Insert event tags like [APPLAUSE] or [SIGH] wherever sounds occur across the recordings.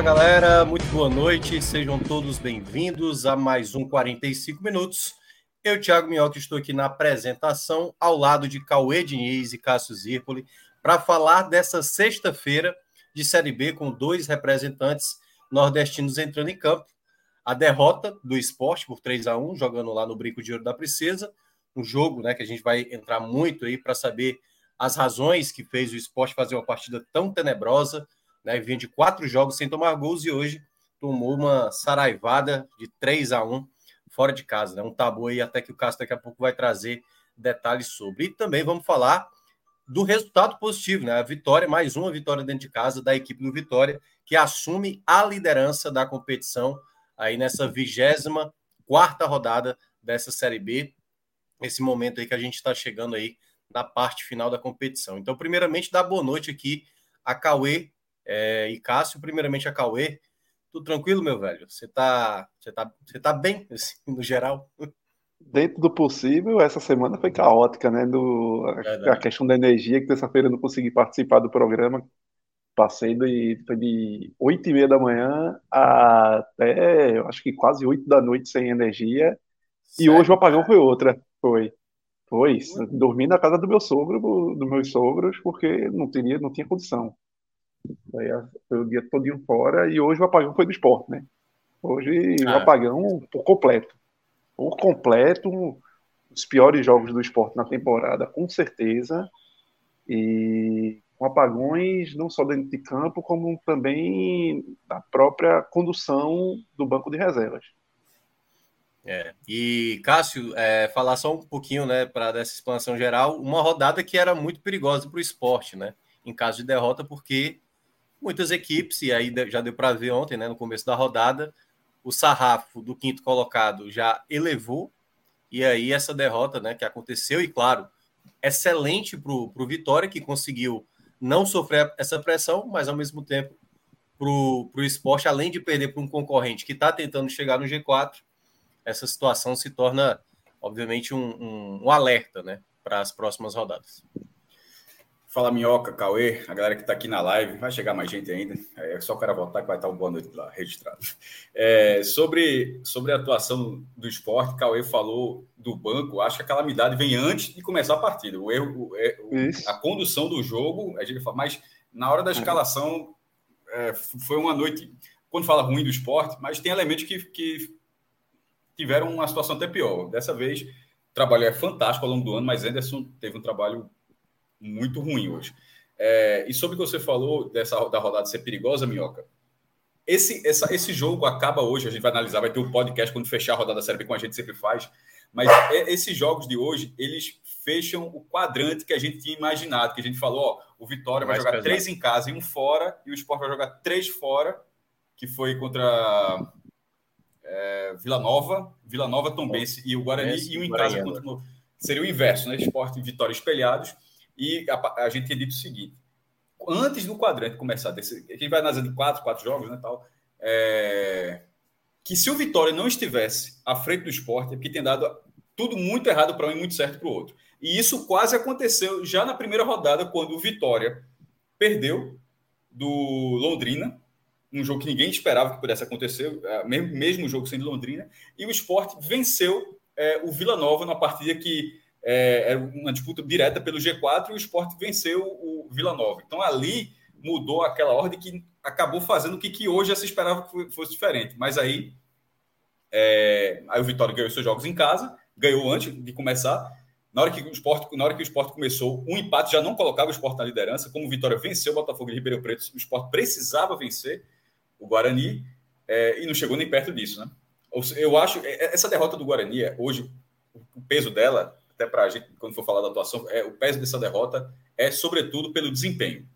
Olá, galera, muito boa noite, sejam todos bem-vindos a mais um 45 Minutos. Eu, Thiago Minhoca, estou aqui na apresentação, ao lado de Cauê Diniz e Cássio Zirpoli, para falar dessa sexta-feira de Série B com dois representantes nordestinos entrando em campo. A derrota do esporte por 3 a 1 jogando lá no Brinco de Ouro da Princesa. Um jogo né, que a gente vai entrar muito aí para saber as razões que fez o esporte fazer uma partida tão tenebrosa né? Vinha de quatro jogos sem tomar gols e hoje tomou uma saraivada de 3 a 1 fora de casa, né? Um tabu aí até que o Cássio daqui a pouco vai trazer detalhes sobre. E também vamos falar do resultado positivo, né? A vitória, mais uma vitória dentro de casa da equipe do Vitória, que assume a liderança da competição aí nessa vigésima quarta rodada dessa Série B. Esse momento aí que a gente está chegando aí na parte final da competição. Então, primeiramente, dar boa noite aqui a Cauê é, e Cássio, primeiramente a Cauê. Tudo tranquilo, meu velho? Você tá, você tá, você tá bem, [LAUGHS] assim, no geral? Dentro do possível, essa semana foi caótica, né? Do, a, a questão da energia, que terça-feira eu não consegui participar do programa. Passei de, foi de 8 e meia da manhã até, eu acho que quase 8 da noite sem energia. Sério? E hoje o apagão foi outra. Foi. Foi. Dormi na casa do meu sogro, dos meus sogros, porque não, teria, não tinha condição. Aí foi o dia todinho fora e hoje o apagão foi do esporte, né? Hoje ah. o apagão por completo. Por completo, os piores jogos do esporte na temporada, com certeza. E com apagões não só dentro de campo, como também da própria condução do banco de reservas. É. E, Cássio, é, falar só um pouquinho, né, para dessa expansão geral, uma rodada que era muito perigosa para o esporte, né, em caso de derrota, porque muitas equipes, e aí já deu para ver ontem, né, no começo da rodada, o sarrafo do quinto colocado já elevou, e aí essa derrota né, que aconteceu, e claro, excelente para o Vitória, que conseguiu não sofrer essa pressão, mas ao mesmo tempo para o esporte, além de perder para um concorrente que está tentando chegar no G4, essa situação se torna, obviamente, um, um, um alerta né, para as próximas rodadas. Fala Minhoca, Cauê, a galera que está aqui na live, vai chegar mais gente ainda, é só o cara voltar que vai estar um boa noite lá registrado. É, sobre, sobre a atuação do esporte, Cauê falou do banco, acho que a calamidade vem antes de começar a partida. O erro, o, é, o, a condução do jogo, a gente fala, mas na hora da escalação é, foi uma noite, quando fala ruim do esporte, mas tem elementos que, que tiveram uma situação até pior. Dessa vez, o trabalho é fantástico ao longo do ano, mas Anderson teve um trabalho muito ruim hoje. É, e sobre o que você falou dessa da rodada ser perigosa, Minhoca, esse, essa, esse jogo acaba hoje, a gente vai analisar, vai ter um podcast quando fechar a rodada Série B, como a gente sempre faz, mas é, esses jogos de hoje, eles fecham o quadrante que a gente tinha imaginado, que a gente falou, ó, o Vitória vai jogar pesado. três em casa e um fora, e o Sport vai jogar três fora, que foi contra é, Vila Nova, Vila Nova, Tombense e o Guarani, e um em casa contra o... Seria o inverso, né? Sport e Vitória espelhados. E a, a gente tinha dito o seguinte: antes do quadrante começar, desse, a gente vai analisando quatro, quatro jogos, né, tal, é, que se o Vitória não estivesse à frente do esporte, é porque tem dado tudo muito errado para um e muito certo para o outro. E isso quase aconteceu já na primeira rodada, quando o Vitória perdeu do Londrina, um jogo que ninguém esperava que pudesse acontecer, é, mesmo, mesmo jogo sendo Londrina, e o esporte venceu é, o Vila Nova numa partida que é, era uma disputa direta pelo G4 e o esporte venceu o Vila Nova. Então ali mudou aquela ordem que acabou fazendo o que, que hoje já se esperava que fosse diferente. Mas aí, é, aí o Vitória ganhou seus jogos em casa, ganhou antes de começar. Na hora que o esporte, na hora que o esporte começou, um empate já não colocava o esporte na liderança. Como o Vitória venceu o Botafogo de Ribeirão Preto, o esporte precisava vencer. o Guarani é, e não chegou nem perto disso, né? Eu acho é, essa derrota do Guarani é, hoje o peso dela até para a gente quando for falar da atuação é o peso dessa derrota é sobretudo pelo desempenho.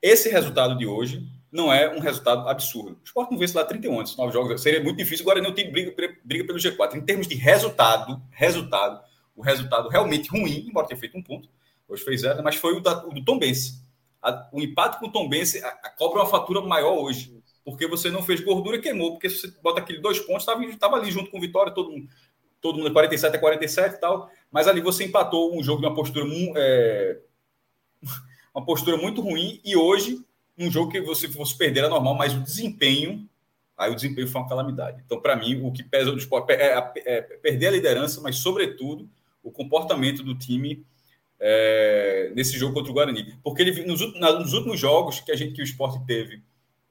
Esse resultado de hoje não é um resultado absurdo. O Sport não vence lá 31 antes, 9 jogos. Seria muito difícil. O Guarani não tem briga, briga pelo G4. Em termos de resultado, resultado, o resultado realmente ruim, embora tenha feito um ponto, hoje fez zero, mas foi o, da, o do Tom Bense. A, o empate com o Tom a, cobra uma fatura maior hoje, porque você não fez gordura e queimou, porque se você bota aquele dois pontos, estava ali junto com Vitória, todo mundo, todo mundo 47 a 47 e tal, mas ali você empatou um jogo de uma postura, é, [LAUGHS] uma postura muito ruim, e hoje, um jogo que você fosse perder é normal, mas o desempenho aí o desempenho foi uma calamidade. Então, para mim, o que pesa no esporte é, é, é, perder a liderança, mas, sobretudo, o comportamento do time é, nesse jogo contra o Guarani. Porque ele, nos, nos, últimos jogos que a gente que o esporte teve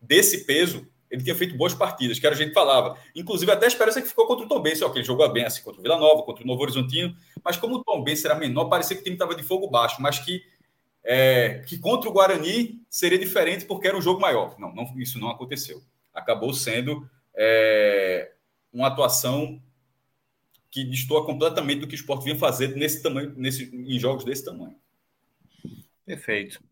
desse peso, ele tinha feito boas partidas, que era a gente falava. Inclusive, até a esperança que ficou contra o Tom Benz, que ele jogou bem assim contra o Vila Nova, contra o Novo Horizontino, mas como o Tom Benz era menor, parecia que o time estava de fogo baixo, mas que, é, que contra o Guarani seria diferente porque era um jogo maior. Não, não isso não aconteceu acabou sendo é, uma atuação que destoa completamente do que o esporte vinha fazer nesse tamanho, nesse, em jogos desse tamanho. Perfeito.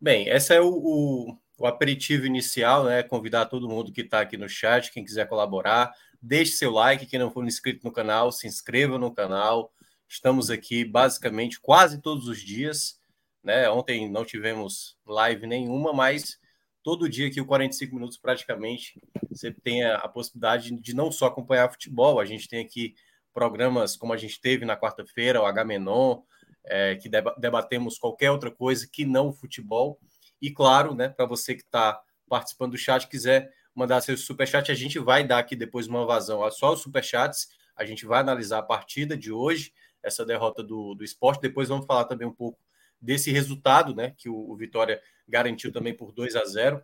Bem, esse é o, o, o aperitivo inicial, né? Convidar todo mundo que está aqui no chat, quem quiser colaborar, deixe seu like, quem não for inscrito no canal, se inscreva no canal. Estamos aqui basicamente quase todos os dias, né? Ontem não tivemos live nenhuma, mas todo dia aqui, o 45 minutos praticamente, você tem a, possibilidade de não só acompanhar futebol, a gente tem aqui programas como a gente teve na quarta-feira, o H-Menon, é, que debatemos qualquer outra coisa que não o futebol. E claro, né, para você que está participando do chat, quiser mandar seu superchat, a gente vai dar aqui depois uma vazão só os superchats, a gente vai analisar a partida de hoje, essa derrota do, do esporte, depois vamos falar também um pouco desse resultado, né, que o, o Vitória garantiu também por 2 a 0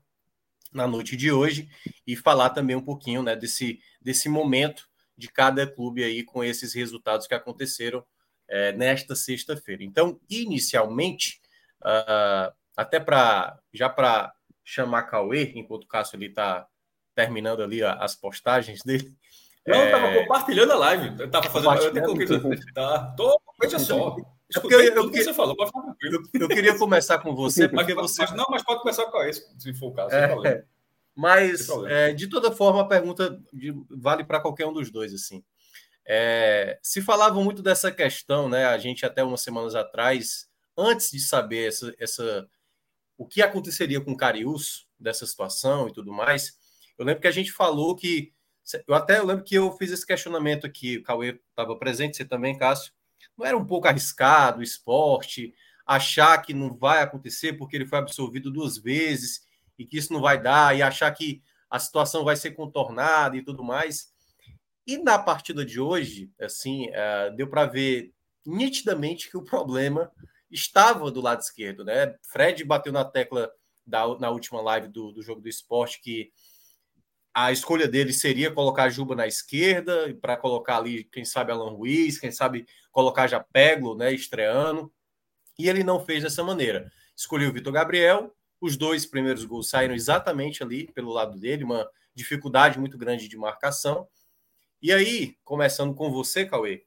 na noite de hoje. E falar também um pouquinho, né, desse desse momento de cada clube aí com esses resultados que aconteceram é, nesta sexta-feira. Então, inicialmente, uh, até para já para chamar Cauê, enquanto o Cássio ali está terminando ali as postagens dele. Não, eu estava é... compartilhando a live. Eu estava fazendo. Eu até coloquei. Tá, tô, veja só. É porque eu, eu, que você falou, pode ficar. Eu, eu, queria começar com você, porque mas, você. Mas, não, mas pode começar com esse, se for o caso, é, [LAUGHS] Mas, é, de toda forma, a pergunta de, vale para qualquer um dos dois, assim. É, se falavam muito dessa questão, né? A gente até umas semanas atrás, antes de saber essa, essa o que aconteceria com o Carius dessa situação e tudo mais, eu lembro que a gente falou que eu até eu lembro que eu fiz esse questionamento aqui, o Cauê estava presente, você também, Cássio, não era um pouco arriscado o esporte achar que não vai acontecer porque ele foi absolvido duas vezes e que isso não vai dar e achar que a situação vai ser contornada e tudo mais. E na partida de hoje, assim, uh, deu para ver nitidamente que o problema estava do lado esquerdo, né? Fred bateu na tecla da, na última live do, do jogo do esporte que a escolha dele seria colocar Juba na esquerda, para colocar ali, quem sabe, Alan Ruiz, quem sabe colocar já Peglo, né, estreando. E ele não fez dessa maneira. Escolheu o Vitor Gabriel, os dois primeiros gols saíram exatamente ali pelo lado dele, uma dificuldade muito grande de marcação. E aí, começando com você, Cauê,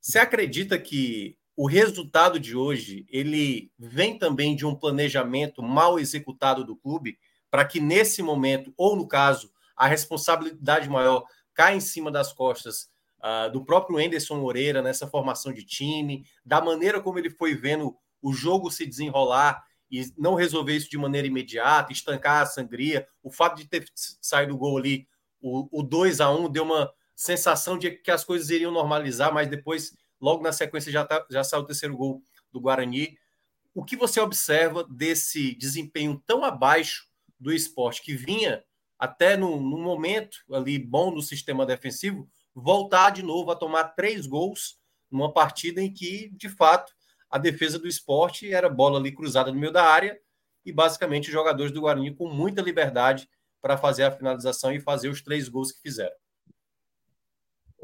você acredita que o resultado de hoje ele vem também de um planejamento mal executado do clube para que nesse momento, ou no caso, a responsabilidade maior cai em cima das costas uh, do próprio Enderson Moreira nessa formação de time, da maneira como ele foi vendo o jogo se desenrolar e não resolver isso de maneira imediata, estancar a sangria. O fato de ter saído o gol ali, o, o 2 a 1 deu uma sensação de que as coisas iriam normalizar, mas depois, logo na sequência, já, tá, já saiu o terceiro gol do Guarani. O que você observa desse desempenho tão abaixo do esporte que vinha até no, momento ali bom do sistema defensivo, voltar de novo a tomar três gols numa partida em que, de fato, a defesa do esporte era bola ali cruzada no meio da área e basicamente os jogadores do Guarani com muita liberdade para fazer a finalização e fazer os três gols que fizeram.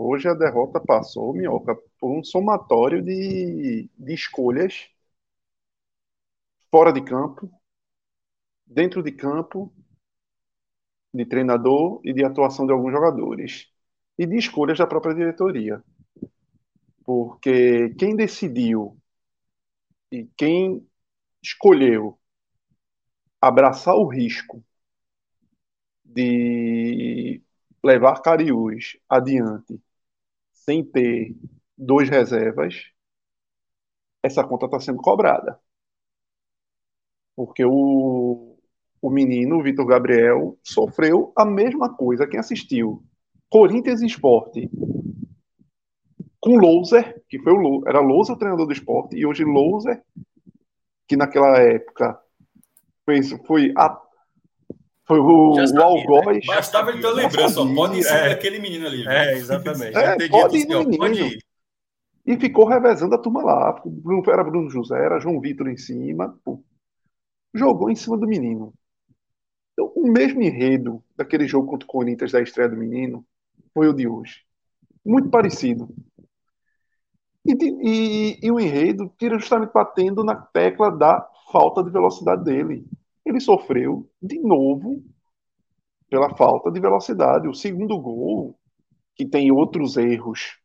Hoje a derrota passou, Minhoca, por um somatório de, de escolhas fora de campo, dentro de campo de treinador e de atuação de alguns jogadores e de escolhas da própria diretoria. Porque quem decidiu e quem escolheu abraçar o risco de levar Cariús adiante sem ter dois reservas, essa conta está sendo cobrada. Porque o, o menino, o Vitor Gabriel, sofreu a mesma coisa. Quem assistiu Corinthians Esporte com Louser, que foi o era Louser o treinador do esporte, e hoje Louser, que naquela época fez, foi a foi o, o Algoz. Né? Bastava ele ter lembrança, pode ser é. aquele menino ali. É, exatamente. É, pode, ir, assim, pode ir. E ficou revezando a turma lá. Era Bruno José, era João Vitor em cima. Pô. Jogou em cima do menino. Então, o mesmo enredo daquele jogo contra o Corinthians da estreia do menino foi o de hoje. Muito parecido. E, e, e o enredo tira justamente batendo na tecla da falta de velocidade dele ele sofreu de novo pela falta de velocidade. O segundo gol, que tem outros erros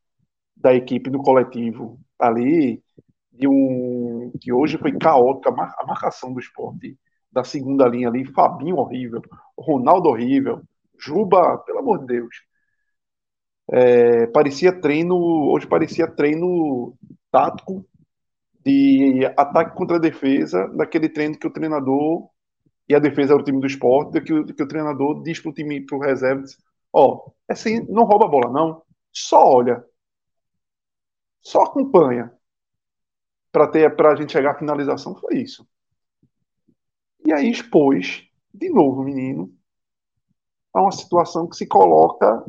da equipe do coletivo ali, de um que hoje foi caótica a marcação do esporte da segunda linha ali, Fabinho horrível, Ronaldo horrível, Juba, pelo amor de Deus. É, parecia treino, hoje parecia treino tático de ataque contra defesa, daquele treino que o treinador e a defesa é o time do esporte, que o, que o treinador diz pro time, pro reserva, ó, oh, assim, não rouba a bola não, só olha, só acompanha para ter para a gente chegar à finalização, foi isso. E aí expôs, de novo, o menino, a uma situação que se coloca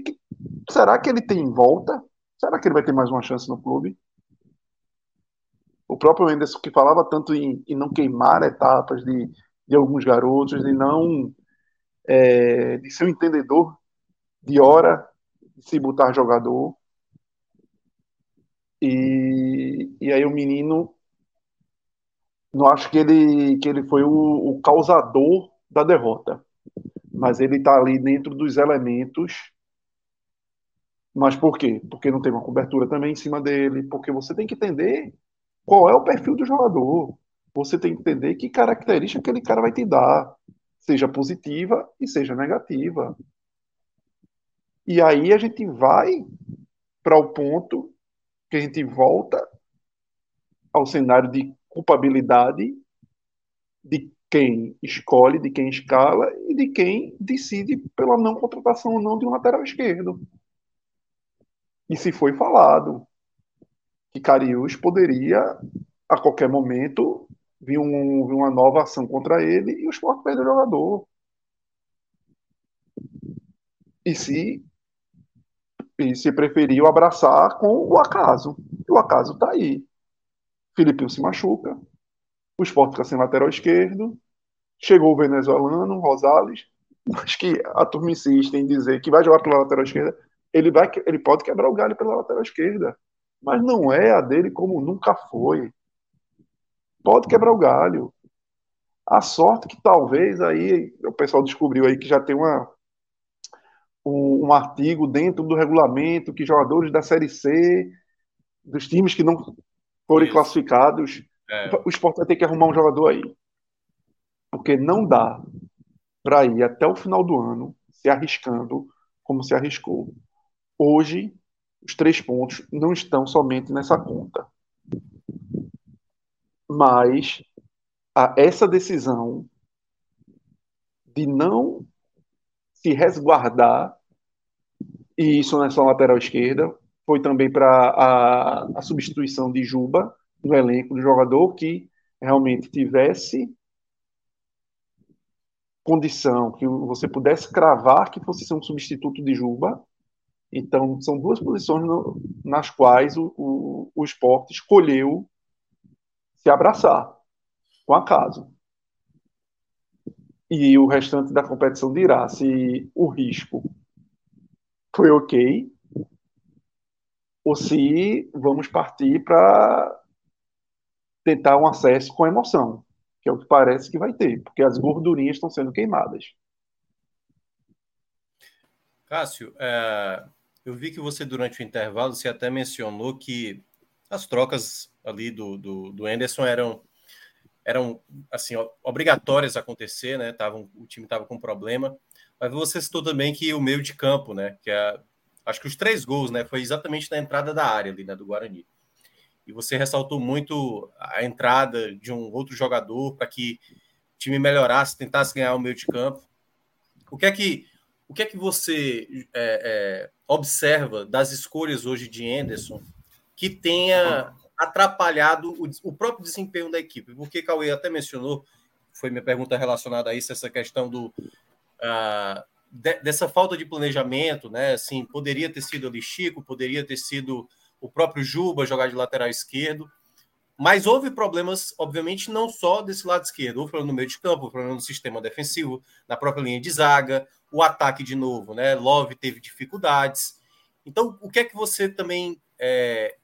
que, será que ele tem volta? Será que ele vai ter mais uma chance no clube? O próprio Anderson que falava tanto em, em não queimar etapas de, de alguns garotos, de não é, de ser um entendedor de hora de se botar jogador. E, e aí o menino não acho que ele, que ele foi o, o causador da derrota, mas ele está ali dentro dos elementos. Mas por quê? Porque não tem uma cobertura também em cima dele, porque você tem que entender qual é o perfil do jogador. Você tem que entender que característica aquele cara vai te dar, seja positiva e seja negativa. E aí a gente vai para o ponto que a gente volta ao cenário de culpabilidade de quem escolhe, de quem escala e de quem decide pela não contratação ou não de um lateral esquerdo. E se foi falado, que Cariús poderia, a qualquer momento, vir, um, vir uma nova ação contra ele e o esporte perder o jogador. E se, e se preferiu abraçar com o acaso. E o acaso está aí. Filipinho se machuca, o esporte fica sem lateral esquerdo, chegou o venezuelano, Rosales, acho que a turma insiste em dizer que vai jogar pela lateral esquerda, ele, vai, ele pode quebrar o galho pela lateral esquerda mas não é a dele como nunca foi. Pode quebrar o galho. A sorte que talvez aí o pessoal descobriu aí que já tem uma, um, um artigo dentro do regulamento que jogadores da Série C, dos times que não forem Isso. classificados, é. o esporte vai ter que arrumar um jogador aí. Porque não dá para ir até o final do ano se arriscando como se arriscou. Hoje, os três pontos não estão somente nessa conta. Mas a, essa decisão de não se resguardar, e isso não é lateral esquerda, foi também para a, a substituição de Juba no elenco do jogador que realmente tivesse condição, que você pudesse cravar que fosse ser um substituto de Juba, então, são duas posições no, nas quais o, o, o esporte escolheu se abraçar, com acaso. E o restante da competição dirá se o risco foi ok ou se vamos partir para tentar um acesso com emoção, que é o que parece que vai ter, porque as gordurinhas estão sendo queimadas. Cássio, é, eu vi que você, durante o intervalo, você até mencionou que as trocas ali do, do, do Anderson eram, eram assim, obrigatórias a acontecer, né? Tavam, o time estava com problema. Mas você citou também que o meio de campo, né? Que é, acho que os três gols, né? Foi exatamente na entrada da área ali, né? Do Guarani. E você ressaltou muito a entrada de um outro jogador para que o time melhorasse, tentasse ganhar o meio de campo. O que é que o que é que você é, é, observa das escolhas hoje de Anderson que tenha atrapalhado o, o, próprio desempenho da equipe? Porque Cauê até mencionou, foi minha pergunta relacionada a isso, essa questão do uh, de, dessa falta de planejamento, né? Assim, poderia ter sido ali Chico, poderia ter sido o próprio Juba jogar de lateral esquerdo. Mas houve problemas, obviamente, não só desse lado esquerdo. Houve problema no meio de campo, problema no sistema defensivo, na própria linha de zaga, o ataque de novo, né? Love teve dificuldades. Então, o que é que você também é,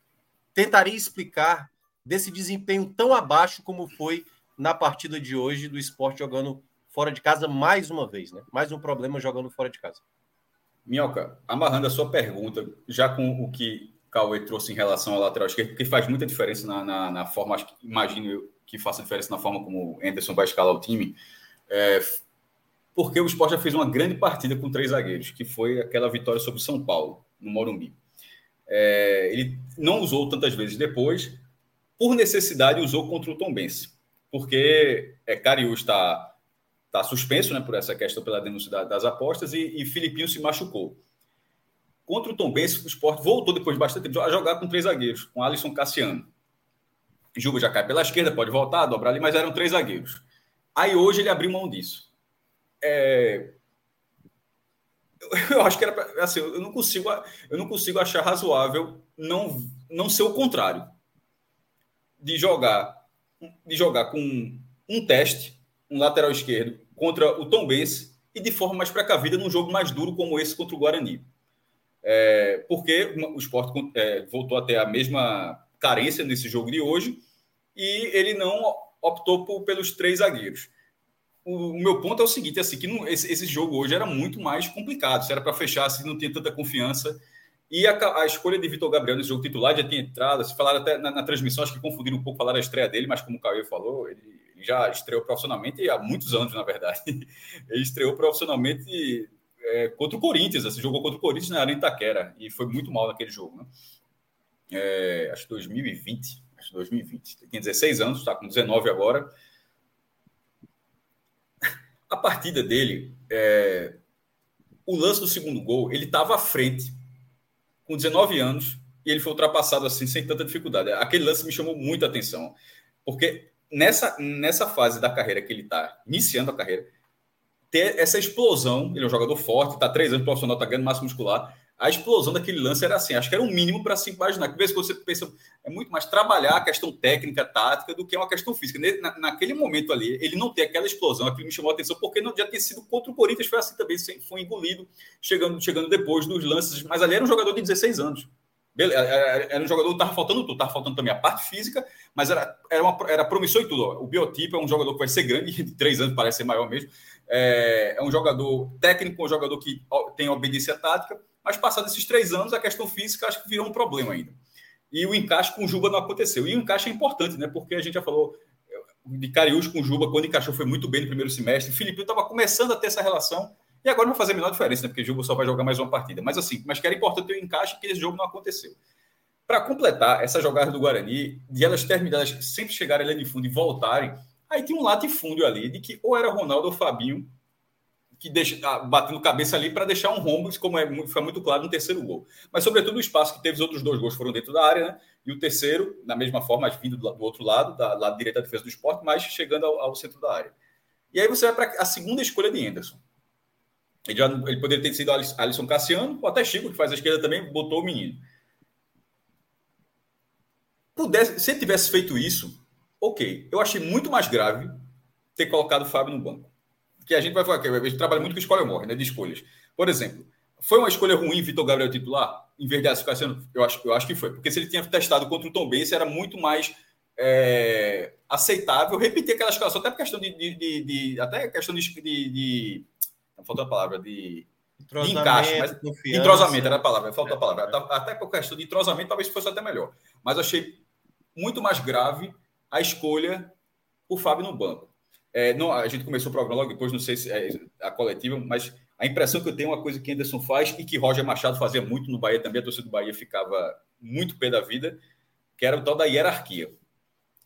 tentaria explicar desse desempenho tão abaixo como foi na partida de hoje do esporte jogando fora de casa mais uma vez, né? Mais um problema jogando fora de casa. Minhoca, amarrando a sua pergunta, já com o que Cauê trouxe em relação ao lateral esquerdo, que faz muita diferença na, na, na forma, acho que, imagino que faça diferença na forma como Anderson vai escalar o time, é, porque o Sport já fez uma grande partida com três zagueiros, que foi aquela vitória sobre o São Paulo, no Morumbi. É, ele não usou tantas vezes depois, por necessidade usou contra o Tom Bense, porque é, Cariú está, está suspenso né, por essa questão pela denúncia das apostas e, e Filipinho se machucou. Contra o Tom Benz, o Sport voltou depois de bastante tempo a jogar com três zagueiros, com Alisson Cassiano. Juba já cai pela esquerda, pode voltar, dobrar ali, mas eram três zagueiros. Aí hoje ele abriu mão disso. É... Eu acho que era pra... assim, eu não consigo, eu não consigo achar razoável não não ser o contrário de jogar de jogar com um teste, um lateral esquerdo contra o Tom Benz e de forma mais precavida num jogo mais duro como esse contra o Guarani é, porque o esporte é, voltou a ter a mesma carência nesse jogo de hoje e ele não optou por, pelos três zagueiros. O, o, meu ponto é o seguinte, assim, que não, esse, esse, jogo hoje era muito mais complicado, se era para fechar, se não tinha tanta confiança. E a, a, escolha de Vitor Gabriel nesse jogo titular já tinha entrado, se falaram até na, na, transmissão, acho que confundiram um pouco falar a estreia dele, mas como o Caio falou, ele, já estreou profissionalmente há muitos anos, na verdade. [LAUGHS] ele estreou profissionalmente é, contra o Corinthians, assim, jogou contra o Corinthians na Arena Itaquera e foi muito mal naquele jogo, né? É, acho que 2020, acho que 2020. Tem 16 anos, está com 19 agora. A partida dele, é, o lance do segundo gol, ele estava à frente, com 19 anos, e ele foi ultrapassado assim, sem tanta dificuldade. Aquele lance me chamou muita atenção, porque nessa, nessa fase da carreira que ele está, iniciando a carreira, ter essa explosão. Ele é um jogador forte, está três anos profissional, está ganhando massa muscular. A explosão daquele lance era assim, acho que era um mínimo para se imaginar. Que vezes você pensa, é muito mais trabalhar a questão técnica, tática, do que uma questão física. Na, naquele momento ali, ele não ter aquela explosão, aquilo me chamou a atenção, porque não já tinha sido contra o Corinthians, foi assim também, foi engolido, chegando, chegando depois dos lances. Mas ali era um jogador de 16 anos. Era um jogador que estava faltando tudo, estava faltando também a parte física, mas era, era, uma, era promissor e tudo. O biotipo é um jogador que vai ser grande, [LAUGHS] de três anos parece ser maior mesmo. É, é um jogador técnico, um jogador que tem obediência tática, mas passado esses três anos, a questão física acho que virou um problema ainda. E o encaixe com o Juba não aconteceu. E o encaixe é importante, né? Porque a gente já falou de Cariús com o Juba, quando encaixou foi muito bem no primeiro semestre. O Felipe estava começando a ter essa relação e agora não vai fazer a menor diferença, né? Porque o Juba só vai jogar mais uma partida. Mas assim, mas que era importante o encaixe que esse jogo não aconteceu. Para completar essa jogada do Guarani, de elas terminarem, sempre chegarem ali de fundo e voltarem, aí tinha um latifúndio ali de que ou era Ronaldo ou Fabinho que deixa, ah, batendo cabeça ali para deixar um rombo, como é, foi muito claro no terceiro gol. Mas, sobretudo, o espaço que teve os outros dois gols foram dentro da área, né? E o terceiro, na mesma forma, vindo do, do outro lado, da lado direito da defesa do esporte, mas chegando ao, ao centro da área. E aí você vai para a segunda escolha de Anderson. Ele, já, ele poderia ter sido Alisson Cassiano, ou até Chico, que faz a esquerda também, botou o menino. Pudesse, se ele tivesse feito isso, ok. Eu achei muito mais grave ter colocado o Fábio no banco. Que a gente vai falar, que a gente trabalha muito com escolha ou morre, né? De escolhas. Por exemplo, foi uma escolha ruim Vitor Gabriel titular, em vez de Alisson Cassiano? Eu acho, eu acho que foi. Porque se ele tinha testado contra o Tom Benz, era muito mais é, aceitável repetir aquela escalação, até por questão de, de, de, de até questão de, de, faltou a palavra, de... de encaixe. Mas, entrosamento era a palavra, faltou é, a palavra. É. Até por questão de entrosamento, talvez fosse até melhor. Mas achei muito mais grave a escolha por Fábio no banco. É, não, a gente começou o programa logo depois, não sei se é a coletiva, mas a impressão que eu tenho é uma coisa que Anderson faz e que Roger Machado fazia muito no Bahia também, a torcida do Bahia ficava muito pé da vida, que era o tal da hierarquia.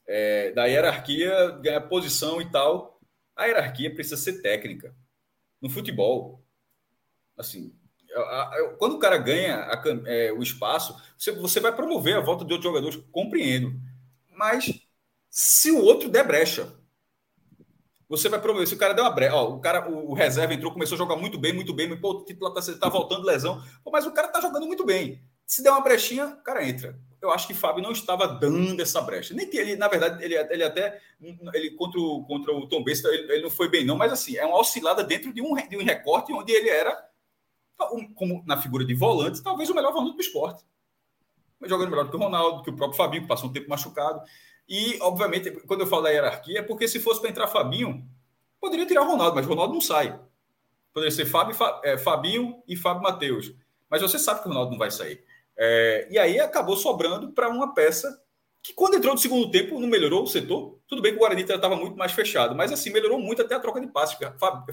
É, da hierarquia, ganhar posição e tal. A hierarquia precisa ser técnica. No futebol, assim, quando o cara ganha a, é, o espaço, você, você vai promover a volta de outros jogadores, compreendo. Mas se o outro der brecha, você vai promover. Se o cara der uma brecha, ó, o cara, o, o, reserva entrou, começou a jogar muito bem, muito bem, mas pô, o titular tá, tá voltando lesão. Pô, mas o cara tá jogando muito bem. Se der uma brechinha, o cara entra. Eu acho que Fábio não estava dando essa brecha. Nem que ele, na verdade, ele, ele até ele contra o, contra o Tom Besta, ele, ele, não foi bem, não, mas assim, é uma oscilada dentro de um, de um recorte onde ele era, como na figura de volante, talvez o melhor volante do esporte. Mas jogando melhor do que o Ronaldo, que o próprio Fabinho, que passou um tempo machucado. E, obviamente, quando eu falo da hierarquia, é porque se fosse para entrar Fabinho, poderia tirar Ronaldo, mas Ronaldo não sai. Poderia ser Fábio, é, Fabinho e Fábio Matheus. Mas você sabe que o Ronaldo não vai sair. É, e aí acabou sobrando para uma peça que, quando entrou no segundo tempo, não melhorou o setor. Tudo bem que o Guarani estava muito mais fechado, mas assim, melhorou muito até a troca de passes.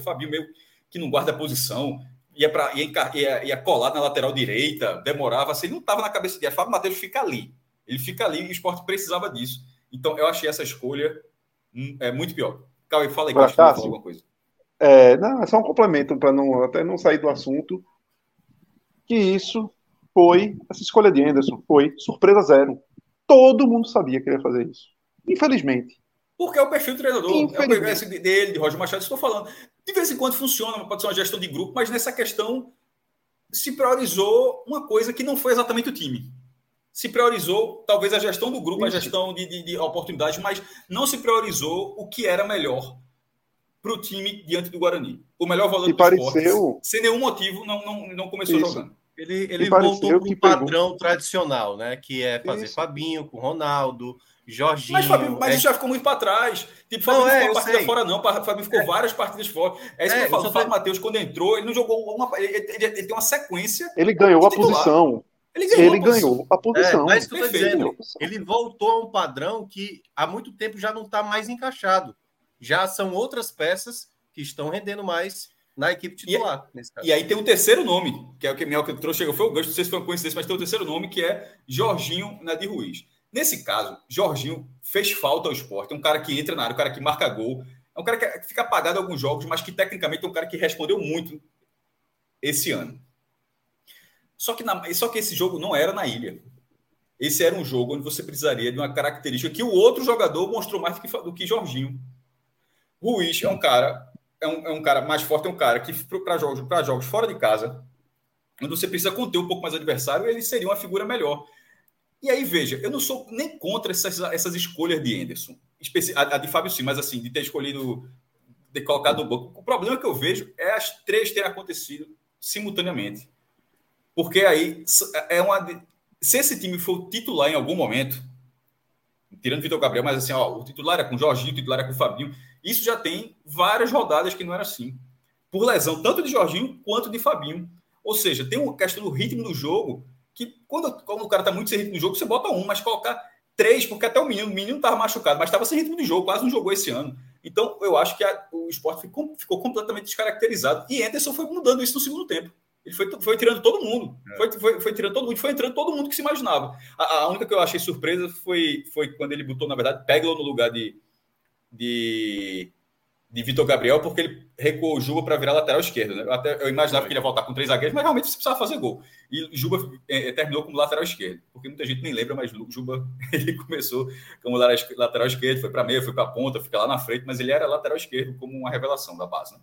Fabinho meio que não guarda posição, ia, pra, ia, ia, ia colar na lateral direita, demorava, assim, não estava na cabeça de Fábio Matheus fica ali. Ele fica ali e o esporte precisava disso. Então, eu achei essa escolha hum, é, muito pior. Cauê, fala aí que eu acho que alguma coisa. É, não, é só um complemento para não, até não sair do assunto. Que isso foi, essa escolha de Anderson foi surpresa zero. Todo mundo sabia que ele ia fazer isso. Infelizmente. Porque é o perfil do treinador. É o perfil dele, de Roger Machado, estou falando. De vez em quando funciona, pode ser uma gestão de grupo, mas nessa questão se priorizou uma coisa que não foi exatamente o time. Se priorizou, talvez, a gestão do grupo, a gestão de, de, de oportunidades, mas não se priorizou o que era melhor para o time diante do Guarani. O melhor valor do pareceu... esporte, sem nenhum motivo, não, não, não começou Isso. jogando. Ele, ele voltou para o padrão pegou. tradicional, né? Que é fazer Isso. Fabinho com Ronaldo, Jorginho. Mas, Fabinho, mas é... isso já ficou muito para trás. Tipo, Fabinho não, é, ficou partida sei. fora, não. Fabinho ficou é. várias partidas fora. É isso é, que eu falo. O Fábio Matheus, quando entrou, ele não jogou uma. Ele, ele, ele, tem uma sequência. Ele ganhou a posição. Ele ganhou, ele a, ganhou a posição. É, mas que eu dizendo, ele voltou a um padrão que há muito tempo já não está mais encaixado. Já são outras peças que estão rendendo mais na equipe titular. E, e, aí tem um terceiro nome, que é o que Minhoca trouxe, chegou, foi o gancho, não sei se foi uma coincidência, mas tem um terceiro nome que é Jorginho Nadir Ruiz. Nesse caso, Jorginho fez falta ao esporte, é um cara que entra na área, um cara que marca gol, é um cara que fica apagado em alguns jogos, mas que tecnicamente é um cara que respondeu muito esse ano. Só que, na, só que esse jogo não era na ilha. Esse era um jogo onde você precisaria de uma característica que o outro jogador mostrou mais do que, do que Jorginho. Ruiz é um cara é um, é um cara mais forte, é um cara que para jogos, jogos fora de casa, onde você precisa conter um pouco mais o adversário, ele seria uma figura melhor. E aí, veja, eu não sou nem contra essas, essas escolhas de Anderson, a, a de Fábio sim, mas assim, de ter escolhido, de colocar no banco. O problema que eu vejo é as três terem acontecido simultaneamente. Porque aí é uma. Se esse time for titular em algum momento, tirando o Vitor Gabriel, mas assim, ó, o titular é com o Jorginho, o titular é com o Fabinho. Isso já tem várias rodadas que não era assim. Por lesão, tanto de Jorginho quanto de Fabinho. Ou seja, tem uma questão do ritmo do jogo que quando, quando o cara está muito sem ritmo do jogo, você bota um, mas colocar três, porque até o menino, o menino estava machucado, mas estava sem ritmo de jogo, quase não jogou esse ano. Então, eu acho que a, o esporte ficou, ficou, completamente descaracterizado. E Anderson foi mudando isso no segundo tempo. Ele foi, foi tirando todo mundo. É. Foi, foi, foi, tirando todo mundo. Foi entrando todo mundo que se imaginava. A, a, única que eu achei surpresa foi, foi quando ele botou, na verdade, Peglo no lugar de, de, de Vitor Gabriel, porque ele recuou o Juba para virar lateral esquerdo. Né? Eu, até, eu imaginava que ele ia voltar com três zagueiros, mas realmente você precisava fazer gol. E Juba é, terminou como lateral esquerdo, porque muita gente nem lembra, mas Juba [LAUGHS] ele começou como lateral esquerdo, foi para meia, foi para ponta, fica lá na frente, mas ele era lateral esquerdo como uma revelação da base. Né?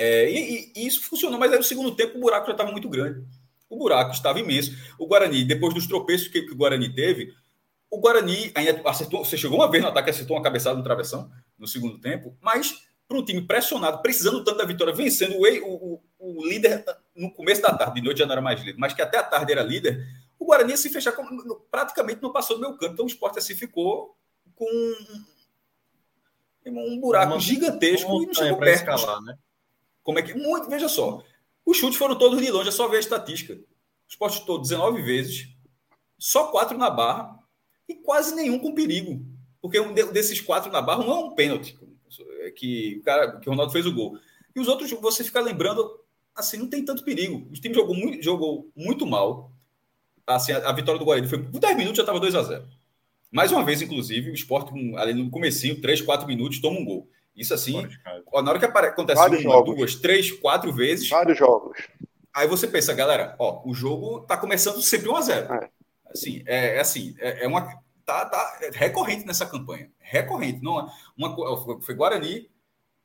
É, e, e, isso funcionou, mas aí no segundo tempo o buraco já estava muito grande. O buraco estava imenso. O Guarani, depois dos tropeços que, que o Guarani teve, o Guarani ainda acertou, você chegou uma vez no ataque, acertou uma cabeçada no travessão no segundo tempo, mas para um time pressionado, precisando tanto da vitória, vencendo o, o, o, líder no começo da tarde, de noite já não era mais líder, mas que até a tarde era líder, o Guarani se fechar praticamente não passou do meu canto, então o esporte assim ficou com um buraco uma, gigantesco uma e não chegou perto. Escalar, né? Como é que. Muito, veja só. Os chutes foram todos de longe, é só ver a estatística. O esporte chutou 19 vezes, só quatro na barra e quase nenhum com perigo. Porque um desses quatro na barra, um é um pênalti, que, o cara, que o Ronaldo fez o gol. E os outros, você fica lembrando, assim, não tem tanto perigo. O time jogou muito, jogou muito mal. Assim, a, a vitória do Guarani foi por 10 minutos já estava 2 a 0 Mais uma vez, inclusive, o esporte, ali no comecinho, 3, 4 minutos, toma um gol. Isso assim, ó, na hora que acontece Vários uma, jogos. duas, três, quatro vezes. Vários jogos. Aí você pensa, galera, ó, o jogo tá começando sempre 1 a 0 é. Assim, é, é assim, é, é, uma. Tá, tá recorrente nessa campanha. Recorrente. Não, é uma, foi Guarani,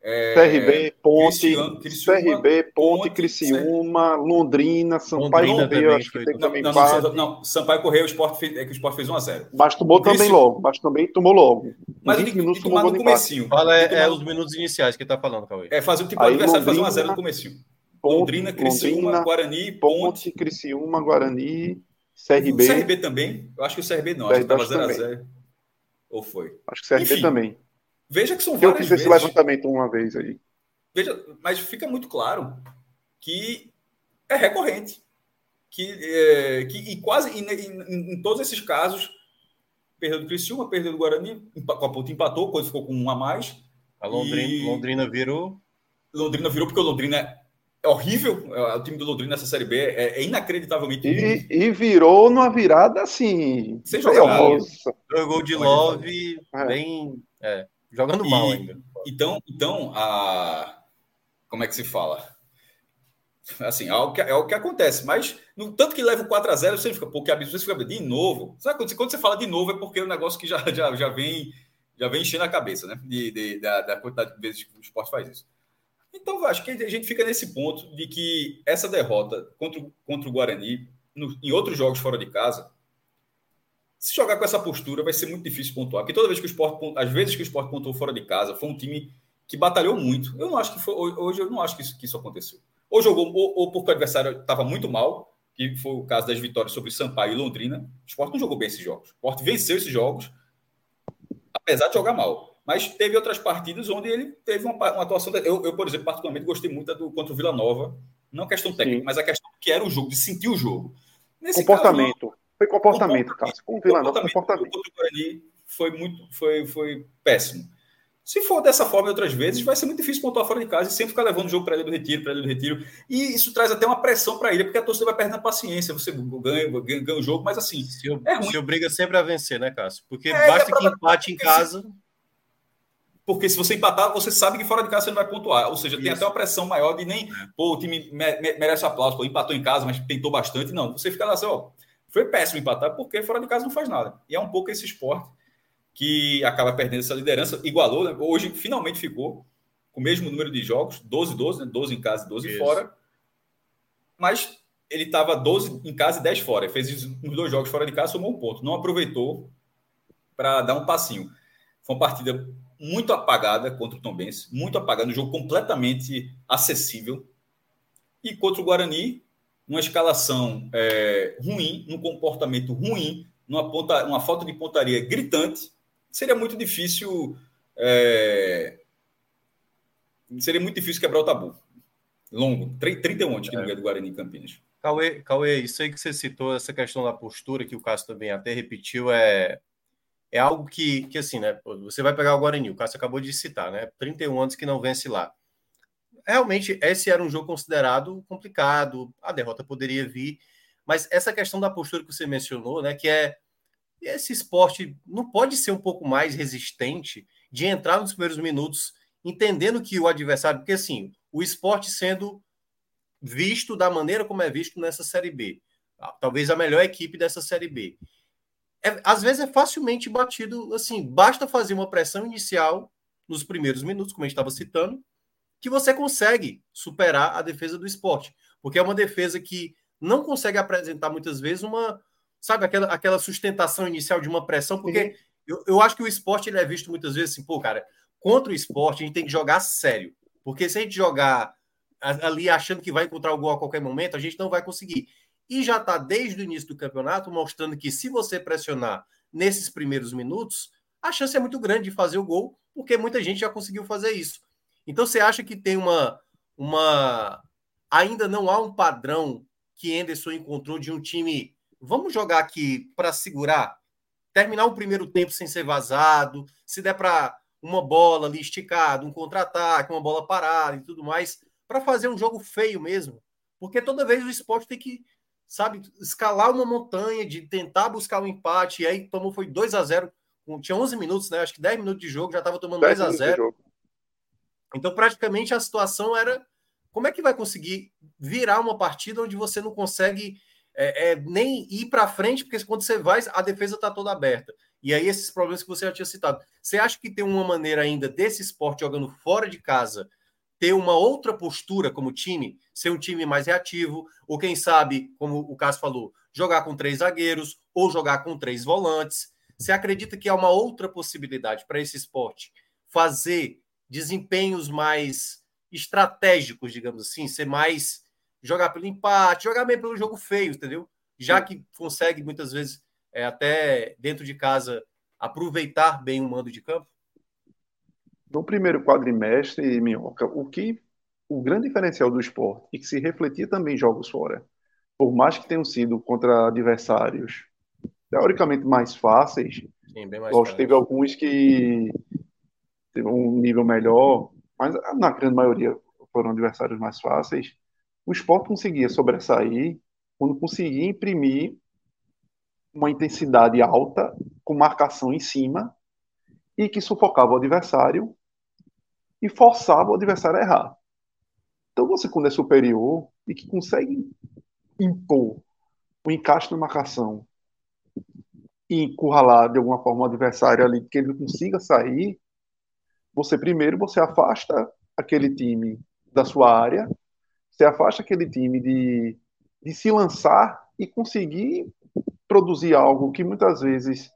é, CRB, Ponte, Criciúma, CRB, Ponte, Criciúma, Londrina, Sampaio Londrina Correio, acho que teve também não, não, não, Sampaio Correio, o Sport fez, é que o Sport fez 1x0. Mas tomou também logo, mas também tomou logo. Mas 20 minutos tomou no comecinho. Fala é, é, os minutos iniciais que ele tá falando, Cauê. É fazer o tipo de adversário fazer 1x0 no comecinho. Ponte, Londrina, Criciúma, Londrina, Guarani, Ponte, Ponte, Criciúma, Guarani, CRB. O CRB também? Eu acho que o CRB não, acho que tava 0x0. Ou foi? Acho que o CRB também. Veja que são várias Eu fiz esse levantamento uma vez aí. Veja, mas fica muito claro que é recorrente. Que, é, que e quase em, em, em, todos esses casos, perdeu do Criciúma, perdeu do Guarani, com a ponta empatou, quando ficou com um a mais. A Londrina, e... Londrina virou. Londrina virou porque o Londrina é horrível. O time do Londrina nessa Série B é, é inacreditavelmente e, e, virou numa virada assim. Sem jogar. Dois gol de Love, é. bem. É, jogando mal ainda. Então, então a, como é que se fala? Assim, é o que, é o que acontece, mas no tanto que leva o 4 a 0 você fica, pô, que absurdo, você fica de novo. Sabe quando você, quando você fala de novo é porque é um negócio que já, [LAUGHS] já, já vem já vem enchendo a cabeça, né? De, de da, da, quantidade de vezes que o esporte faz isso. Então, acho que a gente fica nesse ponto de que essa derrota contra, contra o Guarani, no, em outros jogos fora de casa, se jogar com essa postura vai ser muito difícil pontuar. Porque toda vez que o esporte, às vezes que o esporte pontuou fora de casa, foi um time que batalhou muito. Eu não acho que foi, hoje eu não acho que isso, que isso aconteceu. Ou jogou, ou, ou porque o adversário estava muito mal, que foi o caso das vitórias sobre Sampaio e Londrina. O Sport não jogou bem esses jogos. O Sport venceu esses jogos, apesar de jogar mal. Mas teve outras partidas onde ele teve uma, uma atuação. Eu, eu, por exemplo, particularmente gostei muito do contra o Vila Nova. Não questão técnica, Sim. mas a questão que era o jogo, de sentir o jogo. Nesse comportamento. Caso, foi comportamento, Cássio. Com o Vila Nova, comportamento. foi muito, foi, foi péssimo. Se for dessa forma outras vezes, vai ser muito difícil pontuar fora de casa e sempre ficar levando o jogo para ele do retiro, para ele do retiro. E isso traz até uma pressão para ele, porque a torcida vai perdendo a paciência. Você ganha, ganha, ganha o jogo, mas assim. Se, é ruim. se obriga sempre a vencer, né, Cássio? Porque é, basta é que empate em casa. Porque se você empatar, você sabe que fora de casa você não vai pontuar. Ou seja, isso. tem até uma pressão maior de nem, é. pô, o time merece aplauso, pô, empatou em casa, mas tentou bastante. Não, você fica lá assim, ó, foi péssimo empatar, porque fora de casa não faz nada. E é um pouco esse esporte que acaba perdendo essa liderança, igualou, né? hoje finalmente ficou com o mesmo número de jogos, 12, 12, né? 12 em casa e 12 Isso. fora, mas ele estava 12 em casa e 10 fora, fez os dois jogos fora de casa, somou um ponto, não aproveitou para dar um passinho. Foi uma partida muito apagada contra o Tom Benz, muito apagada, um jogo completamente acessível, e contra o Guarani, uma escalação é, ruim, um comportamento ruim, numa ponta, uma falta de pontaria gritante, seria muito difícil. É... Seria muito difícil quebrar o tabu. Longo, 31 anos que é. do Guarani Campinas. Cauê, Cauê, isso aí que você citou, essa questão da postura, que o Cássio também até repetiu, é, é algo que, que, assim, né? Você vai pegar o Guarani, o Cássio acabou de citar, né? 31 anos que não vence lá. Realmente, esse era um jogo considerado complicado, a derrota poderia vir, mas essa questão da postura que você mencionou, né? Que é esse esporte não pode ser um pouco mais resistente de entrar nos primeiros minutos entendendo que o adversário, porque assim, o esporte sendo visto da maneira como é visto nessa Série B, talvez a melhor equipe dessa Série B. É, às vezes é facilmente batido, assim, basta fazer uma pressão inicial nos primeiros minutos, como a gente estava citando, que você consegue superar a defesa do esporte, porque é uma defesa que não consegue apresentar muitas vezes uma sabe, aquela, aquela sustentação inicial de uma pressão, porque uhum. eu, eu acho que o esporte ele é visto muitas vezes assim, pô, cara, contra o esporte a gente tem que jogar sério. Porque se a gente jogar ali achando que vai encontrar o gol a qualquer momento, a gente não vai conseguir. E já está desde o início do campeonato mostrando que se você pressionar nesses primeiros minutos, a chance é muito grande de fazer o gol, porque muita gente já conseguiu fazer isso. Então você acha que tem uma, uma ainda não há um padrão que Anderson encontrou de um time. Vamos jogar aqui para segurar, terminar o primeiro tempo sem ser vazado, se der para uma bola ali esticada, um contra-ataque, uma bola parada e tudo mais, para fazer um jogo feio mesmo. Porque toda vez o esporte tem que, sabe, escalar uma montanha, de tentar buscar um empate, e aí tomou, foi 2 a 0 tinha 11 minutos, né? Acho que 10 minutos de jogo, já estava tomando 2 a 0 Então, praticamente, a situação era como é que vai conseguir virar uma partida onde você não consegue é, é, nem ir para frente, porque quando você vai, a defesa está toda aberta. E aí, esses problemas que você já tinha citado. Você acha que tem uma maneira ainda desse esporte jogando fora de casa ter uma outra postura como time, ser um time mais reativo, ou quem sabe, como o Cássio falou, jogar com três zagueiros ou jogar com três volantes? Você acredita que há uma outra possibilidade para esse esporte fazer desempenhos mais estratégicos, digamos assim, ser mais jogar pelo empate, jogar bem pelo jogo feio, entendeu? Já que consegue muitas vezes é, até dentro de casa aproveitar bem o mando de campo? No primeiro quadrimestre, Minhoca, o que o grande diferencial do esporte e que se refletia também em jogos fora, por mais que tenham sido contra adversários teoricamente mais fáceis. Sim, mais Lógico, teve alguns que teve um nível melhor, mas na grande maioria foram adversários mais fáceis. O esporte conseguia sobressair quando conseguia imprimir uma intensidade alta, com marcação em cima, e que sufocava o adversário e forçava o adversário a errar. Então, você, quando é superior e que consegue impor o encaixe na marcação e encurralar de alguma forma o adversário ali, que ele não consiga sair, você primeiro você afasta aquele time da sua área, você afasta aquele time de, de se lançar e conseguir produzir algo que muitas vezes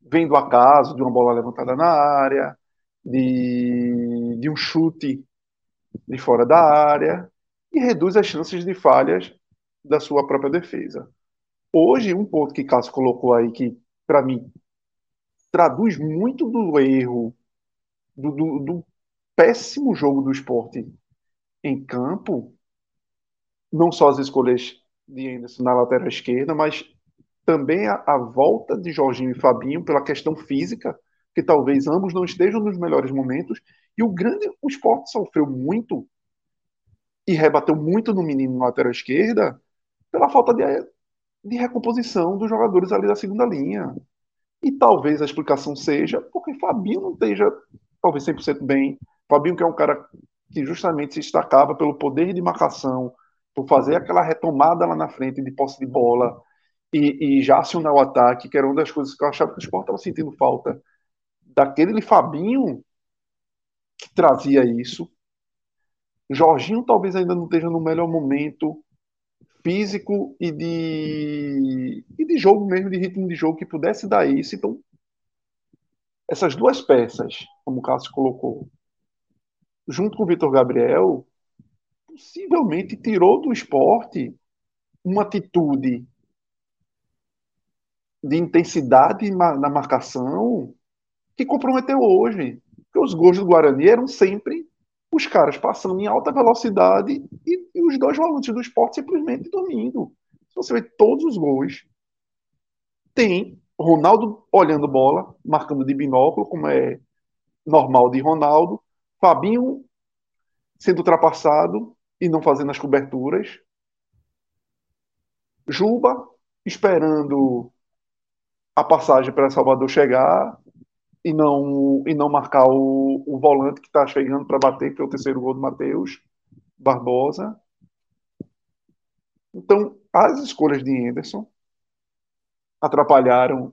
vem do acaso, de uma bola levantada na área, de, de um chute de fora da área, e reduz as chances de falhas da sua própria defesa. Hoje, um ponto que Cássio colocou aí, que para mim traduz muito do erro, do, do, do, péssimo jogo do esporte em campo, não só as escolhas de Anderson na lateral esquerda, mas também a, a volta de Jorginho e Fabinho pela questão física, que talvez ambos não estejam nos melhores momentos, e o grande o esporte sofreu muito e rebateu muito no menino na lateral esquerda pela falta de, de recomposição dos jogadores ali da segunda linha. E talvez a explicação seja porque Fabinho não esteja talvez 100% bem. Fabinho que é um cara que justamente se destacava pelo poder de marcação, por fazer aquela retomada lá na frente de posse de bola e, e já acionar o ataque, que era uma das coisas que eu achava que o esporte estava sentindo falta. Daquele Fabinho que trazia isso. Jorginho talvez ainda não esteja no melhor momento físico e de, e de jogo mesmo, de ritmo de jogo que pudesse dar isso. Então, essas duas peças, como o Cássio colocou, junto com o Vitor Gabriel, possivelmente tirou do esporte uma atitude de intensidade na marcação que comprometeu hoje. Porque os gols do Guarani eram sempre os caras passando em alta velocidade e, e os dois volantes do esporte simplesmente dormindo. Você vê todos os gols, tem Ronaldo olhando bola, marcando de binóculo, como é normal de Ronaldo, Fabinho sendo ultrapassado e não fazendo as coberturas, Juba esperando a passagem para Salvador chegar e não, e não marcar o, o volante que está chegando para bater, que é o terceiro gol do Matheus Barbosa. Então, as escolhas de Anderson atrapalharam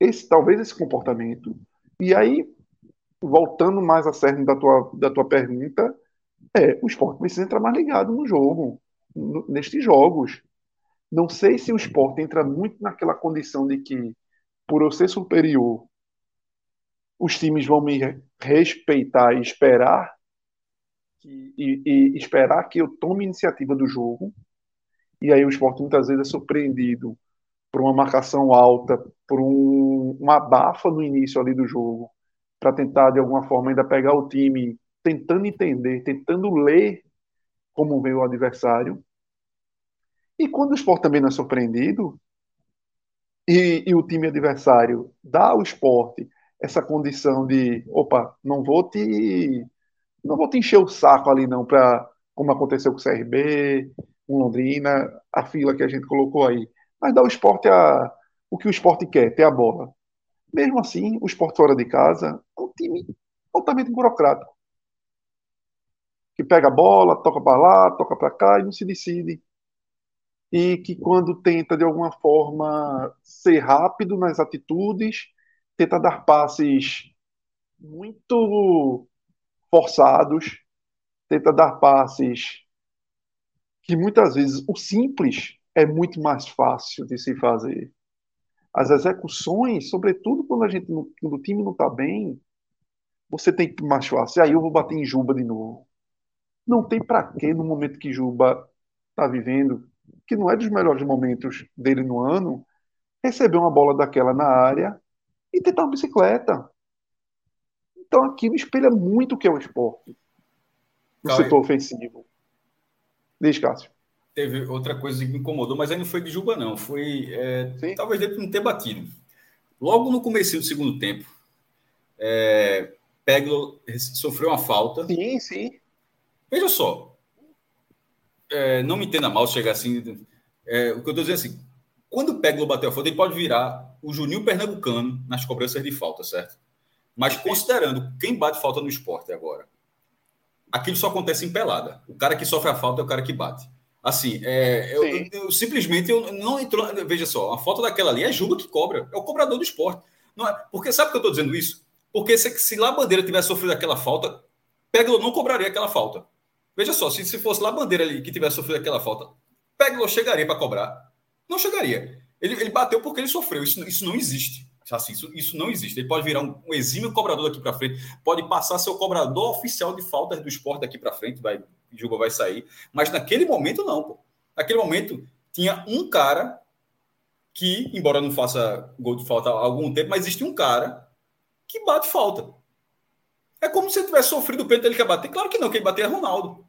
esse, talvez esse comportamento. E aí, voltando mais a cerne da tua, da tua pergunta, é, o esporte precisa entrar mais ligado no jogo, no, nestes jogos. Não sei se o esporte entra muito naquela condição de que, por eu ser superior, os times vão me respeitar e esperar que, e, e, esperar que eu tome iniciativa do jogo. E aí o esporte muitas vezes é surpreendido por uma marcação alta, por um, uma abafa no início ali do jogo, para tentar de alguma forma ainda pegar o time tentando entender, tentando ler como vem o adversário. E quando o esporte também não é surpreendido, e, e, o time adversário dá ao esporte essa condição de, opa, não vou te não vou te encher o saco ali não para como aconteceu com o CRB, com Londrina, a fila que a gente colocou aí, mas dá ao esporte a, o que o esporte quer, ter a bola. Mesmo assim, o esporte fora de casa é um time altamente burocrático. Que pega a bola, toca para lá, toca para cá e não se decide e que quando tenta de alguma forma ser rápido nas atitudes, tenta dar passes muito forçados, tenta dar passes que muitas vezes o simples é muito mais fácil de se fazer. As execuções, sobretudo quando a gente quando o time não está bem, você tem que mais fácil. Aí eu vou bater em Juba de novo. Não tem para que no momento que Juba está vivendo que não é dos melhores momentos dele no ano, receber uma bola daquela na área e tentar uma bicicleta. Então aquilo espelha muito o que é o esporte no Calma setor ofensivo. Diz, Cássio. Teve outra coisa que me incomodou, mas aí não foi de Juba, não. Foi é, talvez dele não ter batido. Logo no começo do segundo tempo, é, Peglo sofreu uma falta. Sim, sim. Veja só, é, não me entenda mal chegar assim. É, o que eu estou dizendo é assim: quando o Peglo bater a falta, ele pode virar o Juninho Pernambucano nas cobranças de falta, certo? Mas considerando quem bate falta no esporte agora, aquilo só acontece em pelada. O cara que sofre a falta é o cara que bate. Assim, é, eu, eu, eu, simplesmente eu não entrou. Veja só, a falta daquela ali é Juba que cobra, é o cobrador do esporte. Não é, porque sabe por que eu estou dizendo isso? Porque se, se lá a bandeira tivesse sofrido aquela falta, Peglo não cobraria aquela falta. Veja só, se, se fosse lá a bandeira ali que tivesse sofrido aquela falta, Peglo chegaria para cobrar? Não chegaria. Ele, ele bateu porque ele sofreu. Isso, isso não existe. Assim, isso, isso não existe. Ele pode virar um, um exímio cobrador daqui para frente, pode passar o cobrador oficial de faltas do esporte daqui para frente, vai, Juba vai sair. Mas naquele momento, não. Pô. Naquele momento, tinha um cara que, embora não faça gol de falta há algum tempo, mas existe um cara que bate falta. É como se ele tivesse sofrido o pênalti, ele quer bater. Claro que não, quem bater é Ronaldo.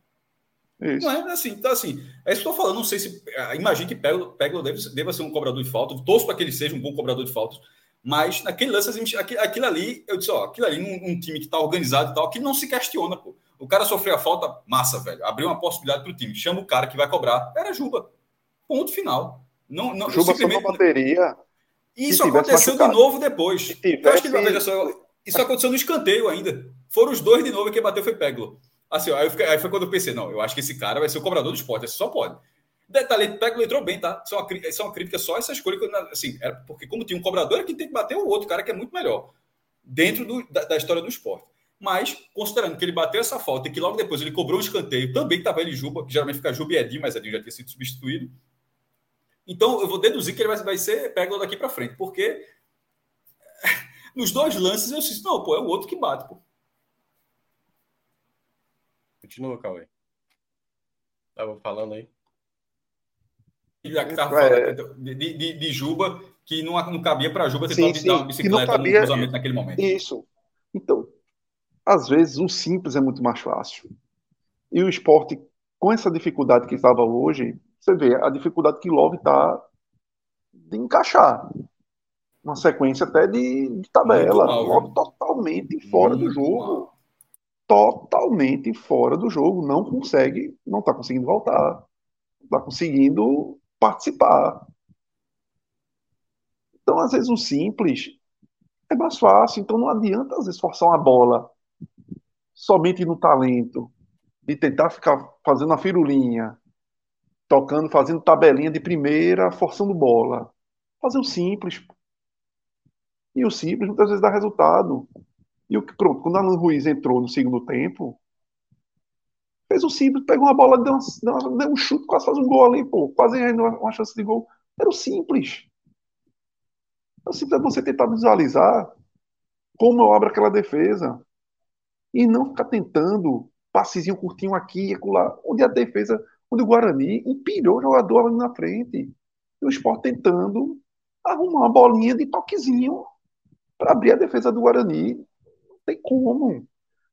Isso. Não é assim, então assim, é isso que eu estou falando. Não sei se. Ah, imagine que Peglo, Peglo deve, deva ser um cobrador de falta. Torço para que ele seja um bom cobrador de faltas. Mas naquele lance, aquilo, ali, eu disse, ó, aquilo ali, num, um time que está organizado e tal, que não se questiona, pô. O cara sofreu a falta, massa, velho. Abriu uma possibilidade para o time. Chama o cara que vai cobrar. Era Juba. Ponto final. Não, não, Juba simplesmente... só bateria. Isso aconteceu de novo depois. Tivesse... Eu acho que, veja só, isso aconteceu no escanteio ainda. Foram os dois de novo e quem bateu foi Peglo. Assim, aí, fiquei, aí, foi quando eu pensei, não, eu acho que esse cara vai ser o cobrador do esporte, só pode. Detalhe, Peglo entrou bem, tá? Isso é, uma, isso é uma crítica só essa escolha, assim, era porque como tinha um cobrador, é quem tem que bater o outro cara que é muito melhor, dentro do, da, da, história do esporte. Mas, considerando que ele bateu essa falta e que logo depois ele cobrou um escanteio, também estava ele Juba, que geralmente fica Juba e Edinho, mas Edinho já tinha sido substituído. Então, eu vou deduzir que ele vai, vai ser Peglo daqui para frente, porque [LAUGHS] nos dois lances eu disse, não, pô, é o outro que bate, pô. Continua, Cauê. Tava falando aí. Tava é. de, de, de, Juba, que não, não cabia para Juba tentar sim, sim. uma bicicleta cabia, no cruzamento naquele momento. Isso. Então, às vezes o simples é muito mais fácil. E o esporte, com essa dificuldade que estava hoje, você vê a dificuldade que Love está de encaixar uma sequência até de, de tabela. Mal, totalmente fora do jogo. Mal. Totalmente fora do jogo. Não consegue, não está conseguindo voltar. Está conseguindo participar. Então, às vezes, o simples é mais fácil. Então, não adianta, às vezes, forçar uma bola somente no talento, de tentar ficar fazendo a firulinha, tocando, fazendo tabelinha de primeira, forçando bola. Fazer o simples. E o simples muitas vezes dá resultado. E o que pronto, quando Alan Ruiz entrou no segundo tempo, fez o simples, pegou uma bola, deu, um, deu um chute, quase faz um gol ali, pô, quase ainda uma chance de gol. Era o simples. O simples é você tentar visualizar como eu abro aquela defesa. E não ficar tentando passezinho curtinho aqui e acolá, onde a defesa, onde o Guarani empilhou o jogador ali na frente. E o Sport tentando arrumar uma bolinha de toquezinho para abrir a defesa do Guarani. Não tem como. Não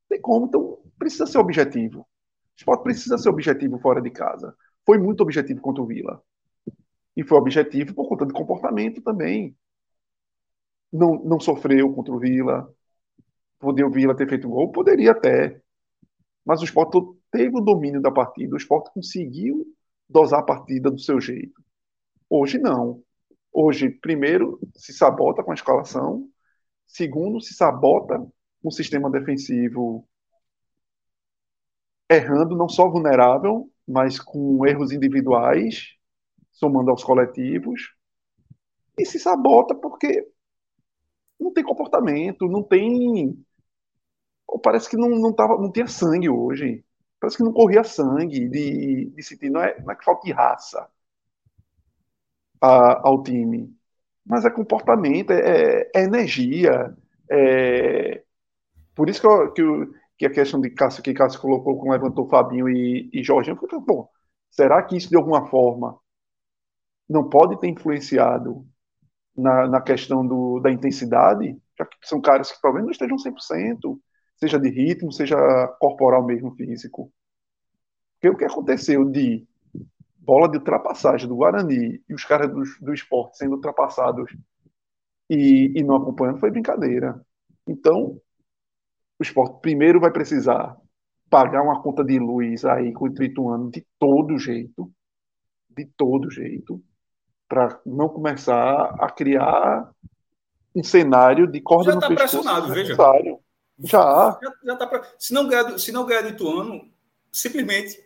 tem como. Então, precisa ser objetivo. Esporte precisa ser objetivo fora de casa. Foi muito objetivo contra o Vila. E foi objetivo por conta de comportamento também. Não, não sofreu contra o Vila. Poderia o Vila ter feito um gol? Poderia até. Mas o esporte teve o domínio da partida. O esporte conseguiu dosar a partida do seu jeito. Hoje não. Hoje, primeiro, se sabota com a escalação. Segundo, se sabota com o sistema defensivo errando, não só vulnerável, mas com erros individuais, somando aos coletivos. E se sabota porque não tem comportamento, não tem. Parece que não, não, tava, não tinha sangue hoje. Parece que não corria sangue de, de sentir. Não é, não é que falta de raça a, ao time, mas é comportamento, é, é energia. É... Por isso que, eu, que, eu, que, a questão de Cássio, que Cássio colocou, quando levantou Fabinho e, e Jorginho, falei, bom, será que isso de alguma forma não pode ter influenciado na, na questão do, da intensidade? Já que são caras que talvez não estejam 100%, seja de ritmo, seja corporal mesmo, físico. Porque o que aconteceu de bola de ultrapassagem do Guarani e os caras do, do esporte sendo ultrapassados e, e não acompanhando foi brincadeira. Então, o esporte primeiro vai precisar pagar uma conta de luz aí com o Trituano de todo jeito, de todo jeito, para não começar a criar um cenário de corda já no tá pressionado, veja. Já. já, já tá pra... se não ganhar, se não ganhar do Ituano, simplesmente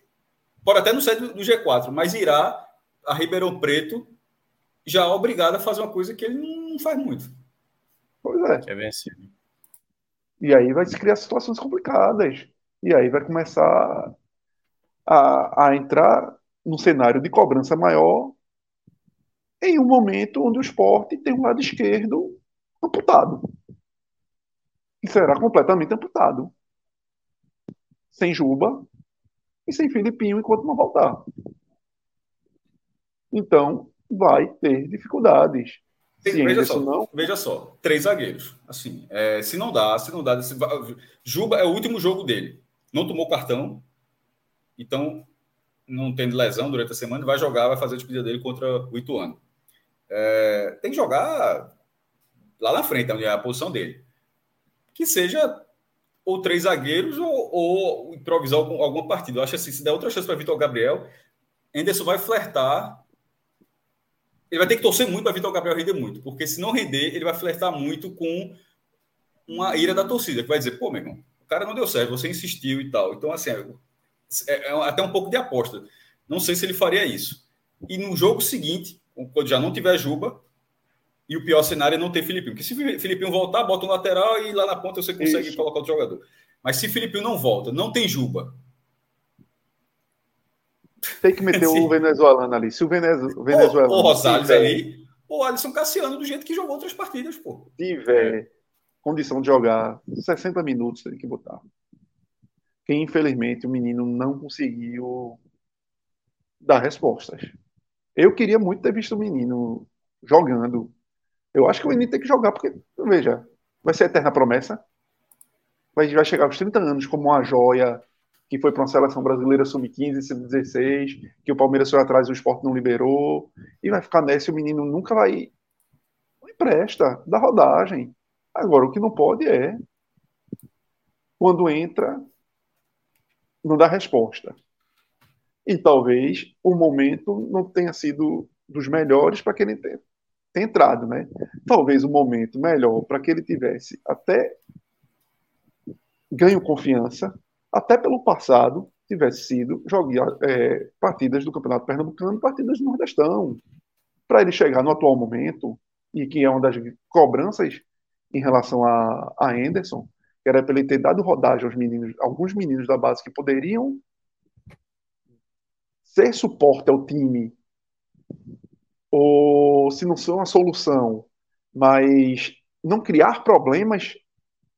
pode até não sair do, do G4, mas irá a Ribeirão Preto já obrigado a fazer uma coisa que ele não faz muito. Pois é. É vencido. E aí vai se criar situações complicadas. E aí vai começar a, a entrar num cenário de cobrança maior em um momento onde o esporte tem um lado esquerdo amputado. E será completamente amputado. Sem Juba e sem Filipinho enquanto não voltar. Então, vai ter dificuldades. Sim, veja, só, não... veja só, três zagueiros. Assim, é, se não dá, se não dá. Se, Juba é o último jogo dele. Não tomou cartão, então não tendo lesão durante a semana, vai jogar, vai fazer a despedida dele contra o Ituano. É, tem que jogar lá na frente, onde é a posição dele. Que seja ou três zagueiros ou, ou improvisar algum, alguma partida. Eu acho assim, se der outra chance para Vitor Gabriel, Anderson vai flertar ele vai ter que torcer muito para Vitor Gabriel render muito, porque se não render, ele vai flertar muito com uma ira da torcida, que vai dizer, pô, meu irmão, o cara não deu certo, você insistiu e tal. Então, assim, é, é até um pouco de aposta. Não sei se ele faria isso. E no jogo seguinte, quando já não tiver Juba, e o pior cenário é não ter Filipinho. Porque se Filipinho voltar, bota um lateral e lá na ponta você consegue isso. colocar outro jogador. Mas se Filipinho não volta, não tem Juba, tem que meter [LAUGHS] o venezuelano ali. Se o, Venezu... venezuelano. O, Rosales tiver... ali, o Alisson Cassiano, do jeito que jogou outras partidas, pô. Tiver é. condição de jogar 60 minutos, tem que botar. Que infelizmente o menino não conseguiu dar respostas. Eu queria muito ter visto o menino jogando. Eu acho que o menino tem que jogar, porque, veja, vai ser eterna promessa. Vai, vai chegar aos 30 anos como uma joia que foi para uma seleção brasileira sub-15, sub-16, que o Palmeiras foi atrás e o esporte não liberou, e vai ficar nessa e o menino nunca vai. Não empresta, dá rodagem. Agora, o que não pode é, quando entra, não dá resposta. E talvez o momento não tenha sido dos melhores para que ele tenha, tenha entrado, né? Talvez o momento melhor para que ele tivesse até ganho confiança, até pelo passado, tivesse sido jogar é, partidas do Campeonato Pernambucano, partidas do Nordestão, para ele chegar no atual momento, e que é uma das cobranças em relação a, a Anderson, que era para ele ter dado rodagem aos meninos, alguns meninos da base que poderiam ser suporte ao time, ou se não são uma solução, mas não criar problemas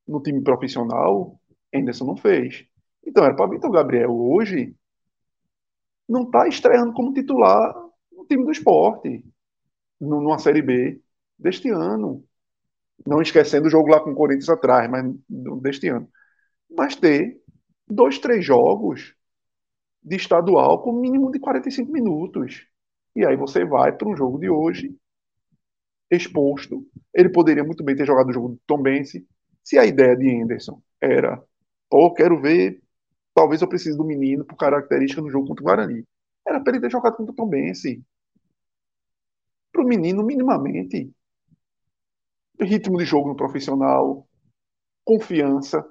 no time profissional, Anderson não fez. Então, era para Vitor Gabriel hoje não está estreando como titular no time do esporte, numa Série B deste ano. Não esquecendo o jogo lá com o Corinthians atrás, mas deste ano. Mas ter dois, três jogos de estadual com mínimo de 45 minutos. E aí você vai para um jogo de hoje exposto. Ele poderia muito bem ter jogado o jogo do Tom Bense, se a ideia de Anderson era, ou oh, quero ver, talvez eu precise do menino por característica no jogo contra o Guarani. Era para ele ter jogado contra o Tom Bense. Para o menino, minimamente, ritmo de jogo no profissional, confiança.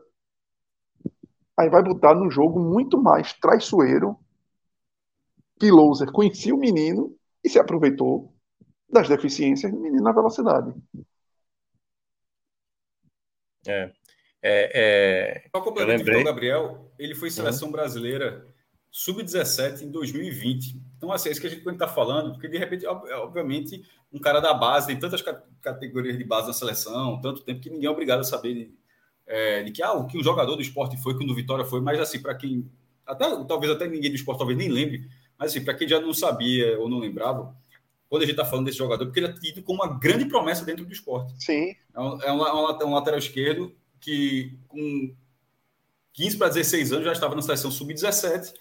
Aí vai botar no jogo muito mais traiçoeiro que Louser conhecia o menino e se aproveitou das deficiências do menino na velocidade. É. é, é... Só complementando o Gabriel, ele foi seleção uhum. brasileira sub-17 em 2020. Então, assim, é isso que a gente está falando, porque de repente, obviamente, um cara da base, tem tantas categorias de base na seleção, tanto tempo que ninguém é obrigado a saber de, é, de que ah, o que o jogador do esporte foi, que o do Vitória foi, mas assim, para quem. Até, talvez até ninguém do esporte talvez nem lembre, mas assim, para quem já não sabia ou não lembrava, quando a gente está falando desse jogador, porque ele é tido como uma grande promessa dentro do esporte. Sim. É um, é um, é um lateral esquerdo que, com 15 para 16 anos, já estava na seleção sub-17,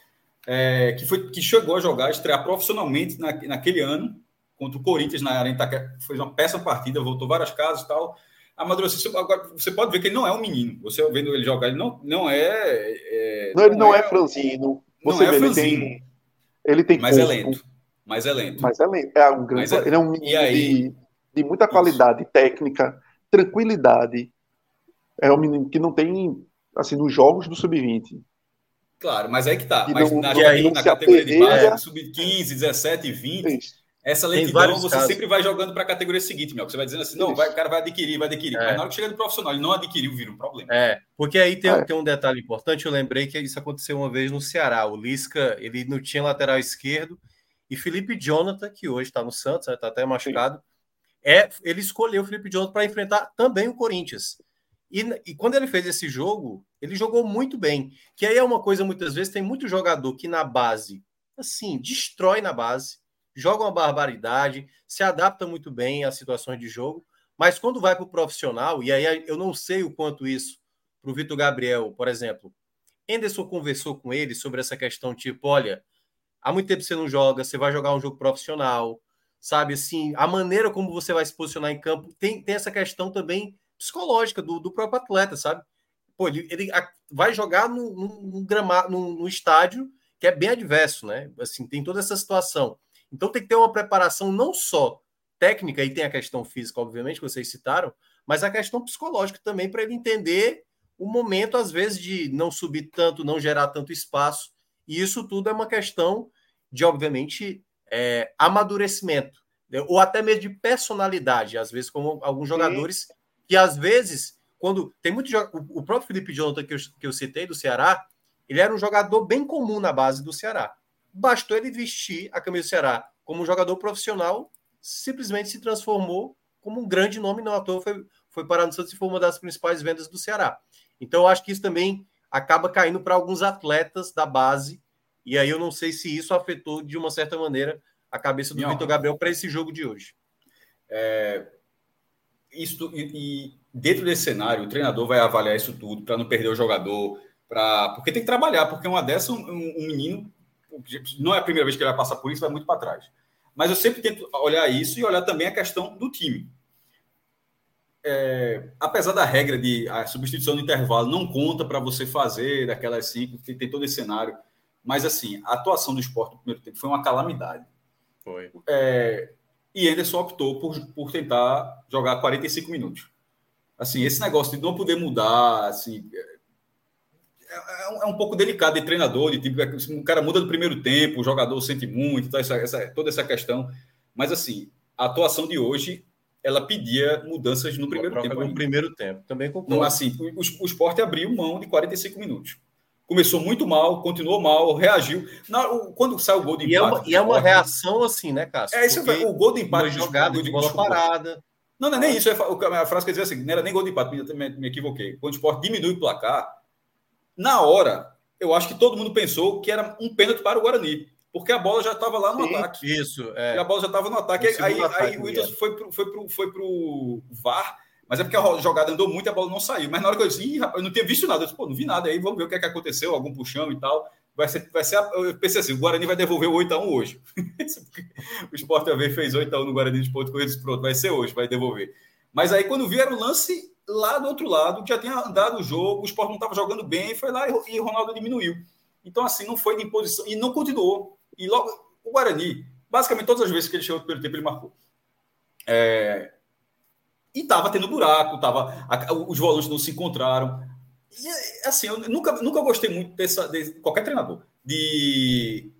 é, que, foi, que chegou a jogar, estrear profissionalmente na, naquele ano, contra o Corinthians na Arena Itaquera. Foi uma péssima partida, voltou várias casas e tal. Amadureceu. Agora, você pode ver que ele não é um menino. Você vendo ele jogar, ele não, não é. é não, ele não, não é, é franzino. Você não é vê, franzino. Ele tem, ele tem mas é corpo. é lento. Mas é lento. Mas é lento. É um grande, é... Ele é um menino aí... de, de muita qualidade Isso. técnica, tranquilidade. É um menino que não tem, assim, nos jogos do Sub-20. Claro, mas é que tá. Mas não, na, aí, na categoria de base, Sub-15, 17, 20, Isso. essa lentidão você casos. sempre vai jogando para a categoria seguinte, meu. Você vai dizendo assim, não, vai, o cara vai adquirir, vai adquirir. É. Mas na hora que chega no profissional, ele não adquiriu, vira um problema. É, porque aí tem, é. tem um detalhe importante, eu lembrei que isso aconteceu uma vez no Ceará. O Lisca, ele não tinha lateral esquerdo, e Felipe Jonathan, que hoje está no Santos, está né, até machucado, é, ele escolheu o Felipe Jonathan para enfrentar também o Corinthians. E, e, quando ele fez esse jogo, ele jogou muito bem. Que aí é uma coisa, muitas vezes, tem muito jogador que na base, assim, destrói na base, joga uma barbaridade, se adapta muito bem às situações de jogo, mas quando vai para o profissional, e aí eu não sei o quanto isso, para o Vitor Gabriel, por exemplo, Anderson conversou com ele sobre essa questão, tipo, olha, há muito tempo você não joga, você vai jogar um jogo profissional, sabe? Assim, a maneira como você vai se posicionar em campo tem, tem essa questão também psicológica do, do próprio atleta, sabe? Pô, ele, ele vai jogar num, num, gramado, num, num estádio que é bem adverso, né? Assim, tem toda essa situação. Então tem que ter uma preparação não só técnica, e tem a questão física, obviamente, que vocês citaram, mas a questão psicológica também para ele entender o momento, às vezes, de não subir tanto, não gerar tanto espaço e isso tudo é uma questão de, obviamente, é, amadurecimento, né? ou até mesmo de personalidade, às vezes, como alguns jogadores Sim. Que, às vezes, quando tem muito o próprio Felipe Jonathan que eu, que eu citei do Ceará, ele era um jogador bem comum na base do Ceará. Bastou ele vestir a camisa do Ceará como um jogador profissional, simplesmente se transformou como um grande nome, não à toa foi, foi parar no Santos e foi uma das principais vendas do Ceará. Então, eu acho que isso também acaba caindo para alguns atletas da base. E aí eu não sei se isso afetou de uma certa maneira a cabeça do Vitor Gabriel para esse jogo de hoje. É, isso, e, e, dentro desse cenário, o treinador vai avaliar isso tudo para não perder o jogador, pra, porque tem que trabalhar, porque uma dessa, um, um menino, não é a primeira vez que ele vai passar por isso, vai muito para trás. Mas eu sempre tento olhar isso e olhar também a questão do time é, apesar da regra de a substituição do intervalo não conta para você fazer daquelas cinco, tem, tem todo esse cenário. Mas, assim, a atuação do esporte no primeiro tempo foi uma calamidade. Foi. É, e Anderson optou por, por tentar jogar 45 minutos. Assim, esse negócio de não poder mudar, assim, é, é, é um pouco delicado de treinador, de tipo, é, o cara muda no primeiro tempo, o jogador sente muito, então essa, essa, toda essa questão. Mas, assim, a atuação de hoje ela pedia mudanças no primeiro tempo. No primeiro tempo, também concordo. Então, assim, o, o esporte abriu mão de 45 minutos. Começou muito mal, continuou mal, reagiu. Na, o, quando sai o gol de empate. E é uma, e é uma reação assim, né, Cássio? É, isso o gol de empate. Jogada de bola desculpa. parada. Não, não é nem isso. É, a frase quer dizer assim: não era nem gol de empate, me, me, equivoquei. Quando o esporte diminui o placar, na hora, eu acho que todo mundo pensou que era um pênalti para o Guarani porque a bola já estava lá no Sim, ataque. Isso, é. E a bola já estava no ataque. Aí, ataque, aí o Williams foi pro, foi, pro, foi pro VAR, mas é porque a jogada andou muito e a bola não saiu. Mas na hora que eu disse, eu não tinha visto nada, eu disse, pô, não vi nada. Aí vamos ver o que, é que aconteceu, algum puxão e tal. vai ser, vai ser eu pensei assim, o Guarani vai devolver o 8x1 hoje. [LAUGHS] o Sport TV fez 8x1 no Guarani de Ponto Corridos, pronto, vai ser hoje, vai devolver. Mas aí quando vieram o lance lá do outro lado, já tinha andado o jogo, o Sport não estava jogando bem, foi lá e, o Ronaldo diminuiu. Então assim, não foi de imposição, e não continuou. E logo, o Guarani, basicamente todas as vezes que ele chegou no primeiro tempo, ele marcou. É, e estava tendo buraco, tava, os volantes não se encontraram. E, assim, eu nunca, nunca gostei muito dessa, de qualquer treinador. De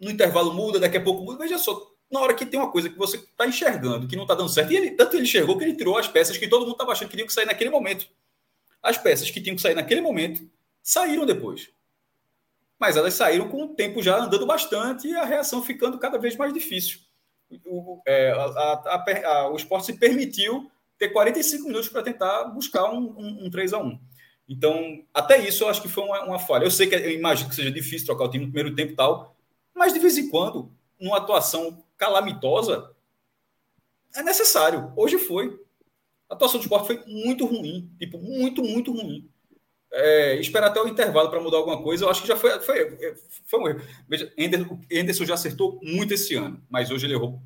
no intervalo muda, daqui a pouco muda. Veja só, na hora que tem uma coisa que você está enxergando, que não está dando certo, e ele, tanto ele enxergou que ele tirou as peças que todo mundo estava achando que tinham que sair naquele momento. As peças que tinham que sair naquele momento saíram depois. Mas elas saíram com o tempo já andando bastante e a reação ficando cada vez mais difícil. O, é, a, a, a, o esporte se permitiu ter 45 minutos para tentar buscar um, um, um 3 a 1 Então, até isso eu acho que foi uma, uma, falha. Eu sei que eu imagino que seja difícil trocar o time no primeiro tempo e tal, mas de vez em quando, numa atuação calamitosa, é necessário. Hoje foi. A atuação do esporte foi muito ruim, tipo, muito, muito ruim. É, esperar até o intervalo para mudar alguma coisa, eu acho que já foi, foi, foi um erro. Veja, Anderson já acertou muito esse ano, mas hoje ele errou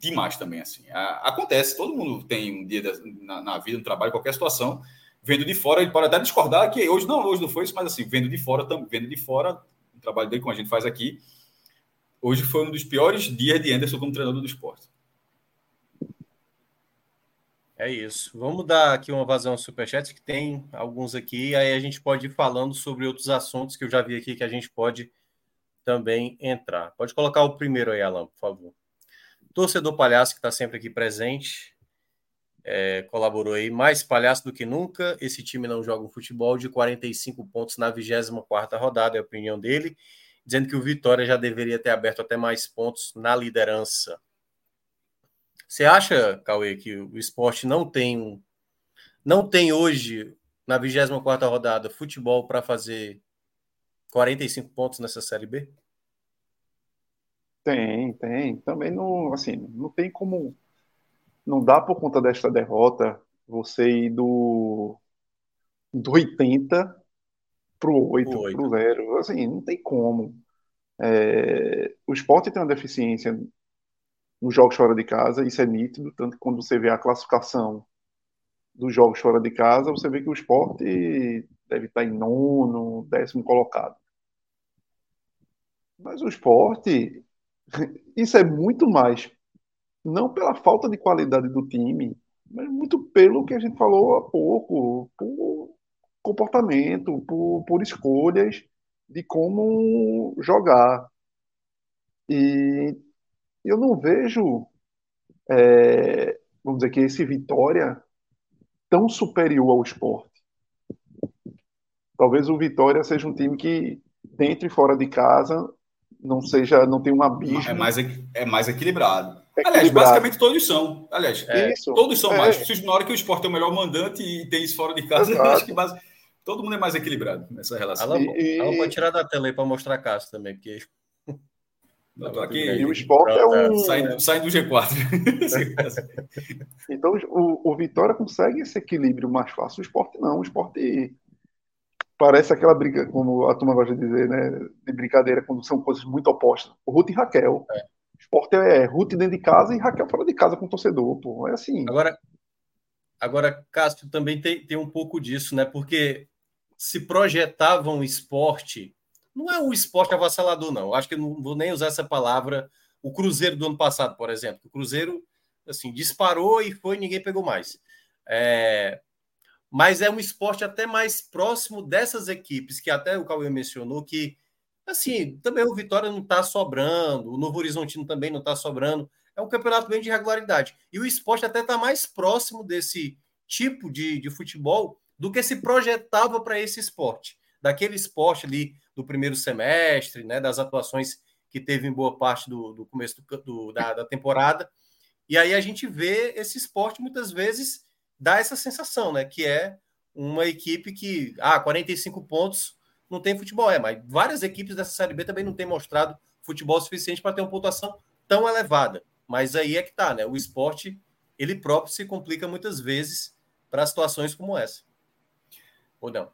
demais também, assim. acontece, todo mundo tem um dia na, na, vida, no trabalho, qualquer situação, vendo de fora, ele pode até discordar que hoje não, hoje não foi isso, mas assim, vendo de fora, vendo de fora, o trabalho dele, como a gente faz aqui, hoje foi um dos piores dias de Anderson como treinador do esporte. É isso. Vamos dar aqui uma vazão superchat, que tem alguns aqui, aí a gente pode ir falando sobre outros assuntos que eu já vi aqui que a gente pode também entrar. Pode colocar o primeiro aí, Alan, por favor. Torcedor Palhaço, que está sempre aqui presente, é, colaborou aí. Mais palhaço do que nunca. Esse time não joga um futebol de 45 pontos na 24 rodada, é a opinião dele. Dizendo que o Vitória já deveria ter aberto até mais pontos na liderança. Você acha, Cauê, que o esporte não tem não tem hoje, na 24 rodada, futebol para fazer 45 pontos nessa Série B? Tem, tem. Também não, assim, não tem como. Não dá por conta desta derrota você ir do, do 80 pro 8, o 8. pro 0. Assim, não tem como. É, o esporte tem uma deficiência nos jogos fora de casa, isso é nítido, tanto que quando você vê a classificação dos jogos fora de casa, você vê que o esporte deve estar em nono, décimo colocado. Mas o esporte, isso é muito mais, não pela falta de qualidade do time, mas muito pelo que a gente falou há pouco, por comportamento, por, por escolhas de como jogar. E eu não vejo, é, vamos dizer que esse Vitória tão superior ao esporte. Talvez o Vitória seja um time que, dentro e fora de casa, não seja, não tem um abismo. É mais, é mais equilibrado. É Aliás, equilibrado. basicamente todos são. Aliás, é, todos são é. mais. Na hora que o esporte é o melhor mandante e tem isso fora de casa, acho que base, todo mundo é mais equilibrado nessa relação. Alan, e, Alan pode tirar da tela aí para mostrar a casa também, porque. aqui, e o esporte é um. Saindo, saindo do G4. [LAUGHS] então, o, o Vitória consegue esse equilíbrio mais fácil. O esporte não. O esporte parece aquela briga, como a turma gosta de dizer, né? De brincadeira, quando são coisas muito opostas. O Ruth e Raquel. É. Esporte é Ruth dentro de casa e Raquel fora de casa com o torcedor, pô. É assim. Agora, agora Cássio, também tem, tem um pouco disso, né? Porque se projetavam um esporte, não é um esporte avassalador, não. Acho que não vou nem usar essa palavra. O Cruzeiro do ano passado, por exemplo. O Cruzeiro, assim, disparou e foi, ninguém pegou mais. É, mas é um esporte até mais próximo dessas equipes, que até o Cauê mencionou que, assim, também o Vitória não está sobrando, o Novo Horizontino também não está sobrando. É um campeonato bem de regularidade. E o esporte até está mais próximo desse tipo de, de futebol do que se projetava para esse esporte. Daquele esporte ali do primeiro semestre, né, das atuações que teve em boa parte do, do começo do, do, da, da temporada. E aí a gente vê esse esporte muitas vezes dá essa sensação, né? Que é uma equipe que, ah, 45 pontos não tem futebol. É, mas várias equipes dessa Série B também não têm mostrado futebol suficiente para ter uma pontuação tão elevada. Mas aí é que tá, né? O esporte, ele próprio se complica muitas vezes para situações como essa. Ou não?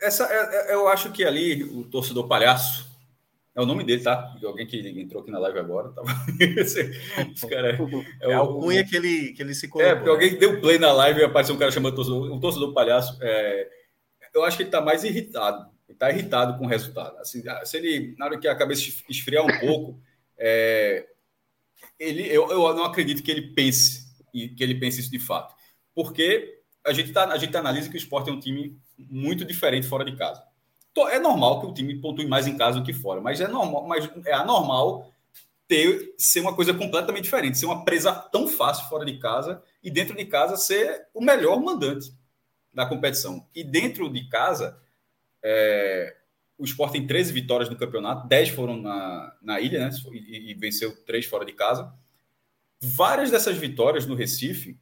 Essa, é, é, eu acho que ali o torcedor palhaço, É o nome dele, tá? Alguém que entrou aqui na live agora. Tá? Esse, [LAUGHS] esse cara é, é, é o Cunha que ele, que ele se colocou. É, porque alguém né? deu play na live e apareceu um cara chamando o torcedor, um torcedor palhaço. É, eu acho que ele está mais irritado. Ele está irritado com o resultado. Assim, se ele, na hora que a cabeça esfriar um pouco, é, ele, eu, eu não acredito que ele pense que ele pense isso de fato. Porque a gente, tá, a gente analisa que o esporte é um time muito diferente fora de casa. É normal que o time pontue mais em casa do que fora, mas é normal, mas é anormal ter ser uma coisa completamente diferente, ser uma presa tão fácil fora de casa e dentro de casa ser o melhor mandante da competição. E dentro de casa, é, o Sport tem 13 vitórias no campeonato, 10 foram na, na ilha, né? E, e venceu 3 fora de casa. Várias dessas vitórias no Recife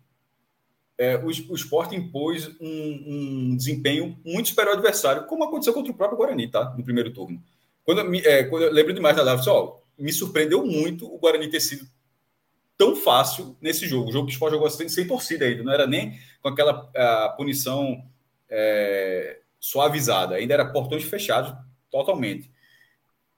é, o, o Sport impôs um, um, desempenho muito superior ao adversário, como aconteceu contra o próprio Guarani, tá? No primeiro turno. Quando, é, quando eu lembro demais da live, só, me surpreendeu muito o Guarani ter sido tão fácil nesse jogo. O jogo que o Sport jogou sem, sem torcida ainda, não era nem com aquela a, punição é, suavizada, ainda era portões fechados totalmente.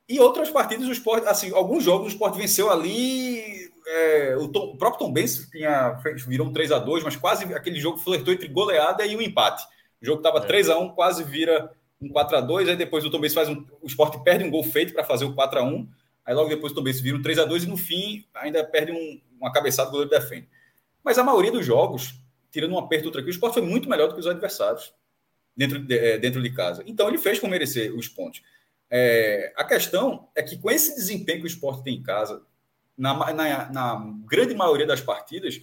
E outras partidas, o Sport, assim, alguns jogos o Sport venceu ali é, o, Tom, o, próprio Tom Benz tinha, virou um 3 a 2 mas quase aquele jogo flertou entre goleada e um empate. O jogo estava é. 3 a 1 quase vira um 4 a 2 aí depois o Tom Benz faz um. O Sport perde um gol feito para fazer o 4 a 1 aí logo depois o Tom Benz vira um 3 a 2 e no fim ainda perde um, uma cabeçada, o goleiro defende. Mas a maioria dos jogos, tirando um aperto outro aqui, o Sport foi muito melhor do que os adversários dentro de, é, dentro de casa. Então ele fez com merecer os pontos. É, a questão é que com esse desempenho que o Sport tem em casa, na, na, na grande maioria das partidas,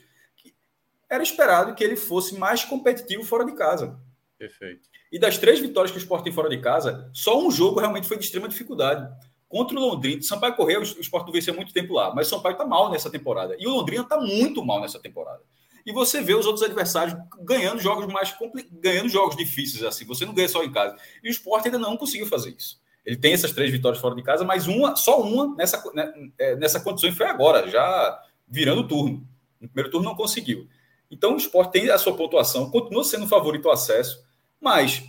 era esperado que ele fosse mais competitivo fora de casa. Perfeito. E das três vitórias que o Sport tem fora de casa, só um jogo realmente foi de extrema dificuldade. Contra o Londrina, o Sampaio Correia, o Sport não venceu muito tempo lá, mas o Sampaio está mal nessa temporada. E o Londrina está muito mal nessa temporada. E você vê os outros adversários ganhando jogos mais compli... ganhando jogos difíceis assim. Você não ganha só em casa. E o Sport ainda não conseguiu fazer isso. Ele tem essas três vitórias fora de casa, mas uma, só uma nessa, né, é, nessa condição e foi agora, já virando o turno. No primeiro turno não conseguiu. Então o esporte tem a sua pontuação, continua sendo favorito ao acesso, mas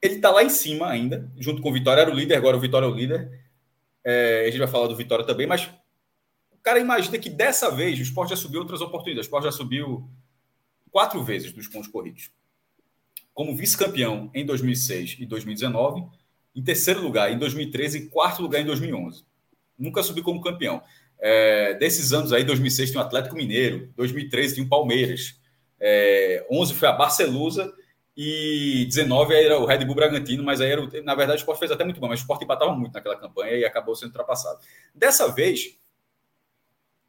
ele está lá em cima ainda, junto com o Vitória. Era o líder, agora o Vitória é o líder. É, a gente vai falar do Vitória também, mas o cara imagina que dessa vez o esporte já subiu outras oportunidades. O esporte já subiu quatro vezes dos pontos corridos. Como vice-campeão em 2006 e 2019 em terceiro lugar em 2013 e quarto lugar em 2011. Nunca subi como campeão. É, desses anos aí, 2006 tinha o Atlético Mineiro, 2013 tinha o Palmeiras, é, 11 foi a Barcelusa e 19 era o Red Bull Bragantino, mas aí era, na verdade o Sport fez até muito bom, mas o Sport empatava muito naquela campanha e acabou sendo ultrapassado. Dessa vez,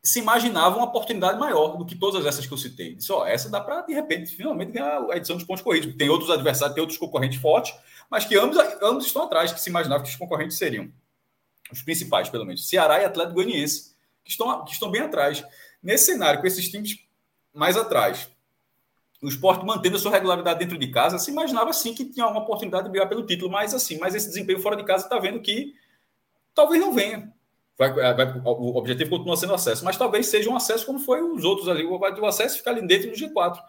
se imaginava uma oportunidade maior do que todas essas que eu citei. Disse, essa dá para, de repente, finalmente ganhar a edição dos pontos corridos. Tem outros adversários, tem outros concorrentes fortes, mas que ambos, ambos estão atrás, que se imaginava que os concorrentes seriam. Os principais, pelo menos. Ceará e Atlético Goianiense, que estão, que estão bem atrás. Nesse cenário, com esses times mais atrás, o esporte mantendo a sua regularidade dentro de casa, se imaginava sim que tinha uma oportunidade de brigar pelo título, mas assim, mas esse desempenho fora de casa está vendo que talvez não venha. Vai, vai, o objetivo continua sendo acesso, mas talvez seja um acesso como foi os outros ali. O acesso ficar ali dentro do G4.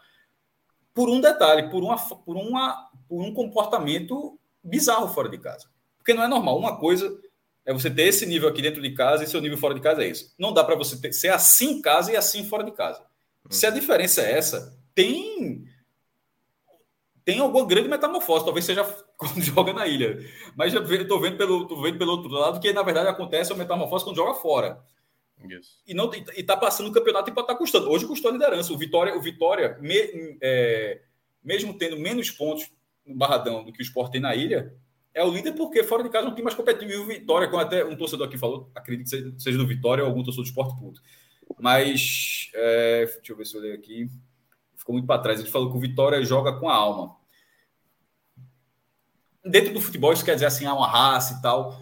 Por um detalhe, por, uma, por uma por um comportamento bizarro fora de casa. Porque não é normal. Uma coisa é você ter esse nível aqui dentro de casa e seu nível fora de casa é esse. Não dá para você ter, ser assim em casa e assim fora de casa. Se a diferença é essa, tem tem alguma grande metamorfose, talvez seja quando joga na ilha. Mas eu estou vendo pelo, tô vendo pelo outro lado que na verdade acontece a metamorfose quando joga fora. Isso. E não e tá passando o campeonato e tá custando. Hoje custou a liderança. O Vitória, o Vitória me, é, mesmo tendo menos pontos no Barradão do que o Sport tem na ilha, é o líder porque fora de casa é um time mais competitivo. E o Vitória, como até um torcedor aqui falou, acredito que seja, seja do Vitória ou algum torcedor do Sport puto. Mas, é, deixa eu ver se eu leio aqui. Ficou muito para trás. Ele falou que o Vitória joga com a alma. Dentro do futebol, isso quer dizer assim, há uma raça e tal.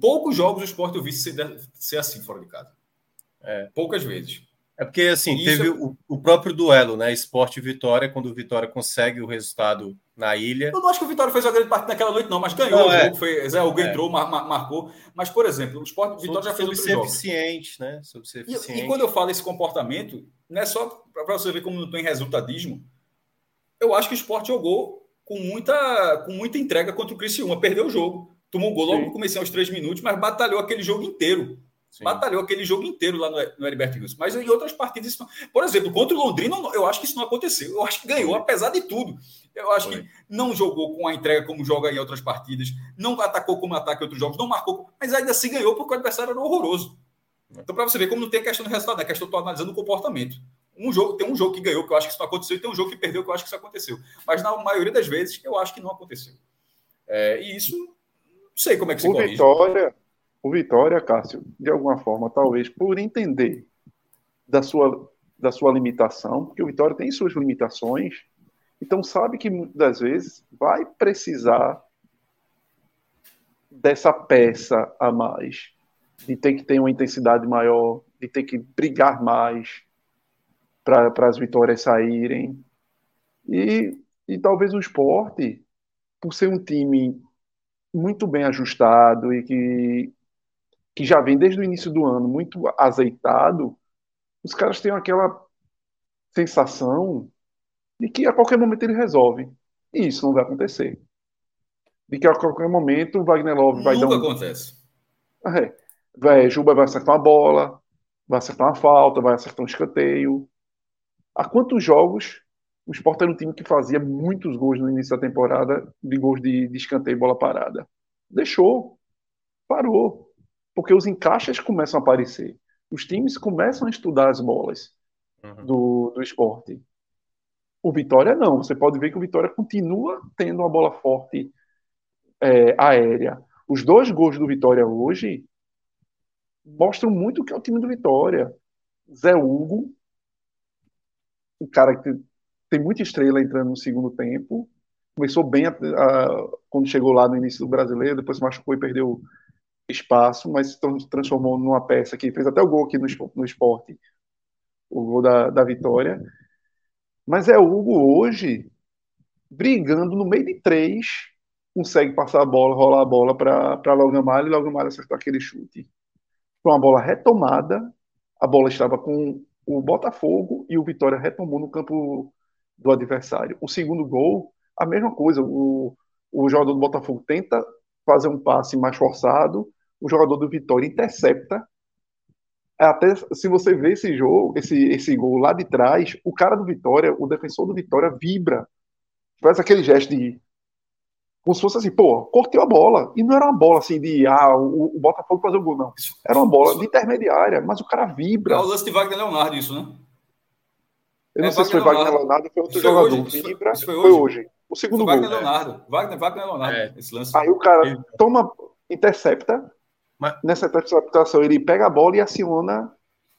Poucos jogos o Sport eu vi ser, ser assim fora de casa. É. Poucas vezes. É porque, assim, Isso... teve o, o, próprio duelo, né? Esporte e Vitória, quando o Vitória consegue o resultado na ilha. Eu não acho que o Vitória fez a grande parte naquela noite, não, mas ganhou não, o é. jogo. Foi, Zé Hugo é. entrou, mar, mar, marcou. Mas, por exemplo, o Esporte Vitória já fez outro ser jogos. eficiente, né? Sobre ser eficiente. E, e, quando eu falo esse comportamento, não é só para você ver como não tem resultadismo. Eu acho que o Esporte jogou com muita, com muita entrega contra o Criciúma. Perdeu o jogo. Tomou um gol logo no começo aos três minutos, mas batalhou aquele jogo inteiro. Sim. Batalhou aquele jogo inteiro lá no, no Heriberto Wilson. Mas em outras partidas, isso não... por exemplo, contra o Londrina, eu acho que isso não aconteceu. Eu acho que ganhou, apesar de tudo. Eu acho Foi. que não jogou com a entrega como joga em outras partidas, não atacou como ataca em outros jogos, não marcou, mas ainda assim ganhou porque o adversário era horroroso. Então, para você ver como não tem a questão do resultado, né? a questão estou analisando o comportamento. Um jogo, tem um jogo que ganhou, que eu acho que isso não aconteceu, e tem um jogo que perdeu, que eu acho que isso aconteceu. Mas na maioria das vezes, eu acho que não aconteceu. É, e isso, não sei como é que se o corrige. Vitória, o Vitória, Cássio, de alguma forma, talvez por entender da sua, da sua limitação, porque o Vitória tem suas limitações, então sabe que muitas das vezes vai precisar dessa peça a mais, de ter que ter uma intensidade maior, de ter que brigar mais para as vitórias saírem. E, e talvez o esporte, por ser um time muito bem ajustado e que, que já vem desde o início do ano muito azeitado, os caras têm aquela sensação de que a qualquer momento ele resolve. E isso não vai acontecer. De que a qualquer momento o Wagner Love vai Nunca dar um... acontece. É, vai, Juba vai acertar uma bola, vai acertar uma falta, vai acertar um escanteio. Há quantos jogos o Sport era um time que fazia muitos gols no início da temporada, de gols de, de escanteio e bola parada? Deixou. Parou. Porque os encaixes começam a aparecer. Os times começam a estudar as bolas uhum. do, do esporte. O Vitória não. Você pode ver que o Vitória continua tendo uma bola forte é, aérea. Os dois gols do Vitória hoje mostram muito o que é o time do Vitória. Zé Hugo, um cara que tem muita estrela entrando no segundo tempo. Começou bem a, a, quando chegou lá no início do brasileiro, depois se machucou e perdeu espaço, mas se transformou numa peça que fez até o gol aqui no, no esporte, o gol da, da vitória. Mas é o Hugo hoje brigando no meio de três, consegue passar a bola, rolar a bola para Logan Malha e Logan Malha acertar aquele chute. Foi uma bola retomada, a bola estava com o Botafogo e o Vitória retomou no campo do adversário. O segundo gol, a mesma coisa. O, o jogador do Botafogo tenta fazer um passe mais forçado, o jogador do Vitória intercepta. Até se você vê esse jogo, esse, esse gol lá de trás, o cara do Vitória, o defensor do Vitória, vibra. Faz aquele gesto de como se fosse assim, pô, cortei a bola. E não era uma bola assim de, ah, o, o Botafogo fazer o gol, não. Era uma bola de intermediária, mas o cara vibra. É o lance de Wagner Leonardo, isso, né? Eu não é sei se foi Wagner Leonardo ou foi outro jogador. Hoje, vibra, isso foi, foi, hoje. O segundo foi Wagner gol. Leonardo. Wagner, Wagner Leonardo, é. esse lance. Aí o cara toma, intercepta. Mas... Nessa interceptação, ele pega a bola e aciona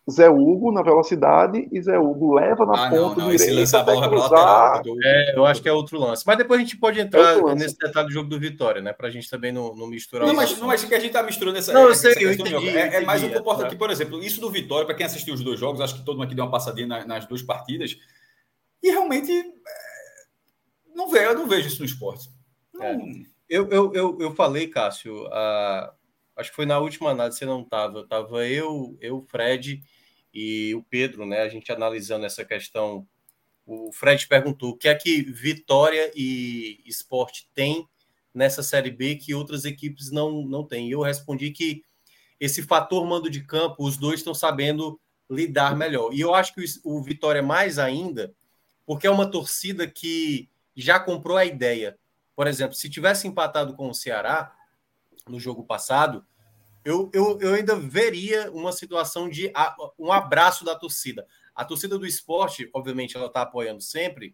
Zé Hugo na velocidade e Zé Hugo leva na ah, ponta não, não, direita esse bola cruzar. É, eu acho que é outro lance. Mas depois a gente pode entrar é nesse detalhe do jogo do Vitória, né? Pra gente também não, não misturar. Não, mas não acho que a gente tá misturando essa. Não, eu sei, eu entendi, é, é, mais um comportamento. Tá. Por exemplo, isso do Vitória, para quem assistiu os dois jogos, acho que todo mundo aqui deu uma passadinha nas, nas duas partidas. E realmente é, não vejo, eu não vejo isso no esporte. É. Eu, eu, eu, eu falei, Cássio, uh, acho que foi na última análise, você não estava. Tava eu, eu, Fred e o Pedro, né? A gente analisando essa questão. O Fred perguntou o que é que Vitória e Esporte tem nessa Série B que outras equipes não, não têm. E eu respondi que esse fator mando de campo, os dois estão sabendo lidar melhor. E eu acho que o Vitória mais ainda, porque é uma torcida que já comprou a ideia. Por exemplo, se tivesse empatado com o Ceará no jogo passado, eu, eu, eu ainda veria uma situação de um abraço da torcida. A torcida do esporte, obviamente, ela está apoiando sempre,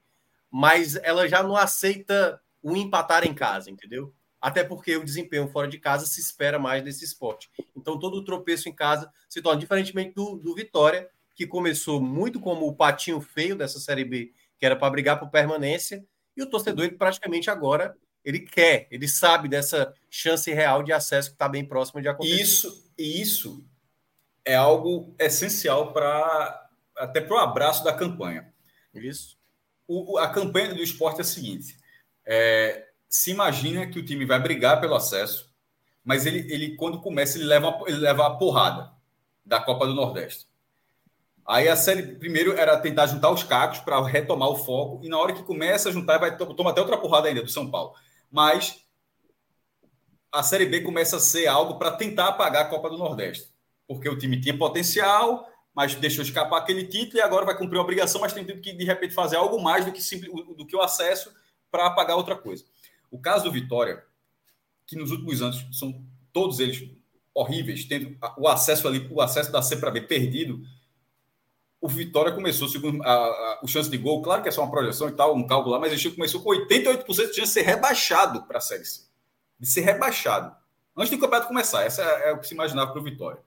mas ela já não aceita o empatar em casa, entendeu? Até porque o desempenho fora de casa se espera mais desse esporte. Então, todo tropeço em casa se torna, diferentemente do, do Vitória, que começou muito como o patinho feio dessa Série B, que era para brigar por permanência, e o torcedor, ele praticamente agora ele quer, ele sabe dessa chance real de acesso que está bem próximo de acontecer. Isso, isso é algo essencial para até para o abraço da campanha. Isso. O, a campanha do esporte é a seguinte: é, se imagina que o time vai brigar pelo acesso, mas ele, ele quando começa ele leva ele leva a porrada da Copa do Nordeste. Aí a série primeiro era tentar juntar os cacos para retomar o foco e na hora que começa a juntar vai tomar até outra porrada ainda do São Paulo mas a Série B começa a ser algo para tentar apagar a Copa do Nordeste. Porque o time tinha potencial, mas deixou escapar aquele título e agora vai cumprir uma obrigação, mas tem que, de repente, fazer algo mais do que, simples, do que o acesso para apagar outra coisa. O caso do Vitória, que nos últimos anos são todos eles horríveis, tendo o acesso ali, o acesso da C para B perdido, o Vitória começou, segundo a, a, o chance de gol, claro que é só uma projeção e tal, um cálculo lá, mas ele começou com 88% de chance de ser rebaixado para a Série C. De ser rebaixado. Antes do campeonato começar, essa é, é o que se imaginava para o Vitória.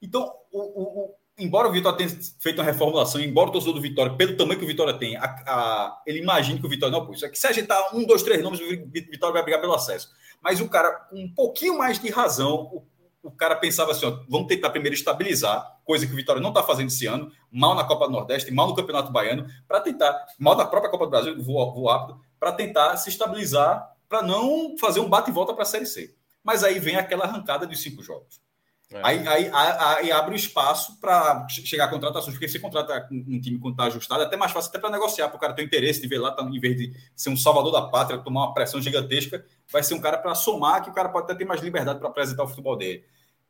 Então, o, o, o, embora o Vitória tenha feito uma reformulação, embora o torcedor do Vitória, pelo tamanho que o Vitória tem, a, ele imagine que o Vitória não, pô, isso aqui, se ajeitar um, dois, três nomes, o Vitória vai brigar pelo acesso. Mas o cara, com um pouquinho mais de razão, o cara pensava assim: ó, vamos tentar primeiro estabilizar, coisa que o Vitória não está fazendo esse ano, mal na Copa do Nordeste, mal no Campeonato Baiano, para tentar, mal na própria Copa do Brasil, vou, vou rápido, para tentar se estabilizar, para não fazer um bate e volta para a Série C. Mas aí vem aquela arrancada dos cinco jogos. É. Aí, aí, aí, abre o espaço para chegar a contratações, porque você contrata um time quando está ajustado, é até mais fácil até para negociar, para o cara ter interesse de ver lá, tá, em vez de ser um salvador da pátria, tomar uma pressão gigantesca, vai ser um cara para somar, que o cara pode até ter mais liberdade para apresentar o futebol dele.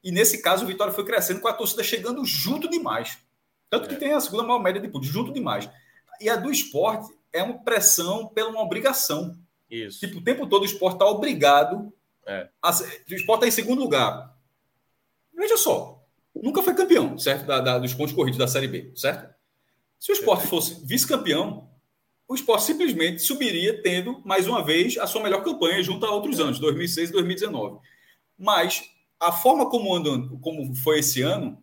E nesse caso, o Vitória foi crescendo com a torcida chegando junto demais. Tanto que é. tem a segunda maior média de pontos, junto demais. E a do esporte é uma pressão pela uma obrigação. Isso. Tipo, o tempo todo o esporte está obrigado. É. A, o esporte está em segundo lugar Veja só, nunca foi campeão, certo? Da, da, dos pontos corridos da Série B, certo? Se o esporte fosse vice-campeão, o esporte simplesmente subiria tendo, mais uma vez, a sua melhor campanha junto a outros anos, 2006 e 2019. Mas a forma como, andam, como foi esse ano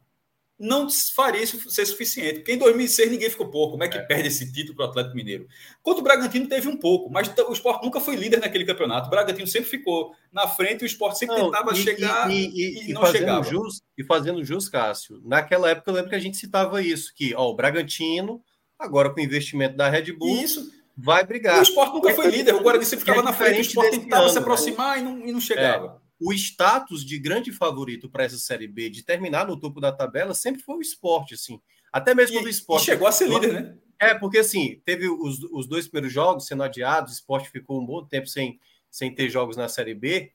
não faria isso ser suficiente. Porque em 2006 ninguém ficou pouco. Como é que é. perde esse título para o Atlético Mineiro? Contra o Bragantino teve um pouco, mas o esporte nunca foi líder naquele campeonato. O Bragantino sempre ficou na frente e o esporte sempre não, tentava e, chegar e, e, e não chegava. Jus, e fazendo jus, Cássio, naquela época eu lembro que a gente citava isso, que ó, o Bragantino, agora com o investimento da Red Bull, isso. vai brigar. O esporte nunca foi líder, o Guarani sempre ficava é na frente, o esporte tentava ano, se né? aproximar né? e, não, e não chegava. É o status de grande favorito para essa Série B, de terminar no topo da tabela, sempre foi o esporte, assim. Até mesmo e, do esporte. chegou a ser líder, né? É, porque assim, teve os, os dois primeiros jogos sendo adiados, o esporte ficou um bom tempo sem, sem ter jogos na Série B.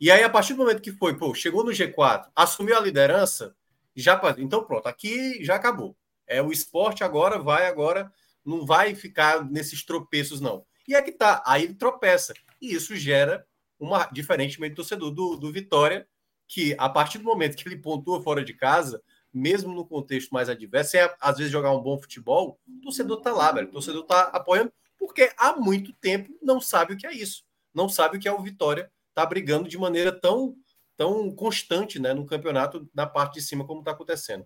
E aí, a partir do momento que foi, pô, chegou no G4, assumiu a liderança, já então pronto, aqui já acabou. É o esporte agora vai agora não vai ficar nesses tropeços não. E é que tá, aí ele tropeça. E isso gera uma, diferentemente do torcedor do, do Vitória, que a partir do momento que ele pontua fora de casa, mesmo no contexto mais adverso, é às vezes jogar um bom futebol, o torcedor tá lá, velho. O torcedor tá apoiando, porque há muito tempo não sabe o que é isso. Não sabe o que é o Vitória tá brigando de maneira tão, tão constante né, no campeonato da parte de cima, como está acontecendo.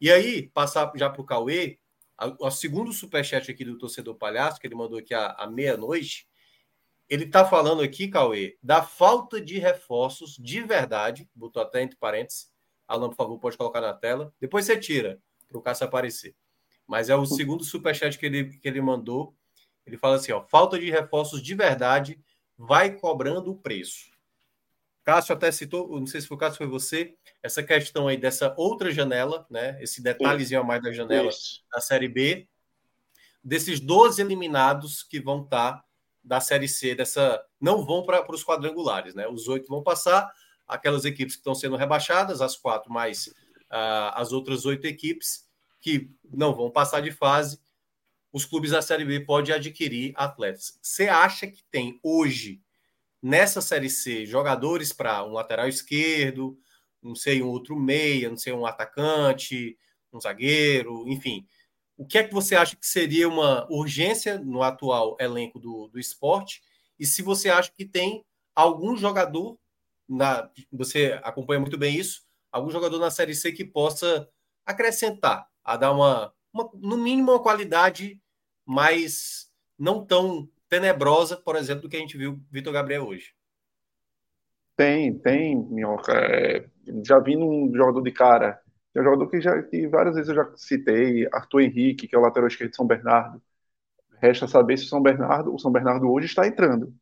E aí, passar já para o Cauê, o segundo superchat aqui do torcedor palhaço, que ele mandou aqui à meia-noite, ele está falando aqui, Cauê, da falta de reforços de verdade, botou até entre parênteses. Alan, por favor, pode colocar na tela. Depois você tira, para o Cássio aparecer. Mas é o segundo superchat que ele, que ele mandou. Ele fala assim: ó, falta de reforços de verdade vai cobrando o preço. Cássio até citou, não sei se foi o Cássio foi você, essa questão aí dessa outra janela, né? Esse detalhezinho a mais da janela Isso. da Série B, desses 12 eliminados que vão estar tá da Série C, dessa não vão para os quadrangulares, né? Os oito vão passar, aquelas equipes que estão sendo rebaixadas, as quatro mais uh, as outras oito equipes que não vão passar de fase, os clubes da Série B podem adquirir atletas. Você acha que tem hoje, nessa Série C, jogadores para um lateral esquerdo, não sei, um outro meia, não sei, um atacante, um zagueiro, enfim, o que é que você acha que seria uma urgência no atual elenco do, do esporte? E se você acha que tem algum jogador, na, você acompanha muito bem isso, algum jogador na Série C que possa acrescentar, a dar uma, uma no mínimo, uma qualidade mais não tão tenebrosa, por exemplo, do que a gente viu Vitor Gabriel hoje. Tem, tem, Minhoca. É, já vi num jogador de cara tem um jogador que, já, que várias vezes eu já citei, Arthur Henrique, que é o lateral esquerdo de São Bernardo. Resta saber se o São Bernardo, o São Bernardo hoje está entrando.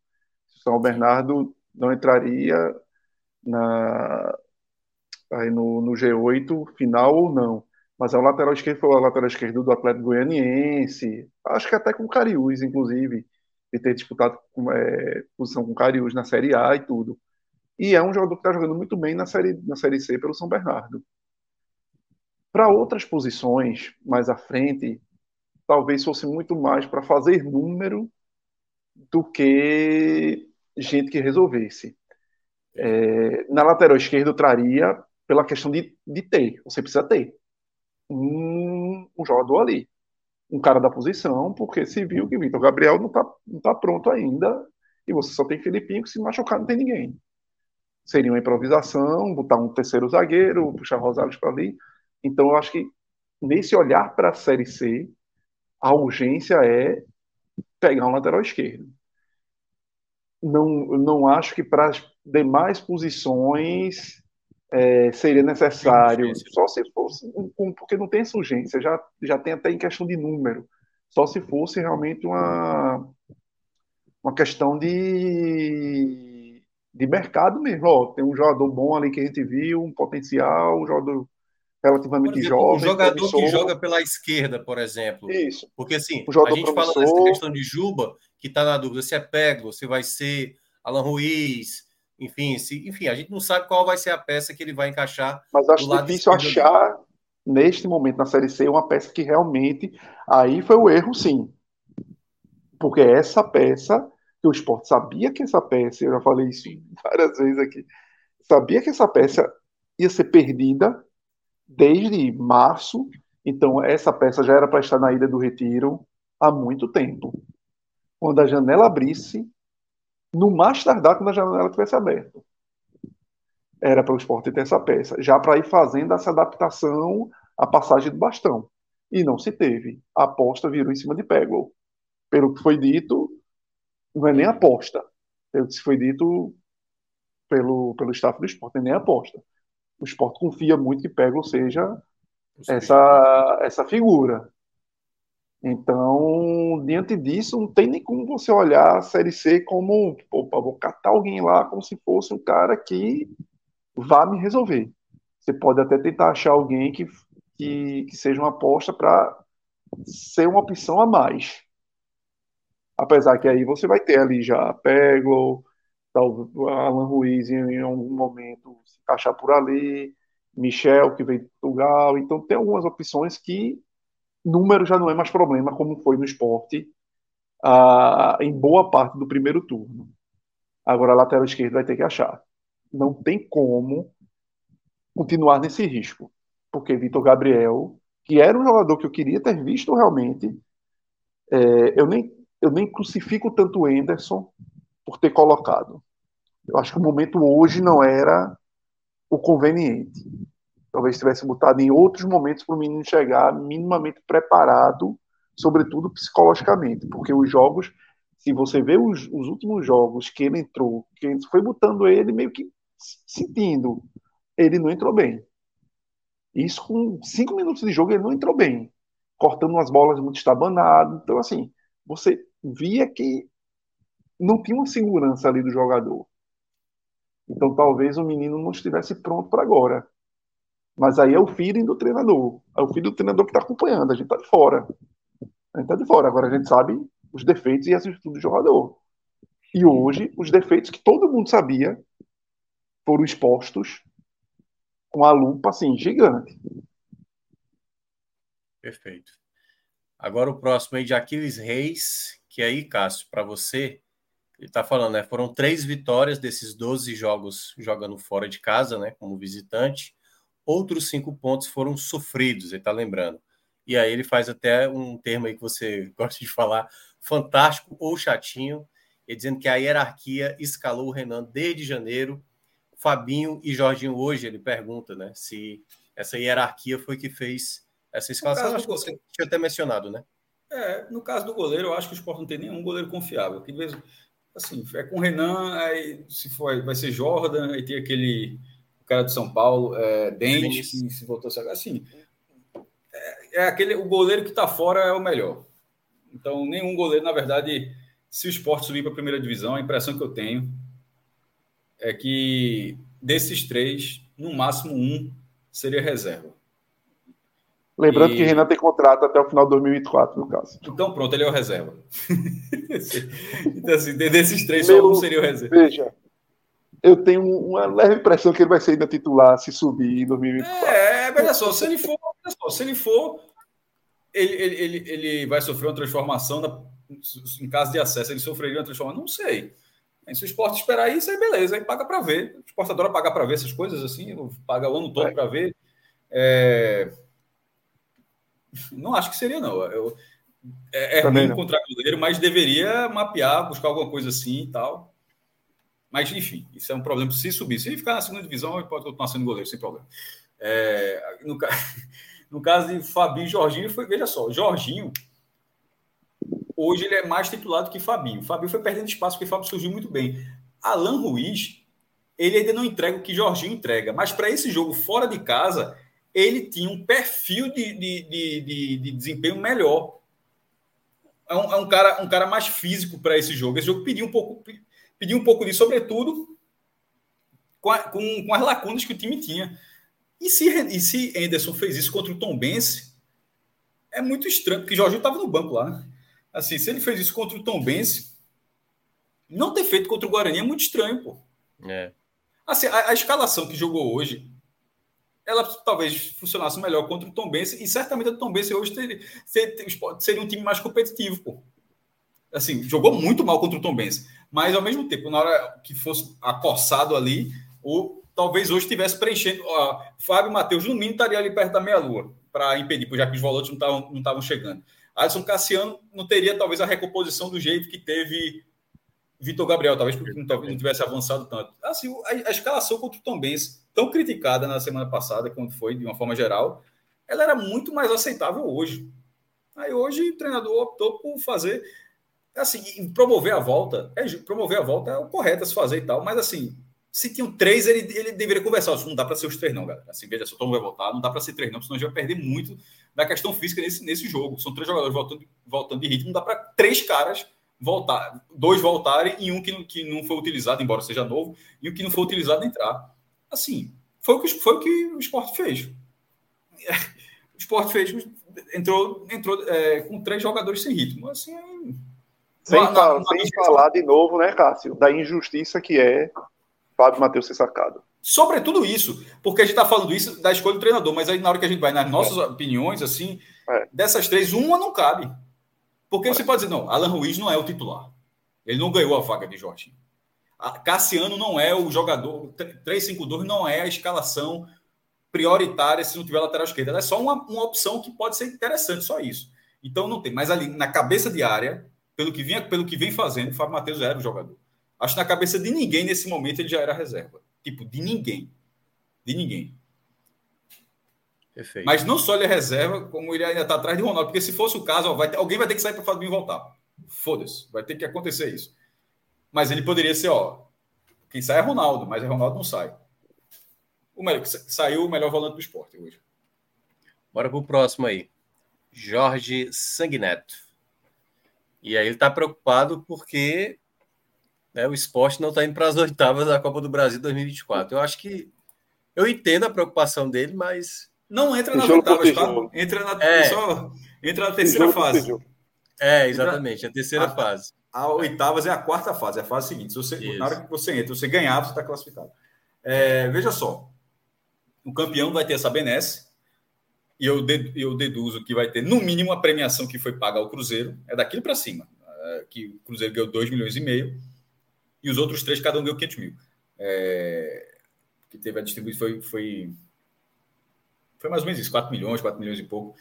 Se o São Bernardo não entraria na, aí no, no G8 final ou não. Mas é o lateral esquerdo, foi o lateral esquerdo do Atlético Goianiense. Acho que até com o Cariús, inclusive, de ter disputado é, posição com o Cariús na Série A e tudo. e é um jogador que está jogando muito bem na série, na série C pelo São Bernardo. Para outras posições mais à frente, talvez fosse muito mais para fazer número do que gente que resolvesse. É, na lateral esquerda eu traria pela questão de, de ter. Você precisa ter um, um jogador ali. Um cara da posição, porque se viu que Vitor Gabriel não está não tá pronto ainda e você só tem Filipinho que se machucar não tem ninguém. Seria uma improvisação, botar um terceiro zagueiro, puxar Rosales para ali. Então eu acho que nesse olhar para a Série C, a urgência é pegar um lateral esquerdo. Não, não acho que para as demais posições é, seria necessário, só se fosse, porque não tem essa urgência, já, já tem até em questão de número, só se fosse realmente uma, uma questão de, de mercado mesmo. Ó, tem um jogador bom ali que a gente viu, um potencial, um jogador relativamente exemplo, jovem. Um jogador promissor. que joga pela esquerda, por exemplo. Isso. Porque assim, um a gente promissor. fala dessa questão de Juba, que está na dúvida se é Peglo, se vai ser Alan Ruiz, enfim, se, enfim, a gente não sabe qual vai ser a peça que ele vai encaixar. Mas acho difícil achar, neste momento, na Série C, uma peça que realmente. Aí foi o erro, sim. Porque essa peça, que o esporte sabia que essa peça, eu já falei isso várias vezes aqui, sabia que essa peça ia ser perdida desde março, então essa peça já era para estar na Ilha do Retiro há muito tempo. Quando a janela abrisse, no mais tardar quando a janela tivesse aberta. Era para o esporte ter essa peça, já para ir fazendo essa adaptação à passagem do bastão. E não se teve. A aposta virou em cima de Peglo. Pelo que foi dito, não é nem aposta. Pelo que foi dito pelo, pelo staff do esporte, é nem aposta o esporte confia muito que Pego seja essa, essa figura. Então, diante disso, não tem nem como você olhar a Série C como, opa, vou catar alguém lá como se fosse um cara que vá me resolver. Você pode até tentar achar alguém que, que, que seja uma aposta para ser uma opção a mais. Apesar que aí você vai ter ali já Pego, tal, Alan Ruiz em, em algum momento se encaixar por ali, Michel que veio de Portugal, então tem algumas opções que número já não é mais problema, como foi no esporte ah, em boa parte do primeiro turno. Agora a lateral esquerda vai ter que achar. Não tem como continuar nesse risco, porque Vitor Gabriel, que era um jogador que eu queria ter visto realmente, é, eu, nem, eu nem crucifico tanto o Enderson por ter colocado. Eu acho que o momento hoje não era o conveniente. Talvez tivesse botado em outros momentos para o menino chegar minimamente preparado, sobretudo psicologicamente, porque os jogos, se você vê os, os últimos jogos que ele entrou, que foi botando ele meio que sentindo, ele não entrou bem. Isso com cinco minutos de jogo ele não entrou bem, cortando umas bolas muito estabanado. Então, assim, você via que não tinha uma segurança ali do jogador. Então talvez o menino não estivesse pronto para agora. Mas aí é o feeling do treinador. É o feeling do treinador que está acompanhando. A gente está de fora. A gente está de fora. Agora a gente sabe os defeitos e as virtudes do jogador. E hoje, os defeitos que todo mundo sabia foram expostos com a lupa assim, gigante. Perfeito. Agora o próximo aí de Aquiles Reis, que aí, Cássio, para você, ele está falando, né? Foram três vitórias desses 12 jogos jogando fora de casa, né? Como visitante. Outros cinco pontos foram sofridos, ele está lembrando. E aí ele faz até um termo aí que você [LAUGHS] gosta de falar, fantástico ou chatinho, ele dizendo que a hierarquia escalou o Renan desde janeiro. Fabinho e Jorginho hoje, ele pergunta, né? Se essa hierarquia foi que fez essa escalação. Acho que você tinha até mencionado, né? É, no caso do goleiro, eu acho que o Sport não tem nenhum goleiro confiável. Que de vez, assim, é com o Renan, aí se for, vai ser Jordan, aí tem aquele o cara de São Paulo, é, Dente, que se voltou a assim. É, é, aquele o goleiro que está fora é o melhor. Então, nenhum goleiro, na verdade, se o esporte subir para a primeira divisão, a impressão que eu tenho é que desses três, no máximo um seria reserva. Lembrando e... que Renan tem contrato até o final de 2024, no caso. Então, pronto, ele é o reserva. [LAUGHS] então, assim, desses três, Meu, só um seria o reserva. Veja, eu tenho uma leve impressão que ele vai ser ainda titular se subir em 2024. É, veja só, se ele for, só, se ele for, ele, ele, ele, ele vai sofrer uma transformação da, em caso de acesso, ele sofreria uma transformação? Não sei. Se o esporte esperar isso, aí beleza, aí paga para ver. O esporte adora pagar para ver essas coisas assim, paga o ano todo é. para ver. É... Não acho que seria, não. Eu, é, é ruim encontrar goleiro, mas deveria mapear, buscar alguma coisa assim e tal. Mas, enfim, isso é um problema se subir. Se ele ficar na segunda divisão, ele pode continuar sendo goleiro, sem problema. É, no, [LAUGHS] no, caso de Fabinho e Jorginho, foi, veja só, Jorginho, hoje ele é mais titulado que Fabinho. Fabinho foi perdendo espaço porque Fábio surgiu muito bem. Alan Ruiz, ele ainda não entrega o que Jorginho entrega, mas para esse jogo fora de casa, ele tinha um perfil de, de, de, de, de desempenho melhor. É um, é um, cara, um cara mais físico para esse jogo. Esse jogo pediu um pouco, pediu um pouco disso, sobretudo com, a, com, com, as lacunas que o time tinha. E se, e se Anderson fez isso contra o Tom Bense, é muito estranho, porque Jorginho estava no banco lá. Né? Assim, se ele fez isso contra o Tom Bense, não ter feito contra o Guarani é muito estranho, pô. É. Assim, a, a escalação que jogou hoje ela talvez funcionasse melhor contra o Tom Bense, e certamente o Tom Bense hoje teria, seria um time mais competitivo, pô. Assim, jogou muito mal contra o Tom Bense, mas ao mesmo tempo, na hora que fosse acossado ali, ou talvez hoje estivesse preenchendo. Ó, Fábio Matheus, no mínimo, estaria ali perto da meia-lua, para impedir, já que os volantes não estavam chegando. Alisson Cassiano não teria talvez a recomposição do jeito que teve Vitor Gabriel, talvez porque não, não tivesse avançado tanto. Assim, a, a escalação contra o Tom Benz, tão criticada na semana passada, quando foi, de uma forma geral, ela era muito mais aceitável hoje. Aí hoje o treinador optou por fazer, assim, promover a volta. É, promover a volta é o correto a se fazer e tal, mas assim, se tinham três, ele, ele deveria conversar. Não dá para ser os três, não, galera. Assim, veja, se o Tom vai voltar, não dá para ser três, não, senão a gente vai perder muito da questão física nesse, nesse jogo. São três jogadores voltando, voltando de ritmo, não dá para três caras voltar, dois voltarem e um que não, que não foi utilizado, embora seja novo, e o que não foi utilizado entrar. Assim, foi o que, foi o, que o esporte fez. [LAUGHS] O esporte fez, entrou, entrou é, com três jogadores sem ritmo. Assim, sem, na, falar, na, sem falar de novo, né, Cássio, da injustiça que é Fábio Matheus ser sacado. Sobretudo isso, porque a gente está falando isso da escolha do treinador, mas aí na hora que a gente vai nas nossas é. opiniões, assim, é. dessas três, uma não cabe. Porque você pode dizer, não, Alan Ruiz não é o titular. Ele não ganhou a vaga de Jorge. Cassiano não é o jogador. 3-5-2 não é a escalação prioritária se não tiver lateral esquerda. Ela é só uma, uma opção que pode ser interessante, só isso. Então não tem. Mas ali, na cabeça de área, pelo que, vinha, pelo que vem fazendo, o Fábio Matheus já era o jogador. Acho que na cabeça de ninguém nesse momento ele já era reserva. Tipo, de ninguém. De ninguém. Perfeito. Mas não só ele é reserva, como ele ainda está atrás de Ronaldo. Porque se fosse o caso, ó, vai ter, alguém vai ter que sair para o Fabinho voltar. Foda-se, vai ter que acontecer isso. Mas ele poderia ser, ó. Quem sai é Ronaldo, mas Ronaldo não sai. O melhor, saiu o melhor volante do esporte hoje. Bora pro próximo aí. Jorge Sanguineto. E aí ele está preocupado porque né, o esporte não está indo para as oitavas da Copa do Brasil 2024. Eu acho que eu entendo a preocupação dele, mas não entra nas oitavas, tá? Entra na, é. só, entra na terceira fase. É, exatamente, a terceira a, fase. A, a oitavas é a quarta fase, é a fase seguinte. Se você, na hora que você entra, você ganhar, você está classificado. É, veja só, o campeão vai ter essa benesse, e eu, eu deduzo que vai ter, no mínimo, a premiação que foi paga ao Cruzeiro, é daquilo para cima, é, que o Cruzeiro ganhou 2 milhões e meio, e os outros três, cada um ganhou 500 mil. É, que teve a distribuição, foi, foi foi mais ou menos isso, 4 milhões, 4 milhões e pouco.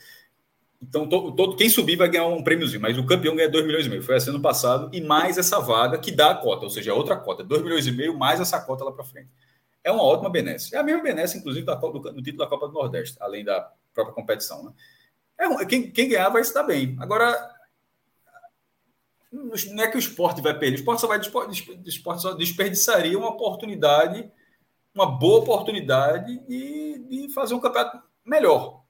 Então, todo, todo, quem subir vai ganhar um prêmiozinho, mas o campeão ganha 2 milhões e meio. Foi assim ano passado, e mais essa vaga que dá a cota, ou seja, outra cota, 2 milhões e meio, mais essa cota lá para frente. É uma ótima benesse. É a mesma benesse, inclusive, da, do, do título da Copa do Nordeste, além da própria competição. Né? É, quem, quem ganhar vai estar bem. Agora, não é que o esporte vai perder, o esporte só vai o esporte só desperdiçaria uma oportunidade, uma boa oportunidade de, de fazer um campeonato melhor.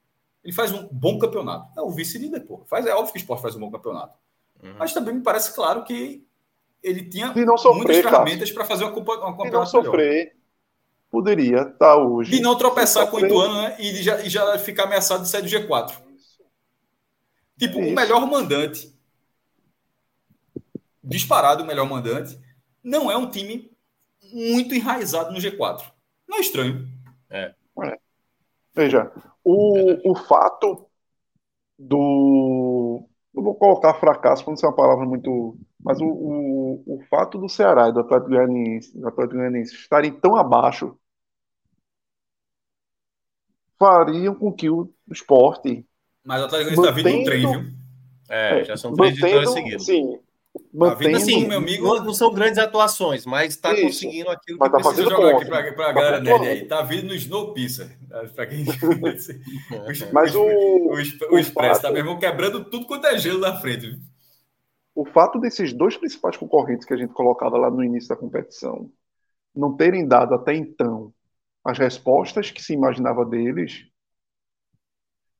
Ele faz um bom campeonato. É o vice-líder, pô. Faz, é óbvio que o esporte faz um bom campeonato. Uhum. Mas também me parece claro que ele tinha sofrer, muitas ferramentas para fazer uma, uma campeonato não sofrer, melhor. Poderia estar tá hoje. E não tropeçar com o Ituano né? e, já, e já ficar ameaçado de sair do G4. Tipo, Isso. o melhor mandante, disparado o melhor mandante, não é um time muito enraizado no G4. Não é estranho. É. é. Veja, o, o fato do. Não vou colocar fracasso, para não ser uma palavra muito. Mas o, o, o fato do Ceará e do Atlético Goianiense, do Atlético Goianiense estarem tão abaixo fariam com que o esporte. Mas o Atlético está vindo no trem, viu? É, já são três vitórias seguidas. Sim, Mantendo, assim, meu amigo, não, não, são grandes atuações, mas está conseguindo aquilo mas que tá precisa jogar aqui para a tá galera nerd aí. Tá vindo no Snow Pizza. Para quem [LAUGHS] Mas o, o, o, o Expresso tá mesmo quebrando tudo quanto é gelo na frente. O fato desses dois principais concorrentes que a gente colocava lá no início da competição não terem dado até então as respostas que se imaginava deles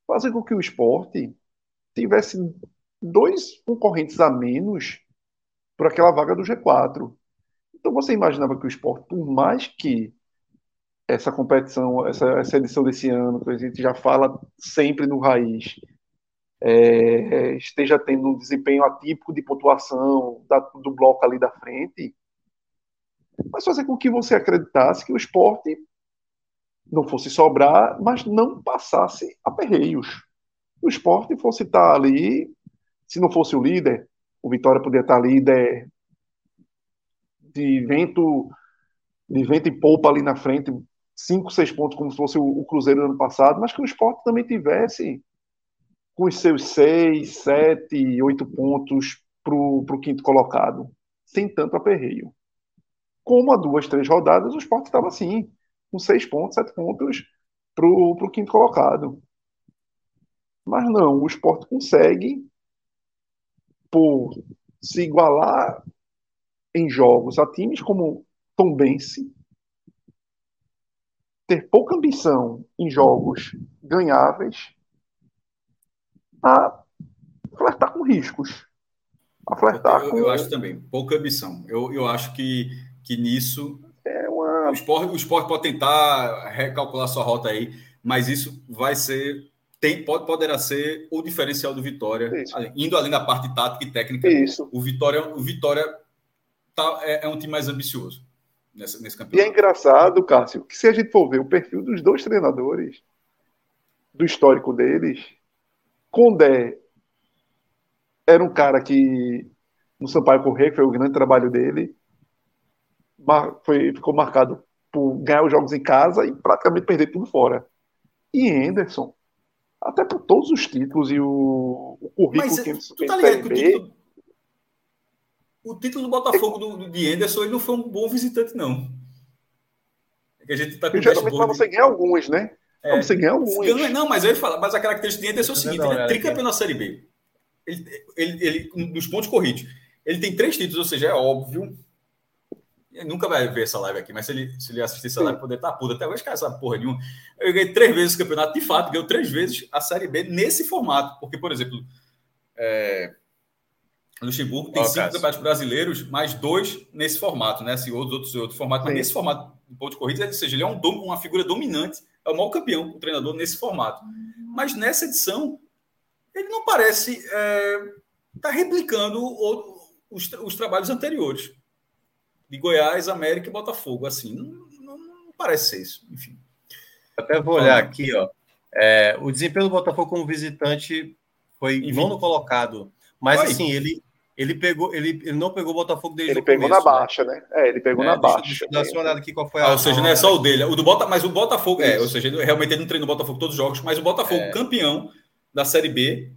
fazem com que o esporte tivesse dois concorrentes a menos por aquela vaga do G4. Então você imaginava que o esporte, por mais que essa competição, essa, essa edição desse ano, que a gente já fala sempre no raiz, é, esteja tendo um desempenho atípico de pontuação da, do bloco ali da frente, mas fazer com que você acreditasse que o esporte não fosse sobrar, mas não passasse aperreios. O esporte fosse estar ali, se não fosse o líder, o Vitória poderia estar líder de vento, de vento e poupa ali na frente, cinco, seis pontos, como se fosse o, Cruzeiro do ano passado, mas que o esporte também tivesse com os seus seis, sete, oito pontos para o quinto colocado, sem tanto aperreio. Como há duas, três rodadas, o esporte estava assim, com seis pontos, sete pontos para o quinto colocado. Mas não, o esporte consegue por se igualar em jogos a times como Tom Bense, ter pouca ambição em jogos ganháveis, a flertar com riscos. A flertar eu, com... eu acho também, pouca ambição. Eu, eu acho que, que nisso é uma... o, esporte, o esporte pode tentar recalcular sua rota aí, mas isso vai ser tem, pode, poderá ser o diferencial do Vitória, indo além da parte tática e técnica. Isso. O Vitória, o Vitória tá, é, é um time mais ambicioso nesse, nesse campeonato. E é engraçado, Cássio, que se a gente for ver o perfil dos dois treinadores, do histórico deles, Condé era um cara que no Sampaio Correia, que foi o grande trabalho dele, foi, ficou marcado por ganhar os jogos em casa e praticamente perder tudo fora. E Anderson até por todos os títulos e o, o currículo Mas, que ele tu tá ligado que o título, o título do Botafogo do, do, de Anderson ele não foi um bom visitante, não. É que a gente tá com geralmente para você ganhar alguns, né? É, você ganhar alguns. Não, mas eu ia falar, mas a característica de Anderson é o seguinte: ele é tricampeão na Série B. Ele, ele, ele, nos pontos corridos. Ele tem três títulos, ou seja, é óbvio ele nunca vai ver essa live aqui, mas se ele, se ele assistir essa live, poder estar tá puto. Até hoje, cara, essa porra nenhuma. Eu ganhei três vezes o campeonato, de fato, ganhei três vezes a Série B nesse formato. Porque, por exemplo, é, Luxemburgo tem oh, cinco campeonatos brasileiros, mais dois nesse formato, né? Assim, outros, outros, outros formatos, mas nesse formato de ponto de corrida, ou seja, ele é um, uma figura dominante, é o maior campeão, o treinador nesse formato. Mas nessa edição, ele não parece estar é, tá replicando os, os trabalhos anteriores de Goiás, América e Botafogo. Assim, não, não, não parece ser isso. Enfim. Até vou olhar aqui, ó. É, o desempenho do Botafogo como visitante foi Enfim. nono colocado. Mas Oi. assim, ele, ele pegou, ele, ele não pegou o Botafogo desde ele o pegou na né? baixa, né? É, ele pegou é, na deixa, baixa. Deixa eu dar uma olhada aqui qual foi a. Ah, ou seja, não é só o dele. O do Bota, mas o Botafogo, é, ou seja, realmente ele não treinou o Botafogo todos os jogos, mas o Botafogo, é. campeão da Série B,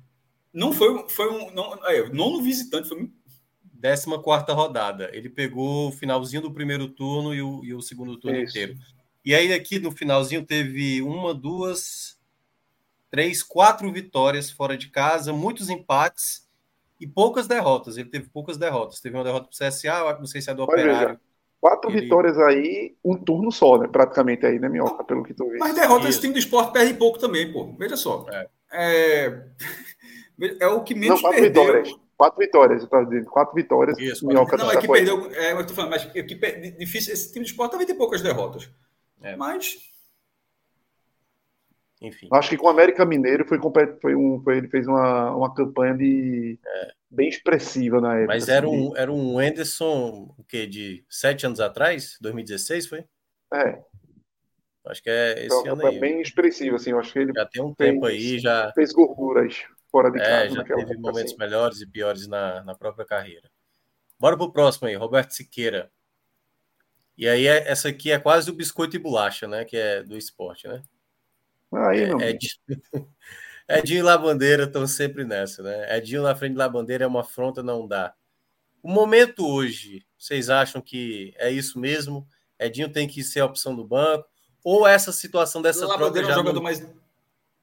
não foi, foi um. Não, é, nono visitante, foi 14 rodada. Ele pegou o finalzinho do primeiro turno e o, e o segundo turno Isso. inteiro. E aí, aqui no finalzinho, teve uma, duas, três, quatro vitórias fora de casa, muitos empates e poucas derrotas. Ele teve poucas derrotas. Teve uma derrota para o CSA, não sei se é do Pode Operário. Ver, Quatro ele... vitórias aí, um turno só, né? Praticamente aí, né, Minhoca? Pelo que tu vê. Mas derrota esse time do esporte perde pouco também, pô. Veja só. É, é... [LAUGHS] é o que menos não, perdeu. Vitórias. Quatro vitórias, eu dizendo. Quatro vitórias. Isso, quatro... Não, é que perdeu. É, eu tô falando, mas é que, difícil. Esse time de esporte também tem poucas derrotas. É. Mas. Enfim. Acho que com o América Mineiro foi, foi um. Foi, ele fez uma, uma campanha de. É. bem expressiva na época. Mas era assim. um, era um Anderson, o quê? De sete anos atrás? 2016, foi? É. Acho que é esse então, ano aí. bem expressivo, assim. Eu acho que ele já tem um fez, tempo aí, já fez gorduras fora de é, casa. já teve momentos assim. melhores e piores na, na própria carreira. Bora pro próximo aí, Roberto Siqueira. E aí, é, essa aqui é quase o biscoito e bolacha, né? Que é do esporte, né? Aí não. É, [LAUGHS] é, de... Edinho e Labandeira estão sempre nessa, né? Edinho na frente de Labandeira é uma afronta, não dá. O momento hoje, vocês acham que é isso mesmo? Edinho tem que ser a opção do banco? Ou essa situação dessa Labandeira troca já é um jogador não, mais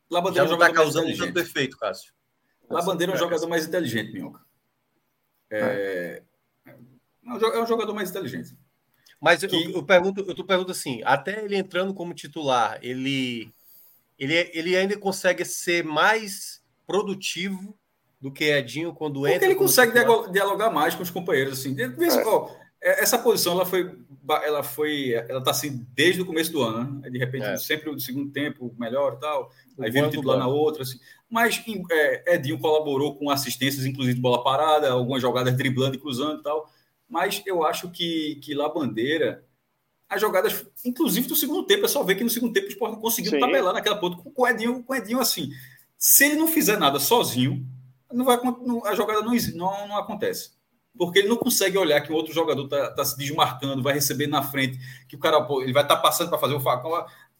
Labandeira já não está causando tanto efeito, Cássio? Labandeira é um jogador mais inteligente, Minhoca. É, é. é um jogador mais inteligente. Mas que... eu, eu, pergunto, eu pergunto assim, até ele entrando como titular, ele ele, ele ainda consegue ser mais produtivo do que Edinho quando Porque entra. ele consegue dialogar mais com os companheiros. Assim. É. essa posição ela foi. Ela foi. Ela tá assim desde o começo do ano, né? De repente, é. sempre o segundo tempo melhor e tal. O aí vem o titular na outra. Assim. Mas é, Edinho colaborou com assistências, inclusive de bola parada, algumas jogadas driblando e cruzando e tal. Mas eu acho que, que lá Bandeira as jogadas, inclusive do segundo tempo. É só ver que no segundo tempo o Sport conseguiu Sim. tabelar naquela ponta com o Edinho, com o Edinho assim. Se ele não fizer nada sozinho, não vai, não, a jogada não, não, não acontece. Porque ele não consegue olhar que o outro jogador está tá se desmarcando, vai receber na frente, que o cara ele vai estar tá passando para fazer o facão.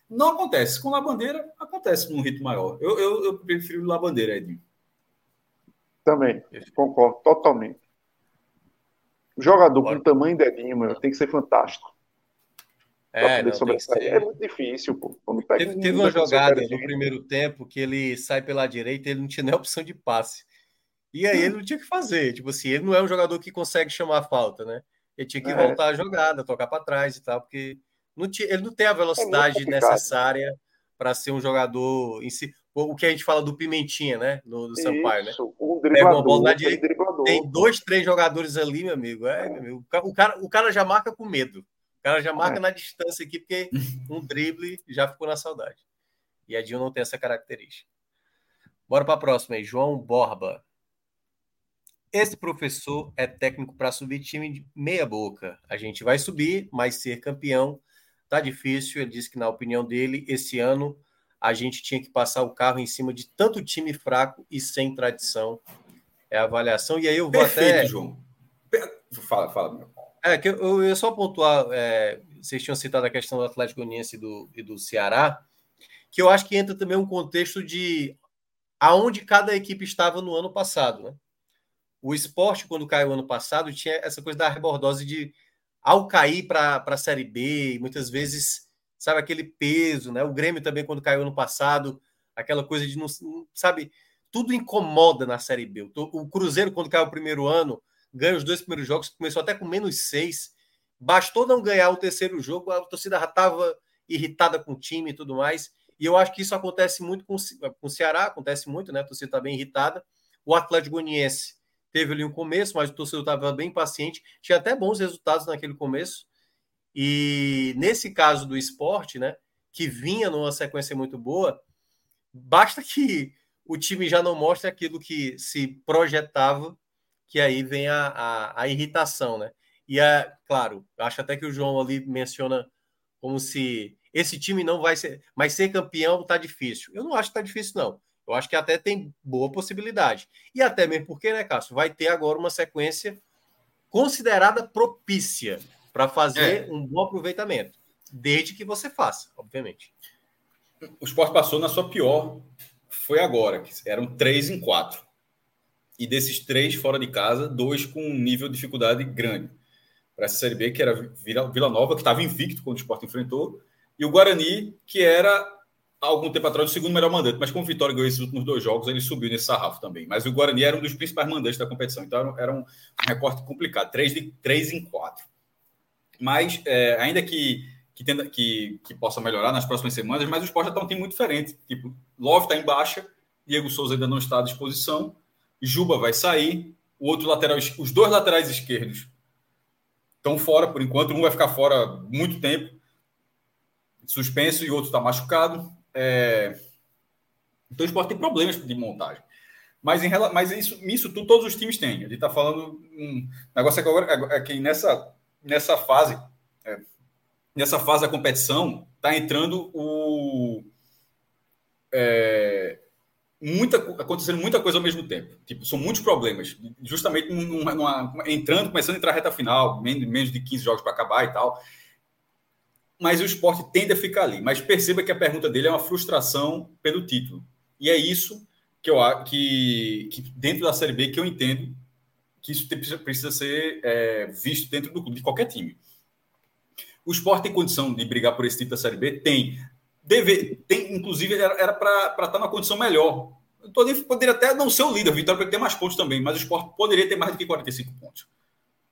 Não acontece. Com a bandeira, acontece num ritmo maior. Eu, eu, eu prefiro a bandeira, Edinho. Também, concordo totalmente. O jogador com o tamanho de Edinho, tem que ser fantástico. É, não, ser... é muito difícil, pô. Teve, teve uma jogada no primeiro tempo que ele sai pela direita e ele não tinha nem opção de passe. E aí ele não tinha que fazer. Tipo assim, ele não é um jogador que consegue chamar a falta, né? Ele tinha que é. voltar a jogada, tocar para trás e tal, porque não tinha, ele não tem a é velocidade é necessária para ser um jogador em si. O que a gente fala do Pimentinha, né? No, do Sampaio, né? Um Pega uma bola na direita, tem dois, três jogadores ali, meu amigo. É, meu amigo. O, cara, o cara já marca com medo cara já marca é. na distância aqui, porque [LAUGHS] um drible já ficou na saudade. E a Dinho não tem essa característica. Bora para a próxima aí. João Borba. Esse professor é técnico para subir time de meia boca. A gente vai subir, mas ser campeão tá difícil. Ele disse que, na opinião dele, esse ano a gente tinha que passar o carro em cima de tanto time fraco e sem tradição. É a avaliação. E aí eu vou Perfeito, até. João. Fala, fala, meu. É, que eu, eu ia só pontuar, é, vocês tinham citado a questão do Atlético Goianiense e do, e do Ceará, que eu acho que entra também um contexto de aonde cada equipe estava no ano passado, né? O esporte, quando caiu ano passado, tinha essa coisa da rebordose de, ao cair para a Série B, muitas vezes, sabe, aquele peso, né? O Grêmio também, quando caiu ano passado, aquela coisa de não, sabe, tudo incomoda na Série B. O Cruzeiro, quando caiu o primeiro ano, ganha os dois primeiros jogos, começou até com menos seis. Bastou não ganhar o terceiro jogo, a torcida já estava irritada com o time e tudo mais. E eu acho que isso acontece muito com, com o Ceará, acontece muito, né? A torcida está bem irritada. O Atlético Goianiense teve ali um começo, mas o torcedor estava bem paciente. Tinha até bons resultados naquele começo. E nesse caso do esporte, né? Que vinha numa sequência muito boa, basta que o time já não mostre aquilo que se projetava que aí vem a, a, a irritação, né? E é claro, acho até que o João ali menciona como se esse time não vai ser, mas ser campeão tá difícil. Eu não acho que tá difícil, não. Eu acho que até tem boa possibilidade. E até mesmo porque, né, Cássio, vai ter agora uma sequência considerada propícia para fazer é. um bom aproveitamento, desde que você faça, obviamente. O esporte passou na sua pior, foi agora, que eram três em quatro e desses três fora de casa, dois com um nível de dificuldade grande. Para essa Série B, que era Vila Nova, que estava invicto quando o Sport enfrentou, e o Guarani, que era, algum tempo atrás, o segundo melhor mandante, mas com o Vitória ganhou esses últimos dois jogos, ele subiu nesse sarrafo também. Mas o Guarani era um dos principais mandantes da competição, então era um, recorte complicado, três, de, três em quatro. Mas, é, ainda que, que, tenda, que, que possa melhorar nas próximas semanas, mas o Sport já está um muito diferente. Tipo, Love está em baixa, Diego Souza ainda não está à disposição, Juba vai sair, o outro lateral, os dois laterais esquerdos estão fora por enquanto, um vai ficar fora muito tempo, suspenso, e o outro está machucado. É... Então o esporte tem problemas de montagem. Mas, em, mas isso, isso tudo todos os times têm. Gente está falando. Um negócio é que agora é que nessa, nessa fase, é, nessa fase da competição, está entrando o. É, muita, acontecendo muita coisa ao mesmo tempo. Tipo, são muitos problemas. Justamente numa, numa, entrando, começando a entrar a reta final, menos, menos de 15 jogos para acabar e tal. Mas o esporte tende a ficar ali. Mas perceba que a pergunta dele é uma frustração pelo título. E é isso que eu que, que dentro da Série B que eu entendo que isso precisa ser é, visto dentro do clube, de qualquer time. O esporte tem condição de brigar por esse título da Série B? Tem. Deve, tem, inclusive, era para estar tá numa condição melhor. Eu poderia até não ser o líder, o Vitória poderia ter mais pontos também, mas o esporte poderia ter mais do que 45 pontos.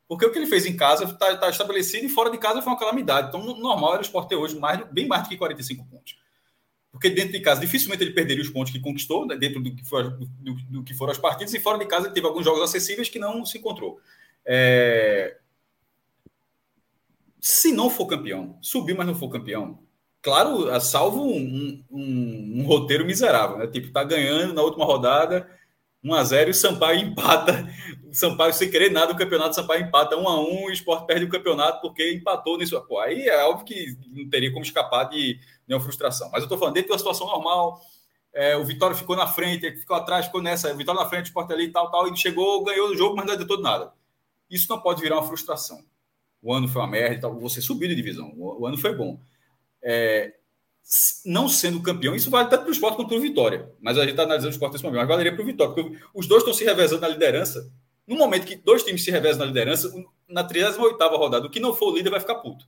Porque o que ele fez em casa está tá estabelecido e fora de casa foi uma calamidade. Então, normal era o esporte ter hoje mais, bem mais do que 45 pontos. Porque dentro de casa, dificilmente ele perderia os pontos que conquistou, né, dentro do que, do, do, que foram as partidas, e fora de casa ele teve alguns jogos acessíveis que não se encontrou. É... Se não for campeão, subir, mas não for campeão, Claro, salvo um, um, um, roteiro miserável, né? Tipo, tá ganhando na última rodada 1 a 0 e o Sampaio empata. O Sampaio, sem querer nada, o campeonato Sampaio empata 1 a 1 e o Sport perde o campeonato porque empatou nisso. Pô, aí é óbvio que não teria como escapar de nenhuma frustração. Mas eu tô falando, dentro de uma situação normal, é, o Vitória ficou na frente, ficou atrás, ficou nessa, o Vitória na frente, o Sport ali e tal, tal, e chegou, ganhou o jogo, mas não adiantou nada. Isso não pode virar uma frustração. O ano foi uma merda tal, você subiu de divisão, o, o ano foi bom é, não sendo campeão, isso vale tanto para o esporte quanto para o Vitória. Mas a gente está analisando o esporte nesse momento, mas valeria para o Vitória, porque os dois estão se revezando na liderança. No momento que dois times se revezam na liderança, na 38 rodada, o que não for o líder vai ficar puto.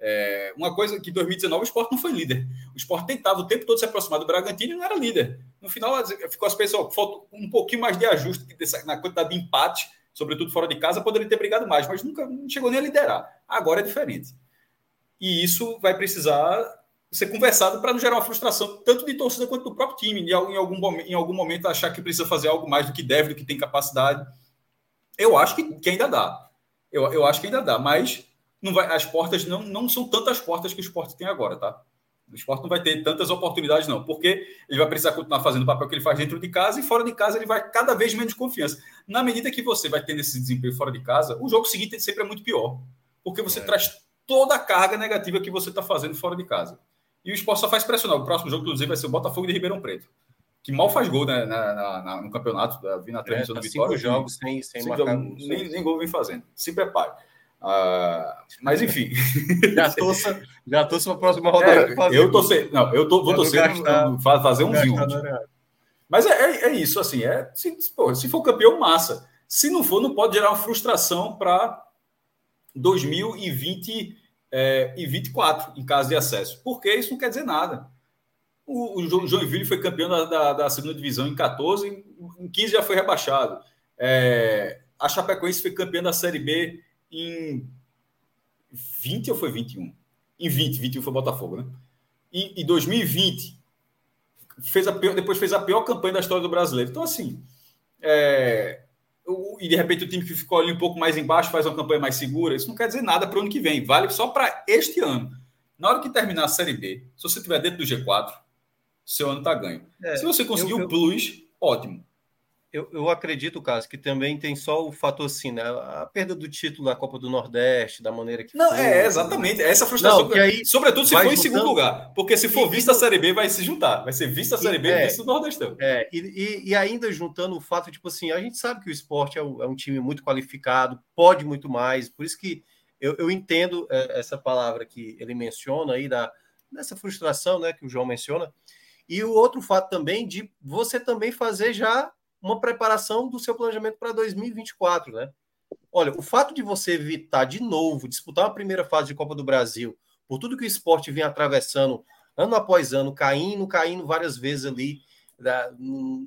É, uma coisa que em 2019 o esporte não foi líder. O esporte tentava o tempo todo se aproximar do Bragantino e não era líder. No final, ficou as pessoas, faltou um pouquinho mais de ajuste na quantidade de empate, sobretudo fora de casa, poderia ter brigado mais, mas nunca não chegou nem a liderar. Agora é diferente. E isso vai precisar ser conversado para não gerar uma frustração tanto de torcida quanto do próprio time, em algum, em algum momento achar que precisa fazer algo mais do que deve, do que tem capacidade. Eu acho que, que ainda dá. Eu, eu acho que ainda dá, mas não vai, as portas não, não são tantas portas que o esporte tem agora, tá? O esporte não vai ter tantas oportunidades, não, porque ele vai precisar continuar fazendo o papel que ele faz dentro de casa e fora de casa ele vai cada vez menos confiança. Na medida que você vai tendo esse desempenho fora de casa, o jogo seguinte sempre é muito pior, porque você é. traz toda a carga negativa que você está fazendo fora de casa. E o esporte só faz pressionar. O próximo jogo, inclusive, vai ser o Botafogo de Ribeirão Preto, que mal faz gol né, na, na, na, no campeonato, vi na transmissão é, tá do Vitória. Cinco jogos sem, sem marcar. Nem, nem gol vem fazendo. Se prepare. Uh, mas enfim. [LAUGHS] já torça, já torça para a próxima rodada. É, eu torcer, não, eu tô, vou torcer fazer um vinho. Mas é, é, é, isso, assim, é se, pô, se for campeão, massa. Se não for, não pode gerar uma frustração para 2020 é, e 24 em caso de acesso. Porque isso não quer dizer nada. O, o Joinville foi campeão da, da, da, segunda divisão em 14, em 15 já foi rebaixado. É, a Chapecoense foi campeã da Série B em 20 ou foi 21? Em 20, 21 foi Botafogo, né? E em 2020 fez a pior, depois fez a pior campanha da história do brasileiro. Então, assim, é, e de repente o time que ficou ali um pouco mais embaixo faz uma campanha mais segura, isso não quer dizer nada para o ano que vem, vale só para este ano. Na hora que terminar a Série B, se você estiver dentro do G4, seu ano está ganho. É, se você conseguir o plus, ótimo. Eu, eu acredito, Carlos, que também tem só o fator assim, né? A perda do título da Copa do Nordeste, da maneira que. Não, foi, é, exatamente. Essa frustração. Não, aí, sobretudo se for em segundo lugar. Porque se for vista a Série B, vai se juntar. Vai ser vista a Série B e vista o Nordestão. É, e, e, e, ainda juntando o fato, tipo assim, a gente sabe que o esporte é um, é um time muito qualificado, pode muito mais. Por isso que eu, eu entendo é, essa palavra que ele menciona aí, da, dessa frustração, né, que o João menciona. E o outro fato também de você também fazer já uma preparação do seu planejamento para 2024, né? Olha, o fato de você evitar de novo disputar a primeira fase de Copa do Brasil, por tudo que o esporte vinha atravessando ano após ano, caindo, caindo várias vezes ali,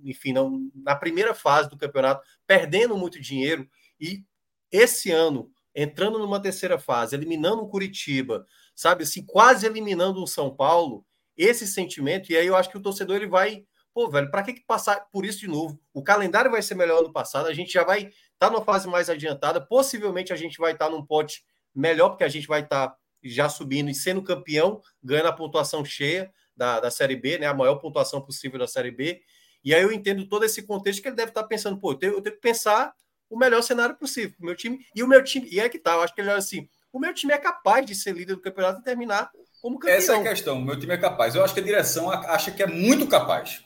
enfim, não, na primeira fase do campeonato, perdendo muito dinheiro, e esse ano, entrando numa terceira fase, eliminando o Curitiba, sabe assim, quase eliminando o São Paulo, esse sentimento, e aí eu acho que o torcedor ele vai pô, velho, para que, que passar por isso de novo? O calendário vai ser melhor no passado, a gente já vai estar tá numa fase mais adiantada, possivelmente a gente vai estar tá num pote melhor, porque a gente vai estar tá já subindo e sendo campeão, ganhando a pontuação cheia da, da Série B, né, a maior pontuação possível da Série B. E aí eu entendo todo esse contexto que ele deve estar pensando, pô, eu tenho, eu tenho que pensar o melhor cenário possível meu time. E o meu time, e é que tá, eu acho que ele olha assim, o meu time é capaz de ser líder do campeonato e terminar como campeão. Essa é a questão, o meu time é capaz. Eu acho que a direção acha que é muito capaz.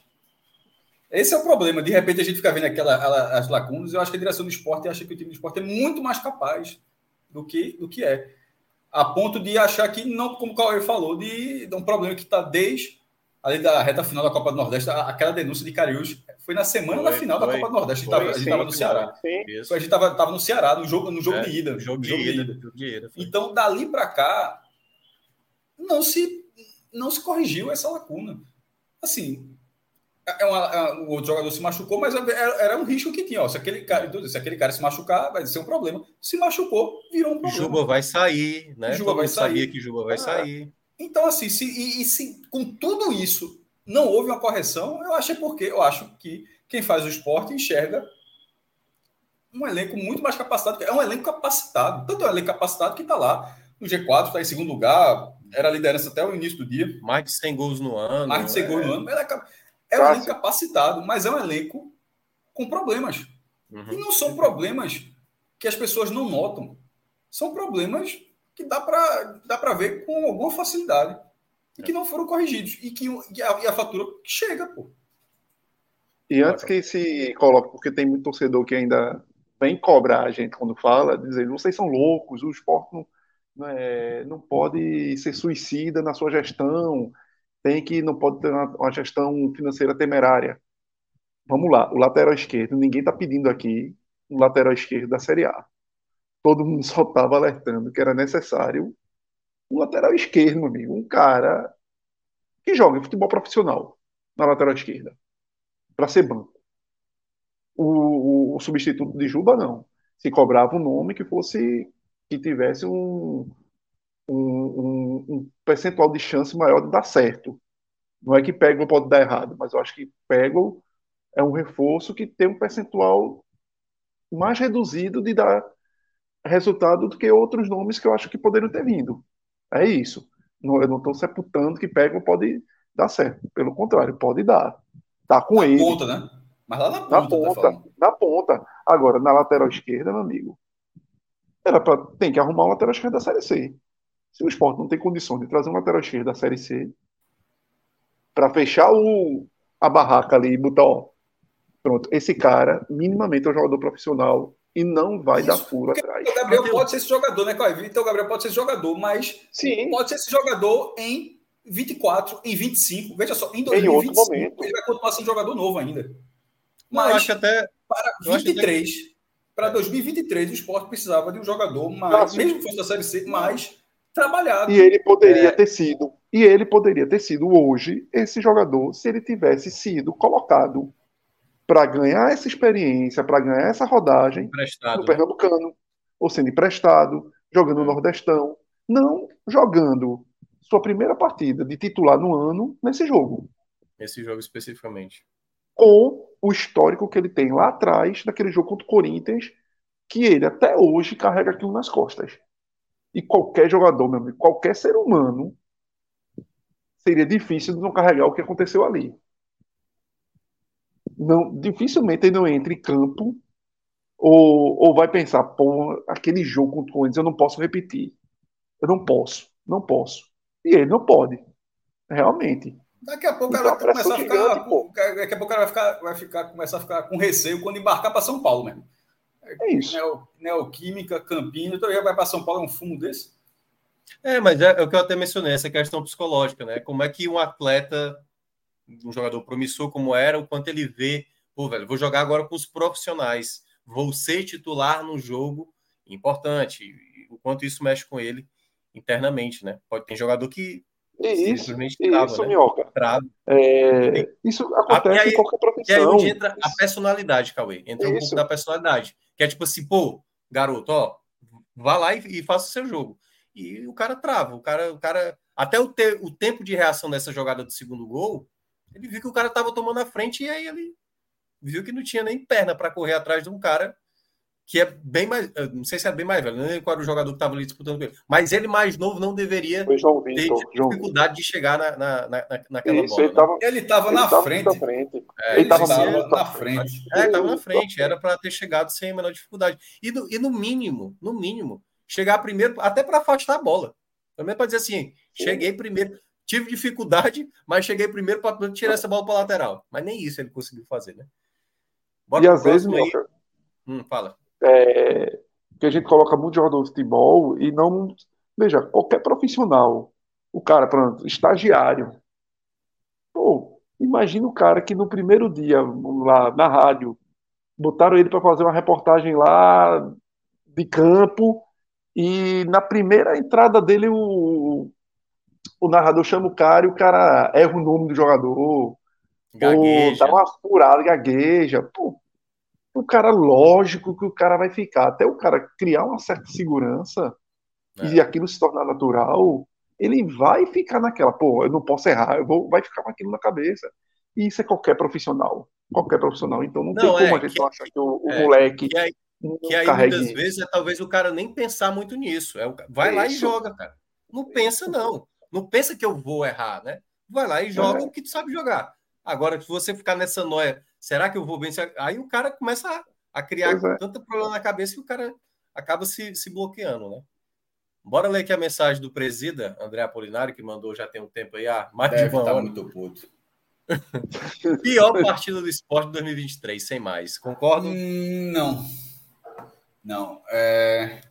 Esse é o problema. De repente a gente fica vendo aquela, as lacunas. Eu acho que a direção do esporte acha que o time do esporte é muito mais capaz do que, do que é. A ponto de achar que, não, como o Cauê falou, de, de um problema que está desde ali da reta final da Copa do Nordeste, aquela denúncia de Cariús foi na semana foi, da final foi, da Copa do Nordeste. Foi, a gente estava no Ceará. Sim. A gente estava no Ceará, no jogo, no jogo é, de ida. Jogo, jogo de, ida, ida. de ida. Então, dali para cá, não se, não se corrigiu essa lacuna. Assim, é uma, é, o outro jogador se machucou, mas era, era, um risco que tinha. Ó, se, aquele cara, então, se aquele cara se machucar, vai ser um problema. Se machucou, virou um problema. Juba vai sair, né? Juba vai sair. sabia que Juba vai ah, sair. Então, assim, se, e, e, se com tudo isso não houve uma correção, eu acho é porque eu acho que quem faz o esporte enxerga um elenco muito mais capacitado. É um elenco capacitado. Tanto é um elenco capacitado que está lá no G4, está em segundo lugar, era liderança até o início do dia. Mais de 100 gols no ano. Mais de 100 é... gols no ano. É, é um elenco capacitado, mas é um elenco com problemas. Uhum. E não são problemas que as pessoas não notam. São problemas que dá para dá ver com alguma facilidade e que não foram corrigidos e que e a, e a fatura chega, pô. E antes que se coloque, porque tem muito torcedor que ainda vem cobrar a gente quando fala, dizendo vocês são loucos, o esporte não, não, é, não pode ser suicida na sua gestão, tem que não pode ter uma, uma gestão financeira temerária. Vamos lá, o lateral esquerdo, ninguém está pedindo aqui um lateral esquerdo da Série A todo mundo só estava alertando que era necessário um lateral esquerdo, meu amigo. Um cara que joga futebol profissional na lateral esquerda. Para ser banco. O, o, o, substituto de Juba, não. Se cobrava um nome que fosse. que tivesse um, um, um, percentual de chance maior de dar certo. Não é que Pego pode dar errado, mas eu acho que Pego é um reforço que tem um percentual mais reduzido de dar resultado do que outros nomes que eu acho que poderiam ter vindo. É isso. Não, eu não estou sepultando que Pego pode dar certo. Pelo contrário, pode dar. Tá com na ele. ponta, né? Mas lá na ponta. Na ponta, tá na ponta. Agora, na lateral esquerda, meu amigo, era pra, tem que arrumar um lateral esquerdo da Série C. Se o esporte não tem condições de trazer um lateral esquerdo da Série C, para fechar o, a barraca ali e botar, ó, pronto, esse cara, minimamente, é um jogador profissional e não vai Isso, dar furo atrás. O Gabriel pode ser esse jogador, né, Caio? Então o Gabriel pode ser esse jogador, mas Sim. pode ser esse jogador em 24, em 25. Veja só, em 2025 em ele vai continuar sendo jogador novo ainda. Mas eu acho até para 23, até... para 2023 o esporte precisava de um jogador mais, mesmo que fosse da série C, mais trabalhado. E ele poderia é... ter sido, e ele poderia ter sido hoje esse jogador se ele tivesse sido colocado para ganhar essa experiência, para ganhar essa rodagem emprestado, no né? Pernambucano, ou sendo emprestado, jogando no é. Nordestão, não jogando sua primeira partida de titular no ano nesse jogo. Esse jogo especificamente. Com o histórico que ele tem lá atrás, daquele jogo contra o Corinthians, que ele até hoje carrega aquilo nas costas. E qualquer jogador, meu amigo, qualquer ser humano, seria difícil de não carregar o que aconteceu ali não, dificilmente ele não entra em campo ou, ou vai pensar, pô, aquele jogo contra o Corinthians eu não posso repetir. Eu não posso, não posso. E ele não pode. Realmente. Daqui a pouco então, ela vai começar a ficar. Gigante, daqui a pouco ela vai ficar, vai ficar, começar a ficar com receio quando embarcar para São Paulo mesmo. É isso. Neo, Neoquímica, Campinas, então vai para São Paulo é um fumo desse? É, mas é, é, o que eu até mencionei, essa questão psicológica, né? Como é que um atleta um jogador promissor como era, o quanto ele vê, pô, velho, vou jogar agora com os profissionais, vou ser titular no jogo, importante, o quanto isso mexe com ele internamente, né? Pode ter jogador que isso, simplesmente trava, isso, né? Minhoca. Trava. É, isso acontece aí, em qualquer profissão. E aí onde entra a personalidade, Cauê. Entra isso. um pouco da personalidade. Que é tipo assim, pô, garoto, ó, vá lá e, e faça o seu jogo. E o cara trava, o cara, o cara até o, te, o tempo de reação dessa jogada do segundo gol, ele viu que o cara estava tomando a frente e aí ele viu que não tinha nem perna para correr atrás de um cara que é bem mais. Não sei se é bem mais velho, não lembro qual era o jogador que estava ali disputando com ele. Mas ele mais novo não deveria Vitor, ter dificuldade de chegar na, na, na, naquela Isso, bola. Ele estava né? ele na frente. frente. É, ele estava na frente. É, estava na frente. Era para ter chegado sem a menor dificuldade. E no, e no mínimo, no mínimo, chegar primeiro, até para afastar a bola. Também para dizer assim, cheguei primeiro. Tive dificuldade, [LAUGHS] mas cheguei primeiro para tirar essa bola para lateral. Mas nem isso ele conseguiu fazer, né? Bora e às vezes, aí. Hum, fala. É, que a gente coloca muito jogador de futebol e não. Veja, qualquer profissional, o cara, pronto, estagiário. Pô, imagina o cara que no primeiro dia, lá na rádio, botaram ele para fazer uma reportagem lá de campo e na primeira entrada dele o, o narrador chama o cara e o cara erra o nome do jogador. Gagueja. Ou dá uma furada, gagueja. Pô, o cara, lógico que o cara vai ficar. Até o cara criar uma certa segurança é. e aquilo se tornar natural, ele vai ficar naquela, pô, eu não posso errar, eu vou, vai ficar com aquilo na cabeça. E isso é qualquer profissional. Qualquer profissional. Então não, não tem como é, a gente que, achar que o, o é, moleque. Que aí, que aí muitas vezes é talvez o cara nem pensar muito nisso. É, vai isso. lá e joga, cara. Não pensa, não. Não pensa que eu vou errar, né? Vai lá e joga é. o que tu sabe jogar. Agora, se você ficar nessa noia, será que eu vou bem? Aí o cara começa a, a criar é. tanto problema na cabeça que o cara acaba se, se bloqueando, né? Bora ler aqui a mensagem do presida, André Apolinário, que mandou já tem um tempo aí. Ah, mais Deve de uma tá hora. muito puto. [LAUGHS] Pior partida do esporte de 2023, sem mais. Concordo? Hum, não. Não. É...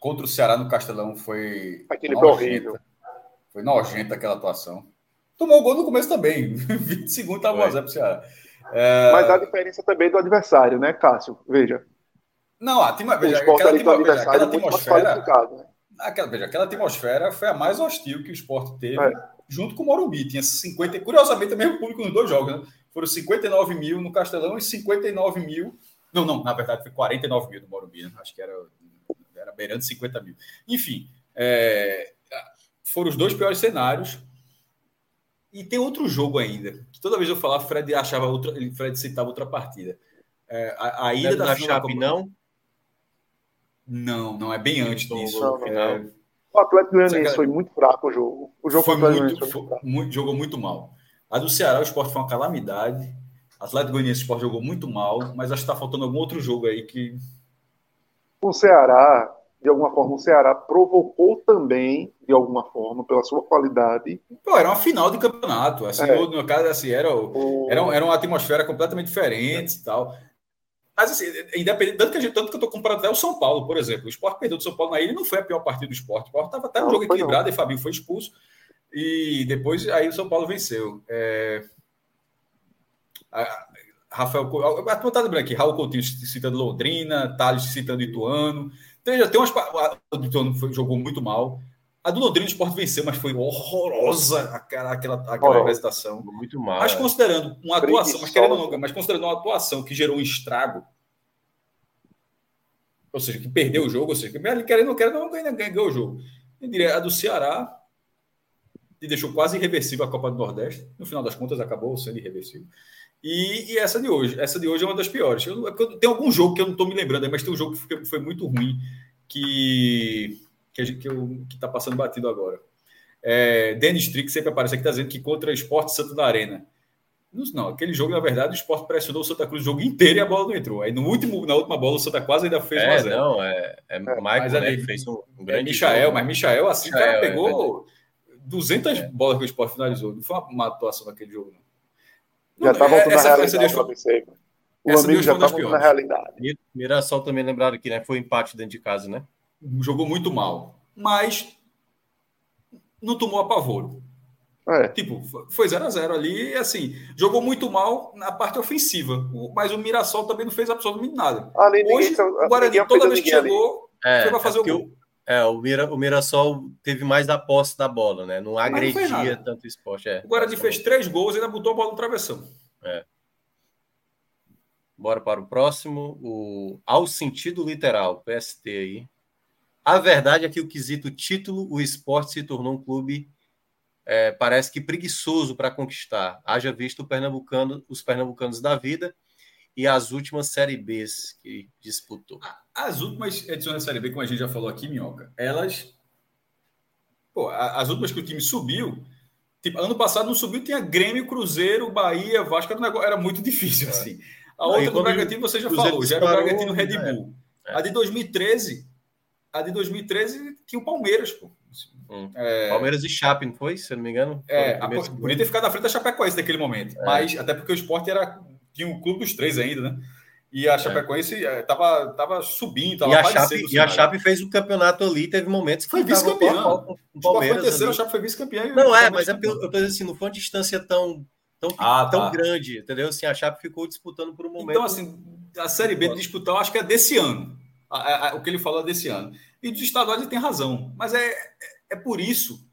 Contra o Ceará no Castelão foi. Aquele foi horrível. Foi nojenta aquela atuação. Tomou gol no começo também. [LAUGHS] 20 segundos estava 1x0 para o Ceará. É... Mas a diferença também do adversário, né, Cássio? Veja. Não, a time, veja, aquela, veja, aquela atmosfera. Né? Aquela, veja, aquela atmosfera foi a mais hostil que o esporte teve, é. junto com o Morumbi. Tinha 50, curiosamente, o mesmo público nos dois jogos, né? Foram 59 mil no Castelão e 59 mil. Não, não, na verdade foi 49 mil no Morumbi, né? Acho que era, era beirando 50 mil. Enfim, é, foram os dois piores cenários. E tem outro jogo ainda. Que toda vez eu falava, Fred achava outra, Fred citava outra partida. É, a, a ida da, da Chape, não? Não, não é bem antes disso. Não, não. É... O Atlético Goianiense foi muito fraco o jogo. O jogo foi muito, foi muito, muito, jogou muito mal. A do Ceará, o esporte foi uma calamidade. Atlético Goianiense, o esporte jogou muito mal, mas acho que está faltando algum outro jogo aí que. O Ceará, de alguma forma, o Ceará provocou também, de alguma forma, pela sua qualidade. Pô, era uma final de campeonato. Assim, é. no, caso, assim, era, o... era, era uma atmosfera completamente diferente e tal. Mas, assim, independente, tanto que, gente, tanto que eu estou comparando até o São Paulo, por exemplo. O esporte perdeu do São Paulo na ilha não foi a pior partida do esporte. O esporte estava até um jogo equilibrado não. e Fabinho foi expulso. E depois aí o São Paulo venceu. É... A, Rafael. A turma lembrando aqui, Raul Coutinho citando Londrina, Thales citando Ituano. Tem, tem umas. O Ituano foi, jogou muito mal. A do Londrina o Sport venceu, mas foi horrorosa aquela, aquela, aquela apresentação. Muito mal. Mas é. considerando uma atuação, mas querendo não, mas considerando uma atuação que gerou um estrago, ou seja, que perdeu o jogo, ou seja, que querendo não querendo não ganhou, ganhou o jogo. Eu diria a do Ceará, que deixou quase irreversível a Copa do Nordeste. No final das contas, acabou sendo irreversível. E, e, essa de hoje. Essa de hoje é uma das piores. Eu, é tem algum jogo que eu não estou me lembrando, mas tem um jogo que foi, foi muito ruim que que está que, que tá passando batido agora. É, Dennis Trick sempre aparece aqui, está dizendo que contra o Esporte Santo da Arena. Não, não, aquele jogo, na verdade, o Esporte pressionou o Santa Cruz o jogo inteiro e a bola não entrou. Aí no último, na última bola, o Santa quase ainda fez é, Não, é, é, é Michael, né, fez um, um grande. É Michael, jogo. mas Michael, assim, Michael, cara pegou é 200 bolas que o Esporte finalizou. Não foi uma, uma atuação naquele jogo, não. Já está voltando essa, na realidade, essa. O essa amigo já está voltando na realidade. Mirassol também lembraram aqui, né? Foi um empate dentro de casa, né? Jogou muito mal. Mas não tomou apavoro. É. Tipo, foi 0 a 0 ali, assim, jogou muito mal na parte ofensiva, mas o Mirassol também não fez absolutamente nada. Ali, Hoje, ninguém, o Guarani, toda vez que chegou, é, foi para fazer é o gol. É, o, Mira, o Mirassol teve mais da posse da bola, né? Não agredia não tanto o esporte. É, o Guarani fez três gols e ainda botou a bola no travessão. É. Bora para o próximo. O Ao Sentido Literal, PST aí. A verdade é que o quesito título, o esporte se tornou um clube, é, parece que preguiçoso para conquistar. Haja visto pernambucano, os pernambucanos da vida e as últimas Série Bs que disputou. As últimas edições da Série B, como a gente já falou aqui, Minhoca, elas. Pô, as últimas que o time subiu, Tipo, ano passado não subiu, tinha Grêmio, Cruzeiro, Bahia, Vasco, era, um negócio, era muito difícil, é. assim. A outra do Bragantino você já falou, já era o Bragantino Red é. Bull. É. A de 2013, a de 2013 tinha o Palmeiras, pô. Hum. É... Palmeiras e Chape, não foi? Se eu não me engano. É, a, podia ter ficado na frente da Chapecoense naquele momento. É. Mas até porque o esporte era. Tinha um clube dos três ainda, né? E a é. Chapecoense é. tava subindo, tava e a, Chape, e a Chape fez o campeonato ali, teve momentos que foi vice-campeão. O Palmeiras foi terceiro, a Chape foi vice-campeão. Não, é, mas é porque eu, eu tô assim, não foi uma distância tão, tão, ah, tão tá. grande, entendeu? Assim, a Chape ficou disputando por um momento. Então, assim, a Série B de disputar, eu acho que é desse ano. A, a, a, o que ele falou é desse ano. E dos estaduais ele tem razão. Mas é, é, é por isso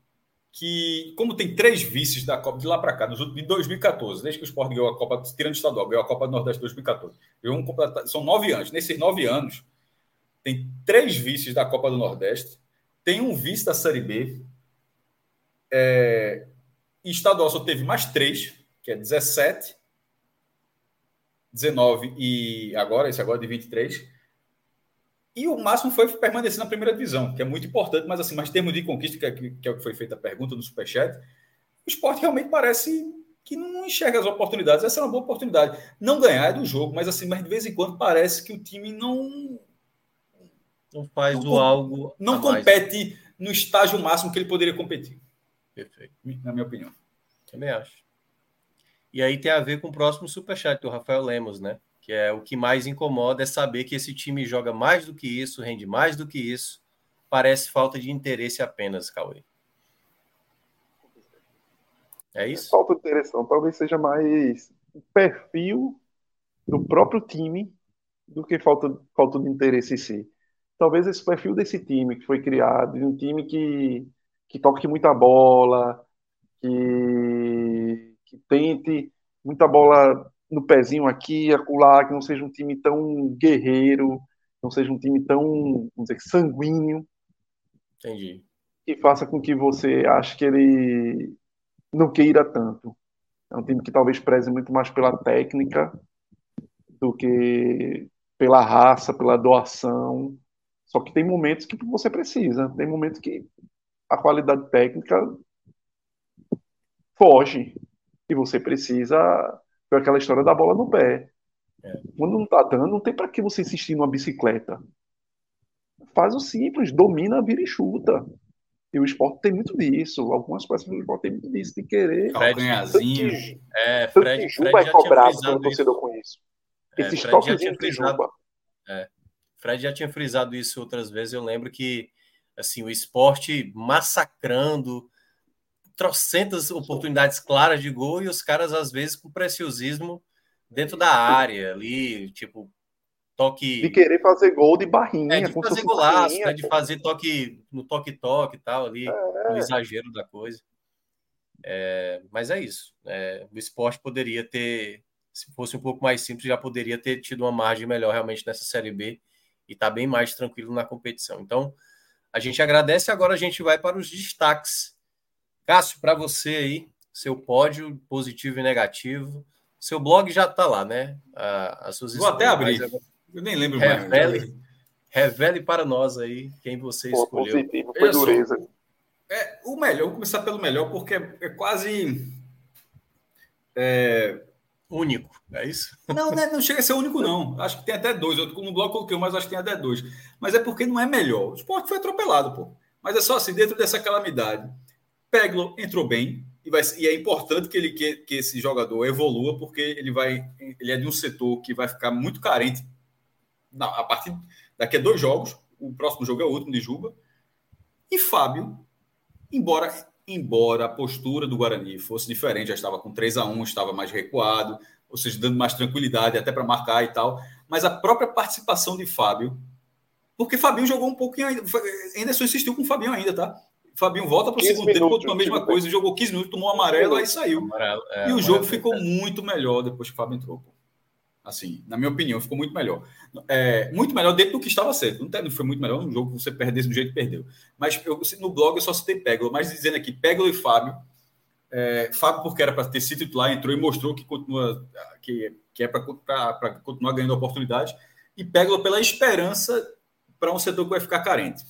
que, como tem três vices da Copa de lá para cá, de 2014, desde que o Sport ganhou a Copa, tirando o estadual, ganhou a Copa do Nordeste 2014, ganhou um, são nove anos. Nesses nove anos, tem três vices da Copa do Nordeste, tem um vice da Série B, é, estadual só teve mais três, que é 17, 19 e agora, esse agora de 23. E o máximo foi permanecer na primeira divisão, que é muito importante, mas assim, mas termos de conquista, que é, que é o que foi feita a pergunta no Superchat, o esporte realmente parece que não enxerga as oportunidades. Essa é uma boa oportunidade. Não ganhar é do jogo, mas assim, mas de vez em quando parece que o time não. Não faz não, o algo. Não compete no estágio máximo que ele poderia competir. Perfeito. Na minha opinião. Também acho. E aí tem a ver com o próximo superchat do Rafael Lemos, né? Que é o que mais incomoda é saber que esse time joga mais do que isso, rende mais do que isso. Parece falta de interesse apenas, Cauê. É isso? Falta de interesse, talvez seja mais o perfil do próprio time do que falta, falta de interesse em si. Talvez esse perfil desse time que foi criado, de um time que, que toque muita bola, que, que tente muita bola no pezinho aqui, acolá, que não seja um time tão guerreiro, não seja um time tão, dizer, sanguíneo. Entendi. Que faça com que você ache que ele não queira tanto. É um time que talvez preze muito mais pela técnica do que pela raça, pela doação. Só que tem momentos que você precisa, tem momentos que a qualidade técnica foge e você precisa foi aquela história da bola no pé. É. Quando não tá dando, não tem para que você insistir numa bicicleta. Faz o simples, domina, vira e chuta. E o esporte tem muito disso. Algumas peças do esporte tem muito disso, de querer. Calcanhazinho. É, Fred, Fred vai cobrar o torcedor com isso. É, Esses Fred toquezinhos de Juba. É. Fred já tinha frisado isso outras vezes. Eu lembro que assim o esporte massacrando trocentas oportunidades claras de gol e os caras, às vezes, com preciosismo dentro da área ali, tipo, toque. De querer fazer gol de barrinha, é, de fazer golaço, né, de fazer toque no toque-toque e tal, ali, é. no exagero da coisa. É, mas é isso. É, o esporte poderia ter, se fosse um pouco mais simples, já poderia ter tido uma margem melhor realmente nessa Série B e tá bem mais tranquilo na competição. Então, a gente agradece. Agora a gente vai para os destaques Cássio, para você aí, seu pódio positivo e negativo. Seu blog já está lá, né? as suas Vou até abrir. Eu nem lembro revele, mais. Revele para nós aí quem você Pô, escolheu. Positivo, foi dureza. É, o melhor, vou começar pelo melhor, porque é, é quase. É... Único, é isso? Não, não, é, não chega a ser único, não. Acho que tem até dois. Eu, no blog coloquei um, mas acho que tem até dois. Mas é porque não é melhor. O esporte foi atropelado, pô. Mas é só assim, dentro dessa calamidade Peglo entrou bem e, vai, e é importante que ele que, que esse jogador evolua porque ele vai ele é de um setor que vai ficar muito carente na, a partir daqui a dois jogos. O próximo jogo é o último de Juba. E Fábio, embora embora a postura do Guarani fosse diferente, já estava com 3 a 1 estava mais recuado, ou seja, dando mais tranquilidade até para marcar e tal, mas a própria participação de Fábio, porque Fabinho jogou um pouquinho ainda, Anderson insistiu com o Fabinho ainda, tá? Fabinho volta para o segundo tempo, continuou a mesma coisa, jogou 15 minutos, tomou um amarelo, aí saiu. Amarelo, é, e o jogo ficou é. muito melhor depois que o Fábio entrou. Assim, na minha opinião, ficou muito melhor. É, muito melhor dentro do que estava certo. Não foi muito melhor no jogo, você perdesse do jeito que perdeu. Mas eu, no blog eu só citei Pégolo, mas dizendo aqui, Pégolo e Fábio. É, Fábio, porque era para ter sido titular, entrou e mostrou que continua que, que é para continuar ganhando oportunidade. E Pégolo pela esperança para um setor que vai ficar carente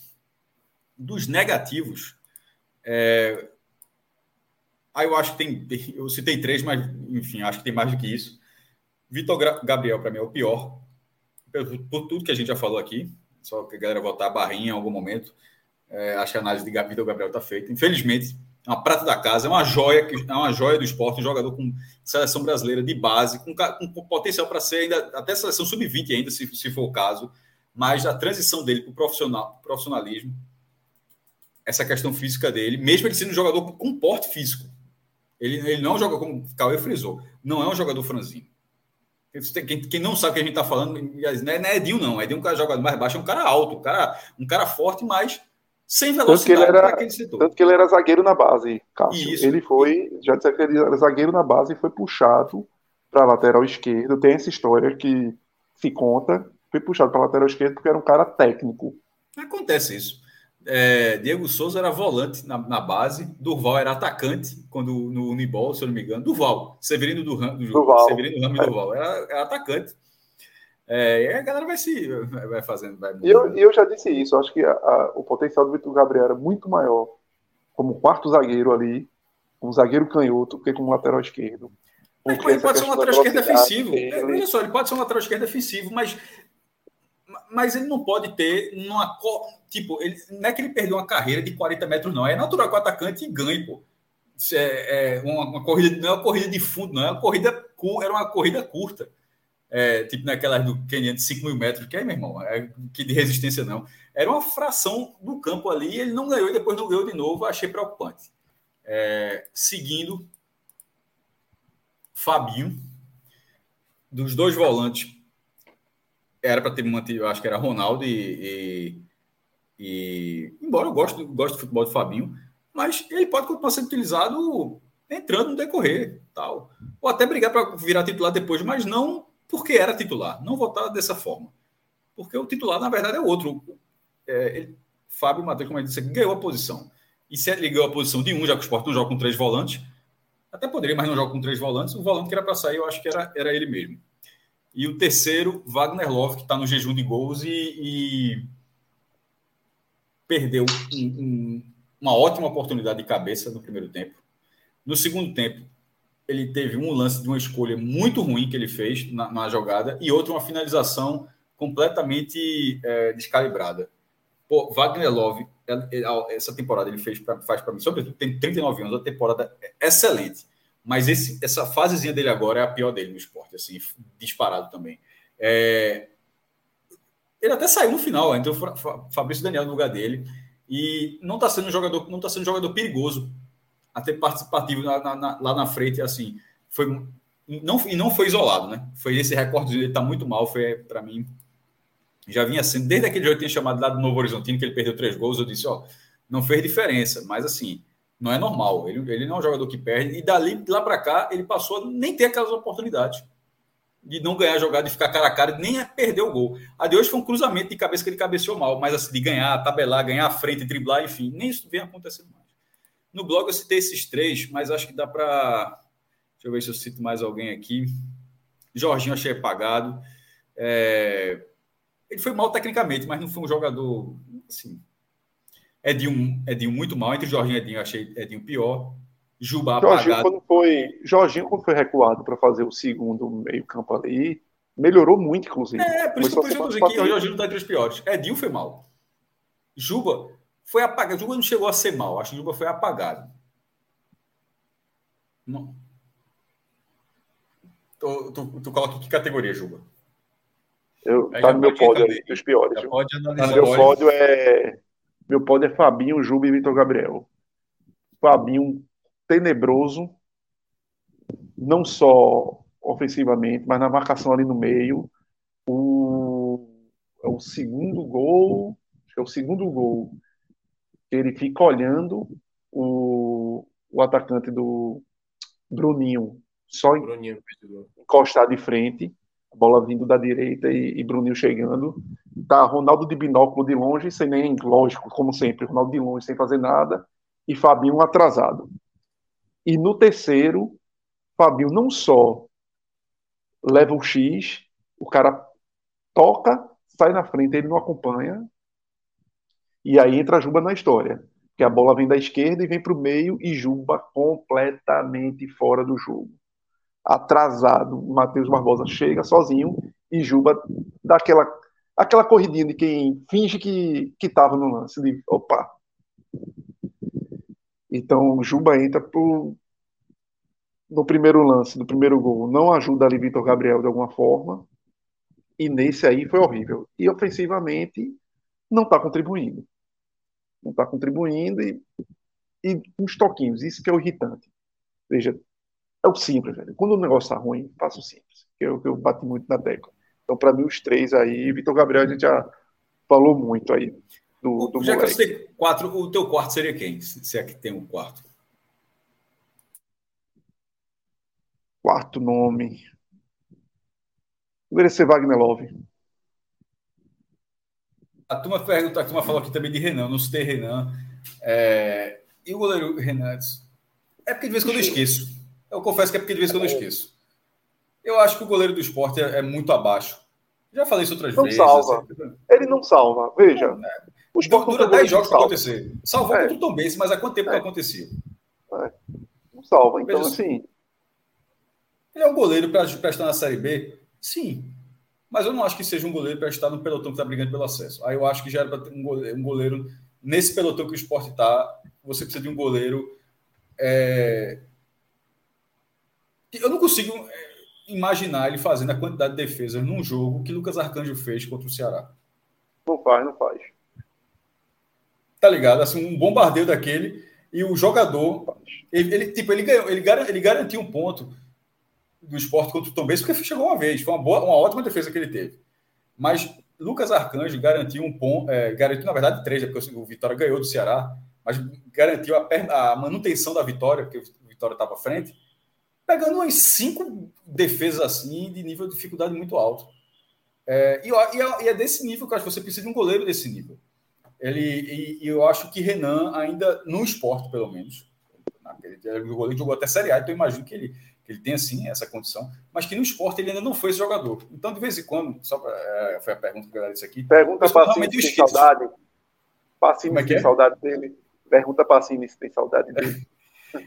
dos negativos, é, Aí eu acho que tem. Eu citei três, mas enfim, acho que tem mais do que isso. Vitor Gabriel, para mim, é o pior. Por, por, tudo que a gente já falou aqui. Só que a galera votar a barrinha em algum momento. É, acho que a análise de Vitor Gabriel está feita. Infelizmente, é uma prata da casa, é uma joia, é uma joia do esporte, um jogador com seleção brasileira de base, com, com potencial para ser ainda, até seleção sub-20 ainda, se, se for o caso, mas a transição dele para o profissional, profissionalismo, essa questão física dele, mesmo ele sendo um jogador com porte físico, ele, ele não joga como o Cauê frisou, não é um jogador franzino. Quem, quem não sabe o que a gente está falando, não é, não é Edinho, não. Edinho é um cara jogador mais baixo, é um cara alto, um cara, um cara forte, mas sem velocidade tanto que, ele era, tanto que ele era zagueiro na base, Cássio. Isso. Ele foi, já disse que ele era zagueiro na base e foi puxado para a lateral esquerda. Tem essa história que se conta, foi puxado para a lateral esquerda porque era um cara técnico. Acontece isso. É, Diego Souza era volante na, na, base, Durval era atacante quando no Unibol, se eu não me engano. Durval, Severino do, do Durval. Severino Ramos é. Durval, era, era atacante. É, e a galera vai se vai fazendo. Vai e eu, eu já disse isso, acho que a, a, o potencial do Vitor Gabriel era muito maior como quarto zagueiro ali, um zagueiro canhoto, que como lateral esquerdo. Ele pode ser um lateral esquerdo defensivo. Ele... Veja só, ele pode ser um lateral esquerdo defensivo, mas, mas ele não pode ter uma. Tipo, ele, não é que ele perdeu uma carreira de 40 metros, não. É natural que o atacante ganhe, pô. É, é uma, uma, corrida, não é uma corrida de fundo, não é uma corrida era uma corrida curta é, tipo naquelas do Kenya de 5 mil metros, que é, meu irmão, é, que de resistência não. Era uma fração do campo ali, ele não ganhou e depois não ganhou de novo, achei preocupante. É, seguindo, Fabinho, dos dois volantes, era para ter mantido, eu acho que era Ronaldo e, e, e, embora eu goste, goste do futebol do Fabinho, mas ele pode continuar sendo utilizado entrando no decorrer, tal. Ou até brigar para virar titular depois, mas não porque era titular. Não votar dessa forma. Porque o titular, na verdade, é outro. É, ele, Fábio Matheus, como ele disse, ganhou a posição. E se ele ganhou a posição de um, já que o Sport não joga com três volantes, até poderia, mas não joga com três volantes, o volante que era para sair, eu acho que era, era ele mesmo. E o terceiro, Wagner Love, que está no jejum de gols e, e perdeu um, um, uma ótima oportunidade de cabeça no primeiro tempo. No segundo tempo, ele teve um lance de uma escolha muito ruim que ele fez na, na jogada e outra uma finalização completamente é, descalibrada. Pô, Wagner Love, essa temporada ele fez pra, faz para mim, sobretudo tem 39 anos, a temporada é excelente. Mas esse, essa fasezinha dele agora é a pior dele no esporte, assim, disparado também. É, ele até saiu no final, então Fabrício Daniel no lugar dele e não está sendo um jogador, não está sendo um jogador perigoso até participativo na, na, lá na frente, assim, foi não, e não foi isolado, né? Foi esse recorde ele tá muito mal, foi para mim já vinha sendo desde aquele jogo que eu tinha chamado lá do Novo Horizontino que ele perdeu três gols, eu disse, ó, não fez diferença, mas assim, não é normal. Ele, ele não é um jogador que perde e dali lá para cá ele passou a nem ter aquelas oportunidades de não ganhar a jogada, de ficar cara a cara, nem perder o gol. A de hoje foi um cruzamento de cabeça que ele cabeceou mal, mas assim, de ganhar, tabelar, ganhar a frente, driblar, enfim, nem isso vem acontecendo mais. No blog eu citei esses três, mas acho que dá para. Deixa eu ver se eu cito mais alguém aqui. Jorginho achei apagado. É... Ele foi mal tecnicamente, mas não foi um jogador. Assim, Edinho, Edinho muito mal. Entre Jorginho e Edinho, achei Edinho pior. Juba Jorginho, apagado. Quando foi, Jorginho, quando foi recuado para fazer o segundo meio-campo ali, melhorou muito, inclusive. É, por isso que eu estou aqui, o Jorginho está entre os piores. Edinho foi mal. Juba foi apagado. Juba não chegou a ser mal. Acho que Juba foi apagado. Não. Tu, tu, tu coloca que categoria, Juba? Eu, tá no meu pódio ali, dos piores. Pode analisar. Meu pódio é. Meu pódio é Fabinho, Juba e Vitor Gabriel. Fabinho tenebroso, não só ofensivamente, mas na marcação ali no meio. O, é o segundo gol, é o segundo gol ele fica olhando o, o atacante do Bruninho só Bruninho, encostar de frente, a bola vindo da direita e, e, Bruninho chegando. Tá Ronaldo de binóculo de longe, sem nem, lógico, como sempre, Ronaldo de longe sem fazer nada, e Fabinho atrasado. E no terceiro, Fabinho não só leva o X, o cara toca, sai na frente, ele não acompanha, e aí entra a Juba na história. que a bola vem da esquerda e vem para o meio e Juba completamente fora do jogo. Atrasado, Matheus Barbosa chega sozinho e Juba dá aquela, aquela corridinha de quem finge que estava no lance, de opa. Então Juba entra pro, no primeiro lance, no primeiro gol, não ajuda ali Vitor Gabriel de alguma forma. E nesse aí foi horrível. E ofensivamente não está contribuindo não está contribuindo e, e uns toquinhos, isso que é o irritante. Veja, é o simples, velho. Quando o negócio está ruim, faça o simples, que eu, eu bati muito na tecla. Então, para mim, os três aí, Vitor Gabriel, a gente já falou muito aí. Do, do já moleque. que você tem quatro, o teu quarto seria quem? Se é que tem um quarto. Quarto nome. Deveria ser Wagner Love. A turma pergunta, a turma falou aqui também de Renan, não citei Renan. É, e o goleiro Renan? É porque de vez em quando eu esqueço. Eu confesso que é porque de vez em quando eu esqueço. Eu acho que o goleiro do esporte é, é muito abaixo. Já falei isso outras não vezes. Salva. Assim. Ele não salva. Veja. É. O esporte dura 10 jogos para acontecer. Salvou é. contra o Tom Benz, mas há quanto tempo é. que acontecia? É. Não salva. Então, Veja, assim. Ele é um goleiro para estar na Série B? Sim. Mas eu não acho que seja um goleiro para estar no pelotão que está brigando pelo acesso. Aí eu acho que já era para ter um goleiro, um goleiro, nesse pelotão que o esporte está. Você precisa de um goleiro. É... Eu não consigo é, imaginar ele fazendo a quantidade de defesas num jogo que Lucas Arcanjo fez contra o Ceará. Não faz, não faz. Tá ligado? Assim, um bombardeio daquele e o jogador, ele, ele tipo, ele ganhou, ele, ele garantiu um ponto do esporte contra o Tom Benz, porque chegou uma vez, foi uma, boa, uma ótima defesa que ele teve. Mas Lucas Arcanjo garantiu um ponto, é, garantiu, na verdade, três, né, porque o Vitória ganhou do Ceará, mas garantiu a, a manutenção da vitória, porque o Vitória estava à frente, pegando umas cinco defesas assim, de nível de dificuldade muito alto. É, e, e, e, é desse nível que eu acho que você precisa de um goleiro desse nível. Ele, e, e eu acho que Renan, ainda no esporte, pelo menos, ele, o goleiro jogou até Série A, então eu imagino que ele que ele tem sim essa condição, mas que no esporte ele ainda não foi esse jogador. Então, de vez em quando, só pra, é, foi a pergunta que eu disse aqui. Pergunta para Cine se tem saudade. Pacini se tem é? saudade dele. Pergunta para Cine se tem saudade dele. [LAUGHS]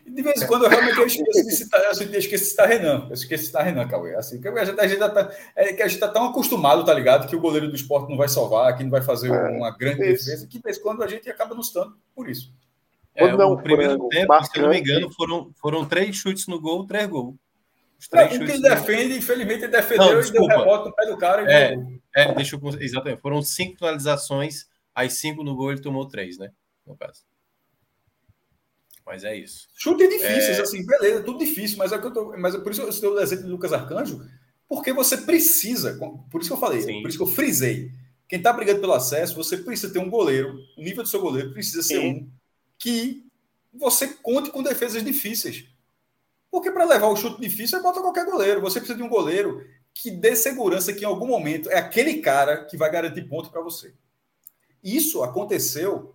De vez em quando eu realmente eu esqueço de citar, eu esqueço de citar Renan. Eu esqueço de citar Renan, Cauê. Assim, que a gente, a gente tá, é que a gente está tão acostumado, tá ligado? Que o goleiro do esporte não vai salvar, que não vai fazer é, uma grande isso. defesa, que de vez em quando a gente acaba nos dando por isso. É, não, o primeiro tempo, se eu não me engano, foram, foram três chutes no gol, três gols. Os três não, quem defende, infelizmente, ele defendeu não, e deu rebote no pé do cara. é, é, deixa eu. Exatamente. Foram cinco finalizações, as cinco no gol ele tomou três, né? No caso. Mas é isso. Chutes difíceis, é... assim, beleza, tudo difícil, mas é que eu tô, mas é por isso eu citei o exemplo de Lucas Arcanjo, porque você precisa, por isso que eu falei, Sim. por isso que eu frisei. Quem tá brigando pelo acesso, você precisa ter um goleiro, o nível do seu goleiro precisa ser Sim. um que você conte com defesas difíceis. Porque para levar o chute difícil é contra qualquer goleiro. Você precisa de um goleiro que dê segurança que em algum momento é aquele cara que vai garantir ponto para você. Isso aconteceu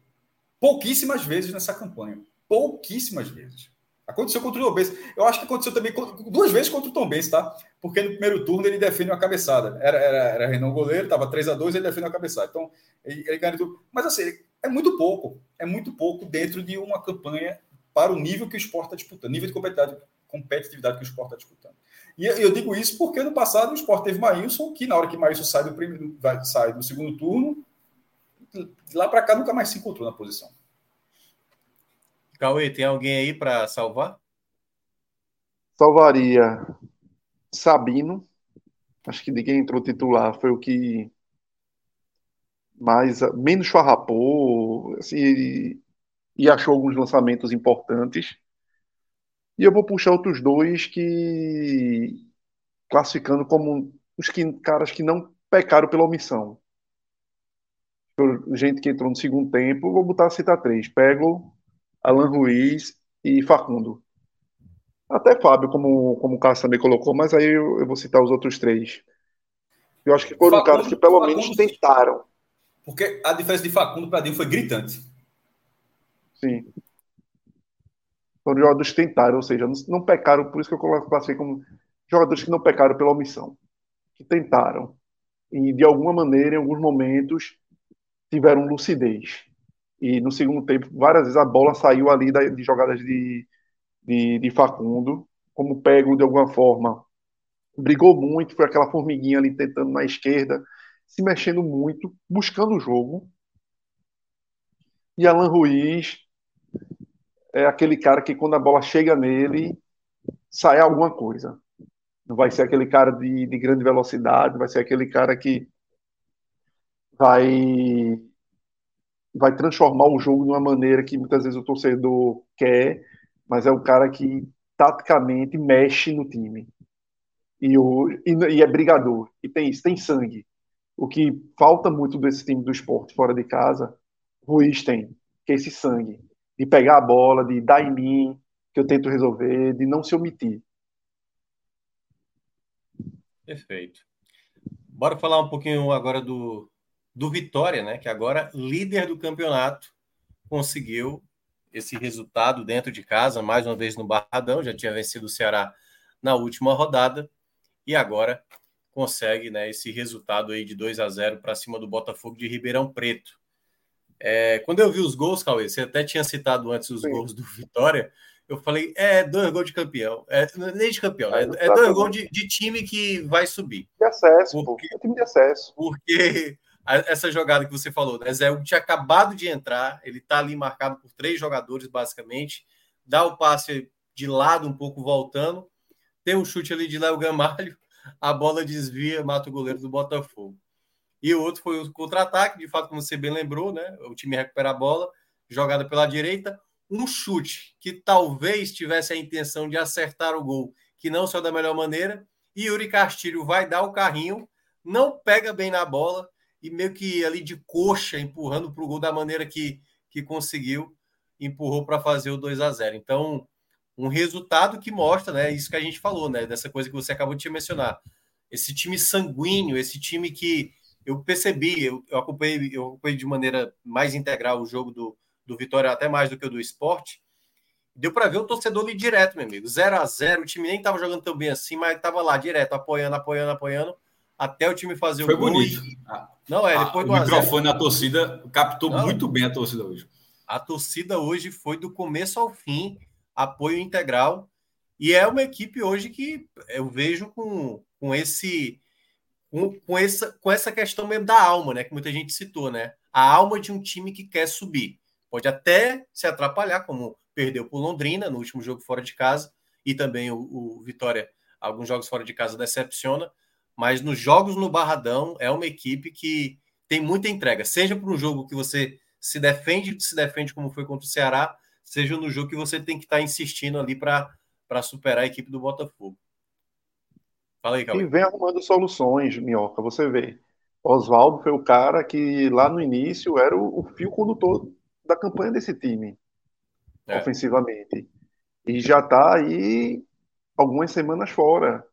pouquíssimas vezes nessa campanha. Pouquíssimas vezes. Aconteceu contra o Tom Benz. Eu acho que aconteceu também duas vezes contra o Tom Benz, tá? Porque no primeiro turno ele defende uma cabeçada. Era, era, era Renan goleiro, estava 3 a 2 ele defende uma cabeçada. Então, ele, ele garantiu. Mas assim, é muito pouco. É muito pouco dentro de uma campanha para o nível que o esporte está disputando, nível de competitividade, competitividade que o esporte está disputando. E eu digo isso porque no passado o esporte teve Maílson, que na hora que Maílson sai do, primeiro, sai do segundo turno, lá para cá nunca mais se encontrou na posição. Cauê, tem alguém aí para salvar? Salvaria Sabino. Acho que quem entrou titular foi o que mais menos farrapou assim, e, e achou alguns lançamentos importantes. E eu vou puxar outros dois que classificando como os que, caras que não pecaram pela omissão. Gente que entrou no segundo tempo, vou botar a citar três: Pego, Alan Ruiz e Facundo. Até Fábio, como, como o Carlos também colocou, mas aí eu, eu vou citar os outros três. Eu acho que foram Facundo, caras que pelo Facundo, menos tentaram. Porque a diferença de Facundo para Dinho foi gritante. Sim. Foram jogadores que tentaram, ou seja, não, não pecaram, por isso que eu classifiquei como jogadores que não pecaram pela omissão. Que tentaram. E de alguma maneira, em alguns momentos, tiveram lucidez E no segundo tempo, várias vezes a bola saiu ali de jogadas de, de, de Facundo, como pego de alguma forma. Brigou muito, foi aquela formiguinha ali tentando na esquerda, se mexendo muito, buscando o jogo. E Alan Ruiz é aquele cara que quando a bola chega nele, sai alguma coisa. Não vai ser aquele cara de, de grande velocidade, vai ser aquele cara que vai vai transformar o jogo de uma maneira que muitas vezes o torcedor quer, mas é o cara que taticamente mexe no time. E, o, e, e é brigador. E tem isso, tem sangue. O que falta muito desse time do esporte fora de casa, Ruiz tem, que é esse sangue. De pegar a bola, de dar em mim, que eu tento resolver, de não se omitir. Perfeito. Bora falar um pouquinho agora do, do Vitória, né? Que agora líder do campeonato conseguiu esse resultado dentro de casa, mais uma vez no Barradão, já tinha vencido o Ceará na última rodada e agora consegue, né, esse resultado aí de 2 a 0 para cima do Botafogo de Ribeirão Preto. É, quando eu vi os gols, Cauê, você até tinha citado antes os Sim. gols do Vitória, eu falei, é dois gols de campeão. É, nem de campeão, é, é dois gols de, de, time que vai subir. De acesso, porque, pô. É time de acesso. Porque essa jogada que você falou, né? Zé tinha acabado de entrar, ele tá ali marcado por três jogadores, basicamente. Dá o passe de lado, um pouco voltando. Tem um chute ali de Léo Gamalho, a bola desvia, mata o goleiro do Botafogo. E o outro foi o contra-ataque, de fato, como você bem lembrou, né? O time recupera a bola, jogada pela direita, um chute que talvez tivesse a intenção de acertar o gol, que não saiu da melhor maneira, e Yuri Castilho vai dar o carrinho, não pega bem na bola, e meio que ali de coxa, empurrando para o gol da maneira que, que conseguiu, empurrou para fazer o 2 a 0 Então, um resultado que mostra, né, isso que a gente falou, né, dessa coisa que você acabou de mencionar. Esse time sanguíneo, esse time que eu percebi, eu, eu, acompanhei, eu acompanhei de maneira mais integral o jogo do, do Vitória, até mais do que o do esporte. Deu para ver o torcedor ali direto, meu amigo. 0 a 0 o time nem estava jogando tão bem assim, mas estava lá direto, apoiando, apoiando, apoiando até o time fazer Foi o gol. Foi bonito. Não, é, depois ah, do O microfone na torcida captou Não, muito bem a torcida hoje. A torcida hoje foi do começo ao fim, apoio integral. E é uma equipe hoje que eu vejo com, com esse com, com, essa, com essa questão mesmo da alma, né? Que muita gente citou, né? A alma de um time que quer subir. Pode até se atrapalhar, como perdeu por Londrina no último jogo fora de casa, e também o, o Vitória, alguns jogos fora de casa decepciona, mas nos jogos no Barradão é uma equipe que tem muita entrega, seja para um jogo que você se defende, se defende como foi contra o Ceará, seja no jogo que você tem que estar tá insistindo ali para superar a equipe do Botafogo. Fala aí, Cauê. E vem arrumando soluções, Minhoca, você vê. Oswaldo foi o cara que lá no início era o, o fio condutor da campanha desse time, é. ofensivamente. E já está aí algumas semanas fora.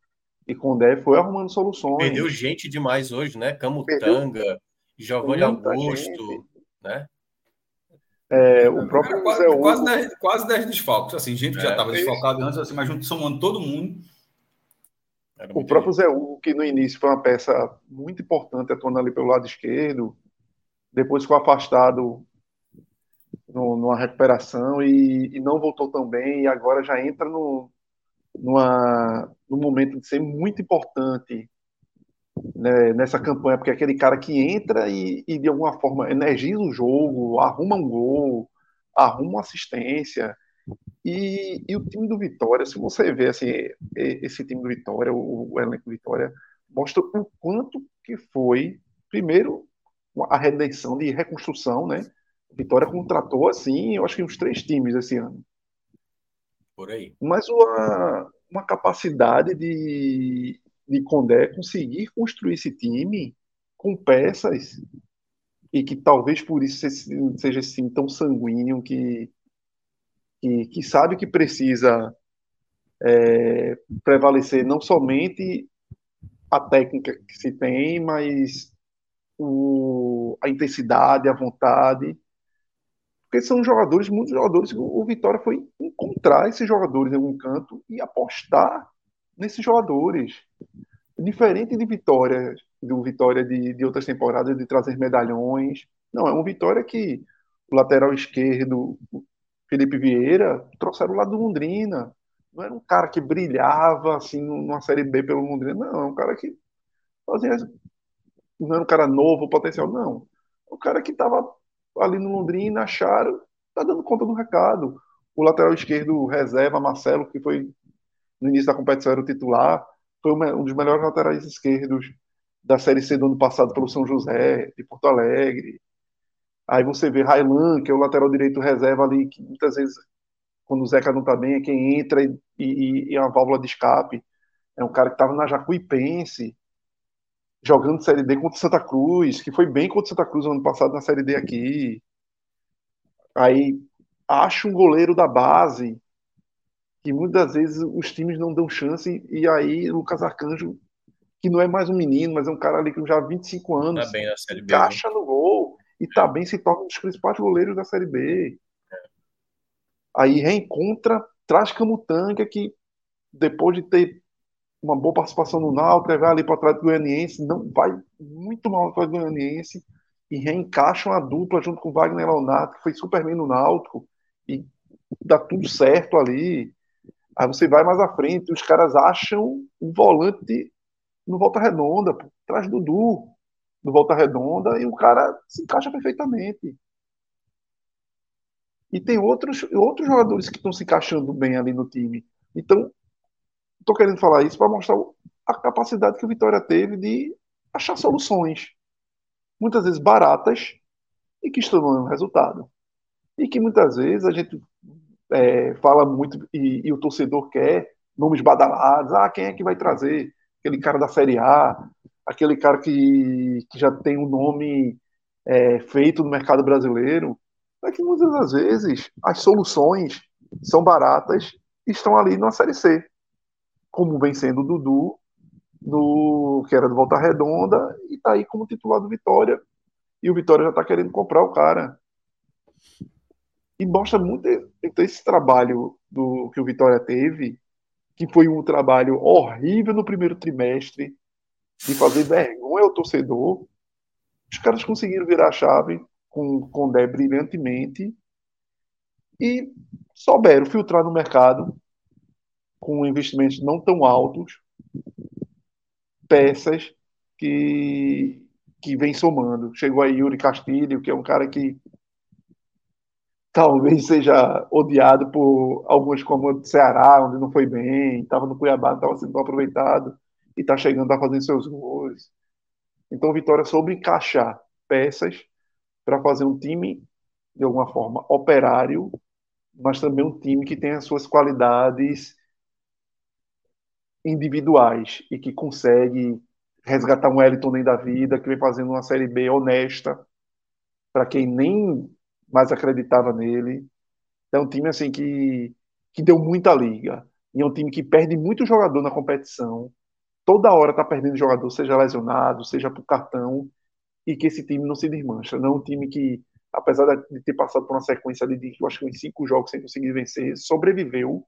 E Condé foi arrumando soluções. Perdeu gente demais hoje, né? Camutanga, Giovanni Augusto, gente. né? É, o próprio quase, Zé quase, 10, quase 10 desfalques, assim, gente que é, já estava desfalcado antes, assim, mas junto somando todo mundo. O próprio Zé Hugo, que no início foi uma peça muito importante, atuando ali pelo lado esquerdo, depois ficou afastado no, numa recuperação e, e, não voltou tão bem, e agora já entra no, numa, num momento de ser muito importante né, nessa campanha, porque é aquele cara que entra e, e, de alguma forma energiza o jogo, arruma um gol, arruma uma assistência. E, e o time do Vitória, se você vê assim, esse time do Vitória, o, o elenco do Vitória, mostra o quanto que foi, primeiro, a redenção de reconstrução, né? Vitória contratou assim, eu acho que uns três times esse ano. Por aí. Mas uma, uma capacidade de, de Condé conseguir construir esse time com peças e que talvez por isso seja esse time tão sanguíneo que, que, que sabe que precisa é, prevalecer não somente a técnica que se tem, mas o, a intensidade, a vontade porque são jogadores, muitos jogadores, o Vitória foi encontrar esses jogadores em algum canto e apostar nesses jogadores. Diferente de Vitória, do Vitória de, de outras temporadas, de trazer medalhões. Não, é um Vitória que o lateral esquerdo, Felipe Vieira, trouxeram lá do Londrina. Não era um cara que brilhava assim numa Série B pelo Londrina, não. É um cara que fazia. Não era um cara novo, potencial, não. É um cara que estava ali no Londrina, acharam, tá dando conta do recado. O lateral esquerdo reserva, Marcelo, que foi no início da competição era o titular, foi um dos melhores laterais esquerdos da Série C do ano passado pelo São José, de Porto Alegre. Aí você vê Railan, que é o lateral direito reserva ali, que muitas vezes, quando o Zeca não tá bem, é quem entra e, e, e é uma válvula de escape. É um cara que estava na Jacuipense, jogando Série D contra Santa Cruz, que foi bem contra Santa Cruz no ano passado na Série D aqui. Aí acha um goleiro da base, que muitas vezes os times não dão chance, e aí Lucas Arcanjo, que não é mais um menino, mas é um cara ali que já há 25 anos, tá bem na série B, encaixa né? no gol, e tá bem, se torna um dos principais goleiros da Série B. Aí reencontra, traz Camutanga, que depois de ter uma boa participação no Náutico, vai ali para trás do Goianiense, não vai muito mal atrás do Goianiense, e reencaixa uma dupla junto com Wagner Leonardo, que foi super bem no Náutico, e dá tudo certo ali. Aí você vai mais à frente, os caras acham o volante no Volta Redonda, pô, traz Dudu no Volta Redonda e o cara se encaixa perfeitamente. E tem outros, outros jogadores que estão se encaixando bem ali no time. Então, estou querendo falar isso para mostrar a capacidade que o Vitória teve de achar soluções, muitas vezes baratas, e que estão dando resultado. E que muitas vezes a gente é, fala muito e, e, o torcedor quer nomes badalados. Ah, quem é que vai trazer? Aquele cara da Série A, aquele cara que, que já tem um nome é, feito no mercado brasileiro. É que muitas das vezes as soluções são baratas e estão ali na Série C, como vem sendo o Dudu, no, que era do Volta Redonda, e está aí como titular do Vitória. E o Vitória já está querendo comprar o cara. E mostra muito então, esse trabalho do que o Vitória teve, que foi um trabalho horrível no primeiro trimestre, de fazer vergonha ao torcedor. Os caras conseguiram virar a chave com o Condé brilhantemente e souberam filtrar no mercado com investimentos não tão altos peças que que vem somando. Chegou aí Yuri Castilho, que é um cara que talvez seja odiado por alguns como o Ceará, onde não foi bem, estava no Cuiabá, estava sendo aproveitado e está chegando, a fazer seus gols. Então Vitória soube encaixar peças para fazer um time, de alguma forma, operário, mas também um time que tem as suas qualidades individuais e que consegue resgatar um Wellington nem da vida, que vem fazendo uma Série B honesta, para quem nem mais acreditava nele. É um time assim que, que deu muita liga. E é um time que perde muito jogador na competição. Toda hora tá perdendo jogador, seja lesionado, seja por cartão, e que esse time não se desmancha. Não é um time que, apesar de ter passado por uma sequência de, eu acho que uns cinco jogos sem conseguir vencer, sobreviveu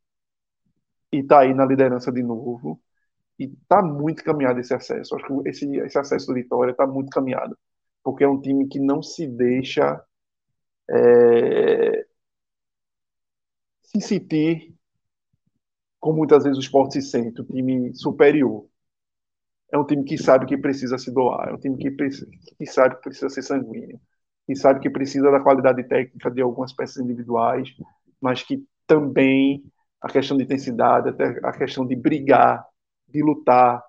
e tá aí na liderança de novo. E tá muito caminhado esse acesso. Acho que esse, esse acesso do Vitória tá muito caminhado. Porque é um time que não se deixa é, se sentir como muitas vezes o esporte se sente, o time superior. É um time que sabe que precisa se doar, é um time que, que sabe que precisa ser sanguíneo, que sabe que precisa da qualidade técnica de algumas peças individuais, mas que também a questão de intensidade, até a questão de brigar, de lutar,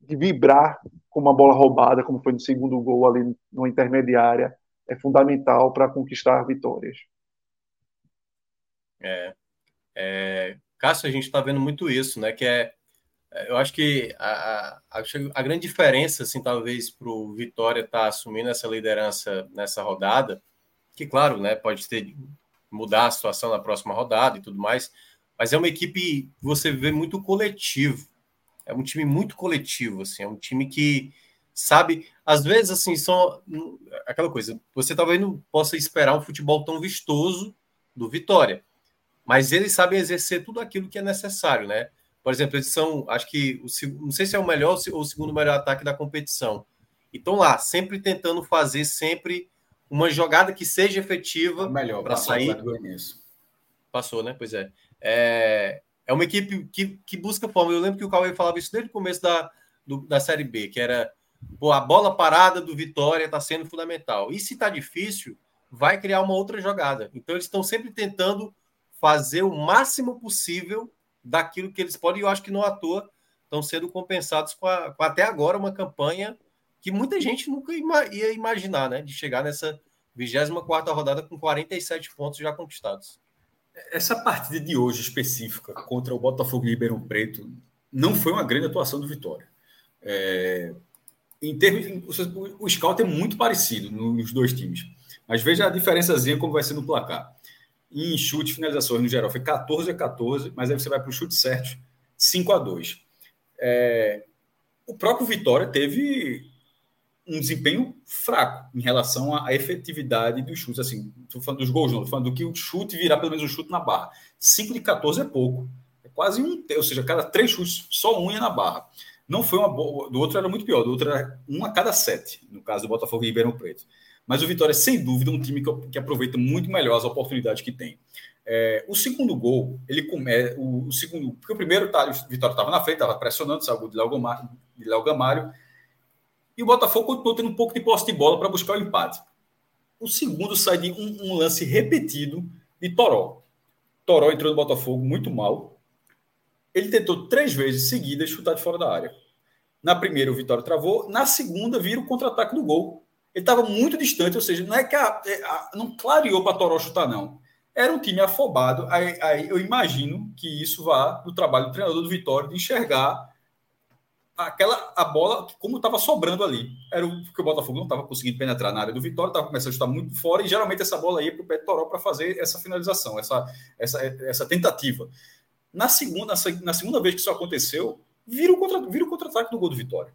de vibrar com uma bola roubada, como foi no segundo gol ali no intermediária, é fundamental para conquistar vitórias. É, é, Cássio, a gente está vendo muito isso, né? Que é eu acho que a, a, a grande diferença, assim, talvez para o Vitória estar tá assumindo essa liderança nessa rodada, que claro, né, pode ter mudar a situação na próxima rodada e tudo mais, mas é uma equipe você vê muito coletivo, é um time muito coletivo, assim, é um time que sabe? Às vezes, assim, são aquela coisa. Você talvez não possa esperar um futebol tão vistoso do Vitória, mas eles sabem exercer tudo aquilo que é necessário, né? Por exemplo, eles são, acho que, o, não sei se é o melhor ou o segundo melhor ataque da competição. E estão lá, sempre tentando fazer sempre uma jogada que seja efetiva melhor para sair. Passou, né? Pois é. É. É uma equipe que, que busca forma. Eu lembro que o Cauê falava isso desde o começo da, do, da Série B, que era pô, a bola parada do Vitória está sendo fundamental. E se está difícil, vai criar uma outra jogada. Então eles estão sempre tentando fazer o máximo possível daquilo que eles podem. E eu acho que não à toa estão sendo compensados com, a, com até agora uma campanha que muita gente nunca ia imaginar, né? De chegar nessa 24 rodada com 47 pontos já conquistados. Essa partida de hoje específica contra o Botafogo de Ribeirão Preto não foi uma grande atuação do Vitória. É, em termos, o scout é muito parecido nos dois times, mas veja a diferençazinha como vai ser no placar. Em chute, finalizações no geral foi 14 a 14, mas aí você vai para o chute certo, 5 a 2. É, o próprio Vitória teve um desempenho fraco em relação à efetividade dos chutes. Assim, estou falando dos gols, não, estou falando do que o chute virar pelo menos um chute na barra. 5 de 14 é pouco. É quase um, ou seja, cada três chutes, só um ia na barra. Não foi uma boa. Do outro era muito pior, do outro era um a cada sete, no caso do Botafogo e Ribeirão Preto. Mas o Vitória, sem dúvida, é um time que, que aproveita muito melhor as oportunidades que tem. É, o segundo gol, ele começa. O, o, segundo. Porque o primeiro, tá, o Vitória estava na frente, estava pressionando, saiu de Léo Gamário e o Botafogo continuou tendo um pouco de posse de bola para buscar o empate. O segundo sai de um, um, lance repetido de Toró. Toró entrou no Botafogo muito mal. Ele tentou três vezes seguidas chutar de fora da área. Na primeira, o Vitória travou. Na segunda, vira o contra-ataque do gol. Ele estava muito distante, ou seja, não é que a, é, a, não clareou para Toró chutar, não. Era um time afobado. Aí, aí eu imagino que isso vá do trabalho do treinador do Vitória de enxergar aquela a bola como estava sobrando ali. Era o, porque o Botafogo não estava conseguindo penetrar na área do Vitória, estava começando a estar muito fora e geralmente essa bola ia para o pé de Toró para fazer essa finalização, essa, essa, essa tentativa. Na segunda, na segunda vez que isso aconteceu, vira o contra, vira o contra-ataque do gol do Vitória.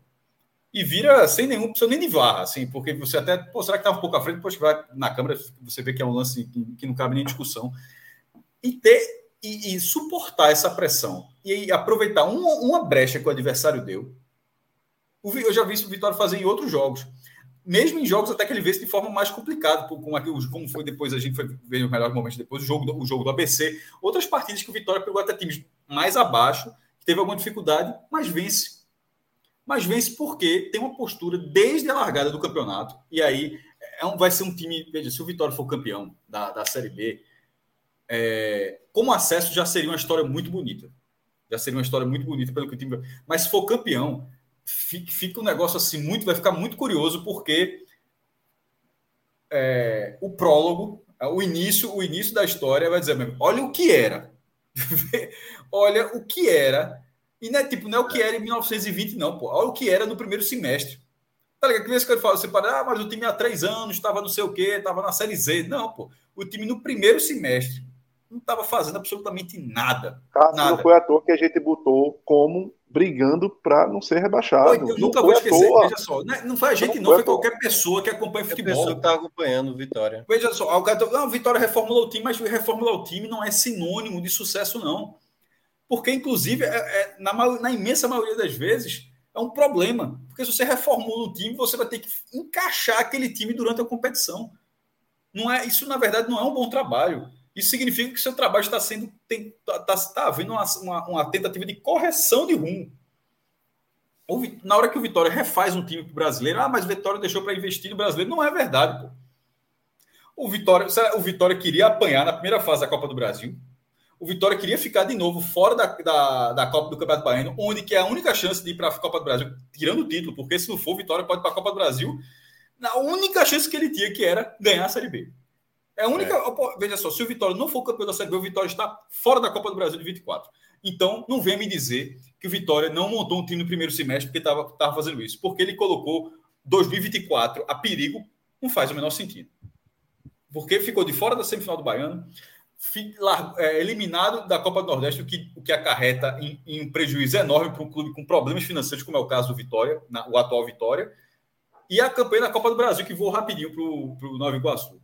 E vira sem nenhum, precisa nem de varra, assim, porque você até, pô, será que estava um pouco à frente, depois que vai na câmera, você vê que é um lance que, que não cabe nem discussão. E ter e, e, suportar essa pressão e aproveitar uma, uma, brecha que o adversário deu. Eu já vi isso o Vitória fazer em outros jogos. Mesmo em jogos até que ele vê de forma mais complicada, como, como foi depois, a gente foi ver os melhores momentos depois, o jogo, do, o jogo do ABC. Outras partidas que o Vitória pegou até times mais abaixo, que teve alguma dificuldade, mas vence. Mas vence porque tem uma postura desde a largada do campeonato. E aí é um, vai ser um time. Veja, se o Vitória for campeão da, da Série B, é, como acesso já seria uma história muito bonita. Já seria uma história muito bonita pelo que o time. Mas se for campeão, fica um negócio assim muito. Vai ficar muito curioso, porque é, o prólogo, o início, o início da história vai dizer mesmo: olha o que era. [LAUGHS] olha o que era. E não é tipo, não é o que era em 1920, não, pô. Olha o que era no primeiro semestre. Tá ligado? Que vezes que ele fala, você para, ah, mas o time há três anos estava não sei o quê, estava na Série Z. Não, pô. O time no primeiro semestre não estava fazendo absolutamente nada. Cássio, nada. não foi à toa que a gente botou como brigando para não ser rebaixado. Foi, eu nunca vou esquecer, veja só. Não, é, foi a gente, não, não foi, qualquer pessoa que acompanha qualquer futebol. pessoa que está acompanhando o Vitória. Veja só, o cara não, Vitória reformulou o time, mas reformular o time não é sinônimo de sucesso, não. Porque, inclusive, é, é, na, na imensa maioria das vezes, é um problema. Porque se você reformula o time, você vai ter que encaixar aquele time durante a competição. Não é, isso, na verdade, não é um bom trabalho. Isso significa que seu trabalho está sendo. Está tá, tá havendo uma, uma, uma, tentativa de correção de rumo. Na hora que o Vitória refaz um time brasileiro, ah, mas o Vitória deixou para investir no brasileiro. Não é verdade, pô. O Vitória, o Vitória queria apanhar na primeira fase da Copa do Brasil. O Vitória queria ficar de novo fora da, da, da Copa do Campeonato Baiano, onde que é a única chance de ir para a Copa do Brasil, tirando o título, porque se não for, o Vitória pode ir para a Copa do Brasil. Na única chance que ele tinha, que era ganhar a Série B. É a única. É. Veja só, se o Vitória não for campeão da Série B, o Vitória está fora da Copa do Brasil de 24. Então, não venha me dizer que o Vitória não montou um time no primeiro semestre porque estava fazendo isso. Porque ele colocou 2024 a perigo, não faz o menor sentido. Porque ficou de fora da semifinal do Baiano, é, eliminado da Copa do Nordeste, o que, o que acarreta em, em um prejuízo enorme para um clube com problemas financeiros, como é o caso do Vitória, na, o atual Vitória, e a campanha da Copa do Brasil, que voou rapidinho para o Nova Iguaçu.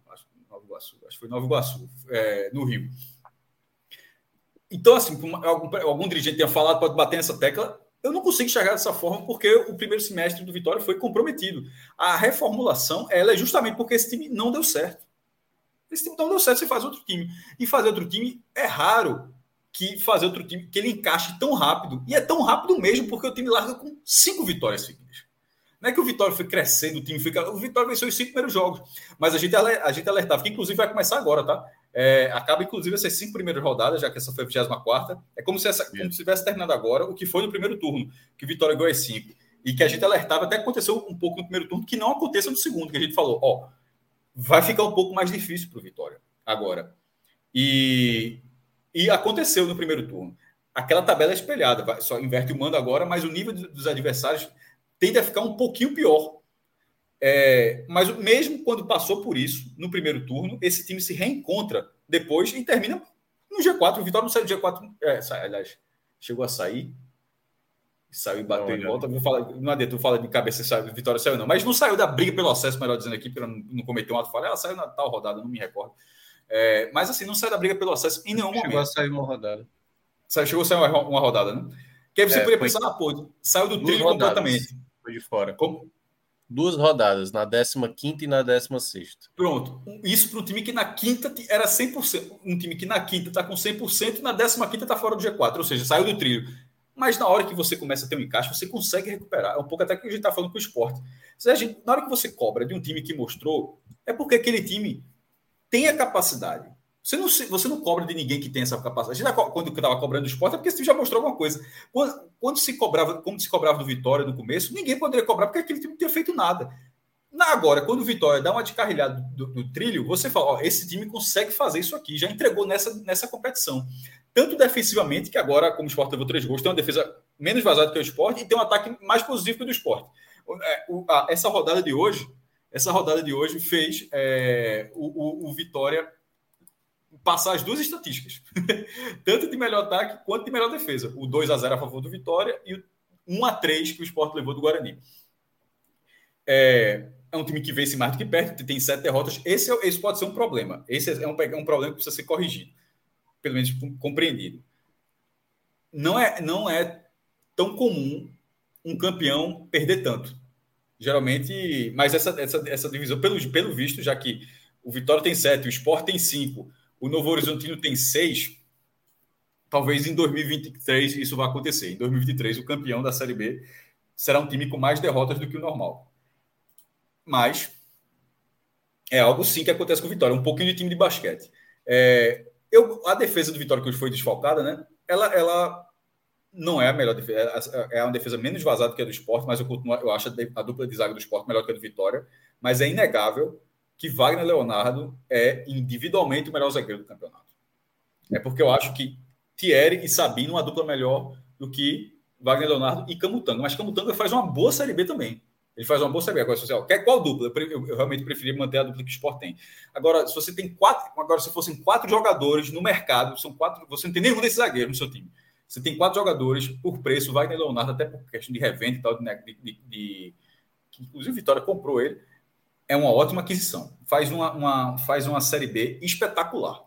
Iguaçu, acho que foi Nova Iguaçu, é, no Rio. Então, assim, algum, algum dirigente tenha falado, pode bater nessa tecla, eu não consigo enxergar dessa forma porque o primeiro semestre do Vitória foi comprometido. A reformulação ela é justamente porque esse time não deu certo. Esse time não deu certo, você faz outro time. E fazer outro time é raro que fazer outro time que ele encaixe tão rápido. E é tão rápido mesmo porque o time larga com cinco vitórias seguidas. Não é que o Vitória foi crescendo, o time fica. O Vitória venceu os cinco primeiros jogos. Mas a gente, a gente alertava, que inclusive vai começar agora, tá? É, acaba, inclusive, essas cinco primeiras rodadas, já que essa foi a 24. É como se, essa, como se tivesse terminado agora o que foi no primeiro turno, que o Vitória ganhou as cinco. E que a gente alertava, até aconteceu um pouco no primeiro turno, que não aconteça no segundo, que a gente falou, ó, vai ficar um pouco mais difícil para o Vitória agora. E, e aconteceu no primeiro turno. Aquela tabela é espelhada, só inverte o mando agora, mas o nível dos adversários tende a ficar um pouquinho pior. É, mas mesmo quando passou por isso, no primeiro turno, esse time se reencontra depois e termina no G4. O Vitória não saiu do G4. É, sai, aliás, chegou a sair. Saiu e bateu em volta. Vou falar, não adianta, tu fala de cabeça se Vitória saiu, não. Mas não saiu da briga pelo acesso, melhor dizendo aqui, para não, não cometer um ato falha. Ela saiu na tal rodada, não me recordo. É, mas assim, não saiu da briga pelo acesso em nenhum chegou momento. Chegou a sair uma rodada. Saiu, chegou a sair uma, uma rodada, né? Que aí você é, poderia pensar, ah, pô, saiu do trilho completamente. De fora. Como? Duas rodadas, na 15 e na 16. Pronto. Isso para um time que na quinta era 100%. Um time que na quinta está com 100% e na 15 está fora do G4, ou seja, saiu do trilho. Mas na hora que você começa a ter um encaixe, você consegue recuperar. É um pouco até que a gente está falando com o esporte. A gente, na hora que você cobra de um time que mostrou, é porque aquele time tem a capacidade você não, você não cobra de ninguém que tem essa capacidade. Quando eu estava cobrando o esporte, é porque você já mostrou alguma coisa. Quando, quando, se cobrava, como se cobrava do Vitória no começo, ninguém poderia cobrar porque aquele time não tinha feito nada. Na, agora, quando o Vitória dá uma descarrilhada do, do, trilho, você fala: ó, esse time consegue fazer isso aqui, já entregou nessa, nessa competição. Tanto defensivamente, que agora, como o esporte levou três gols, tem uma defesa menos vazada que o esporte e tem um ataque mais positivo que o do esporte. É, essa rodada de hoje, essa rodada de hoje fez é, o, o, o Vitória passar as duas estatísticas, [LAUGHS] tanto de melhor ataque quanto de melhor defesa. O 2 a 0 a favor do Vitória e o 1 a 3 que o Sport levou do Guarani. É, é um time que vence mais do que perde, tem sete derrotas. Esse, é, esse pode ser um problema. Esse é um, é um problema que precisa ser corrigido, pelo menos compreendido. Não é, não é tão comum um campeão perder tanto. Geralmente, mas essa, essa, essa divisão, pelo, pelo visto, já que o Vitória tem sete, o Sport tem cinco, o Novo Horizontino tem seis. Talvez em 2023 isso vá acontecer. Em 2023, o campeão da Série B será um time com mais derrotas do que o normal. Mas é algo sim que acontece com o Vitória. Um pouquinho de time de basquete. É, eu, a defesa do Vitória que hoje foi desfalcada, né? Ela, ela não é a melhor defesa. É, é uma defesa menos vazada que a do esporte, mas eu, continuo, eu acho a dupla de zaga do esporte melhor que a do Vitória. Mas é inegável que Wagner Leonardo é individualmente o melhor zagueiro do campeonato. É porque eu acho que Thierry e Sabino uma dupla melhor do que Wagner Leonardo e Camutanga. Mas Camutanga faz uma boa Série B também. Ele faz uma boa Série B. Agora, se você, quer qual dupla? Eu, eu, realmente preferi manter a dupla que o Sport tem. Agora, se você tem quatro, agora se fossem quatro jogadores no mercado, são quatro, você não tem nenhum desses zagueiros no seu time. Você tem quatro jogadores por preço, Wagner Leonardo, até por questão de revenda e tal, de, de, de, de inclusive Vitória comprou ele é uma ótima aquisição. Faz uma, uma, faz uma Série B espetacular.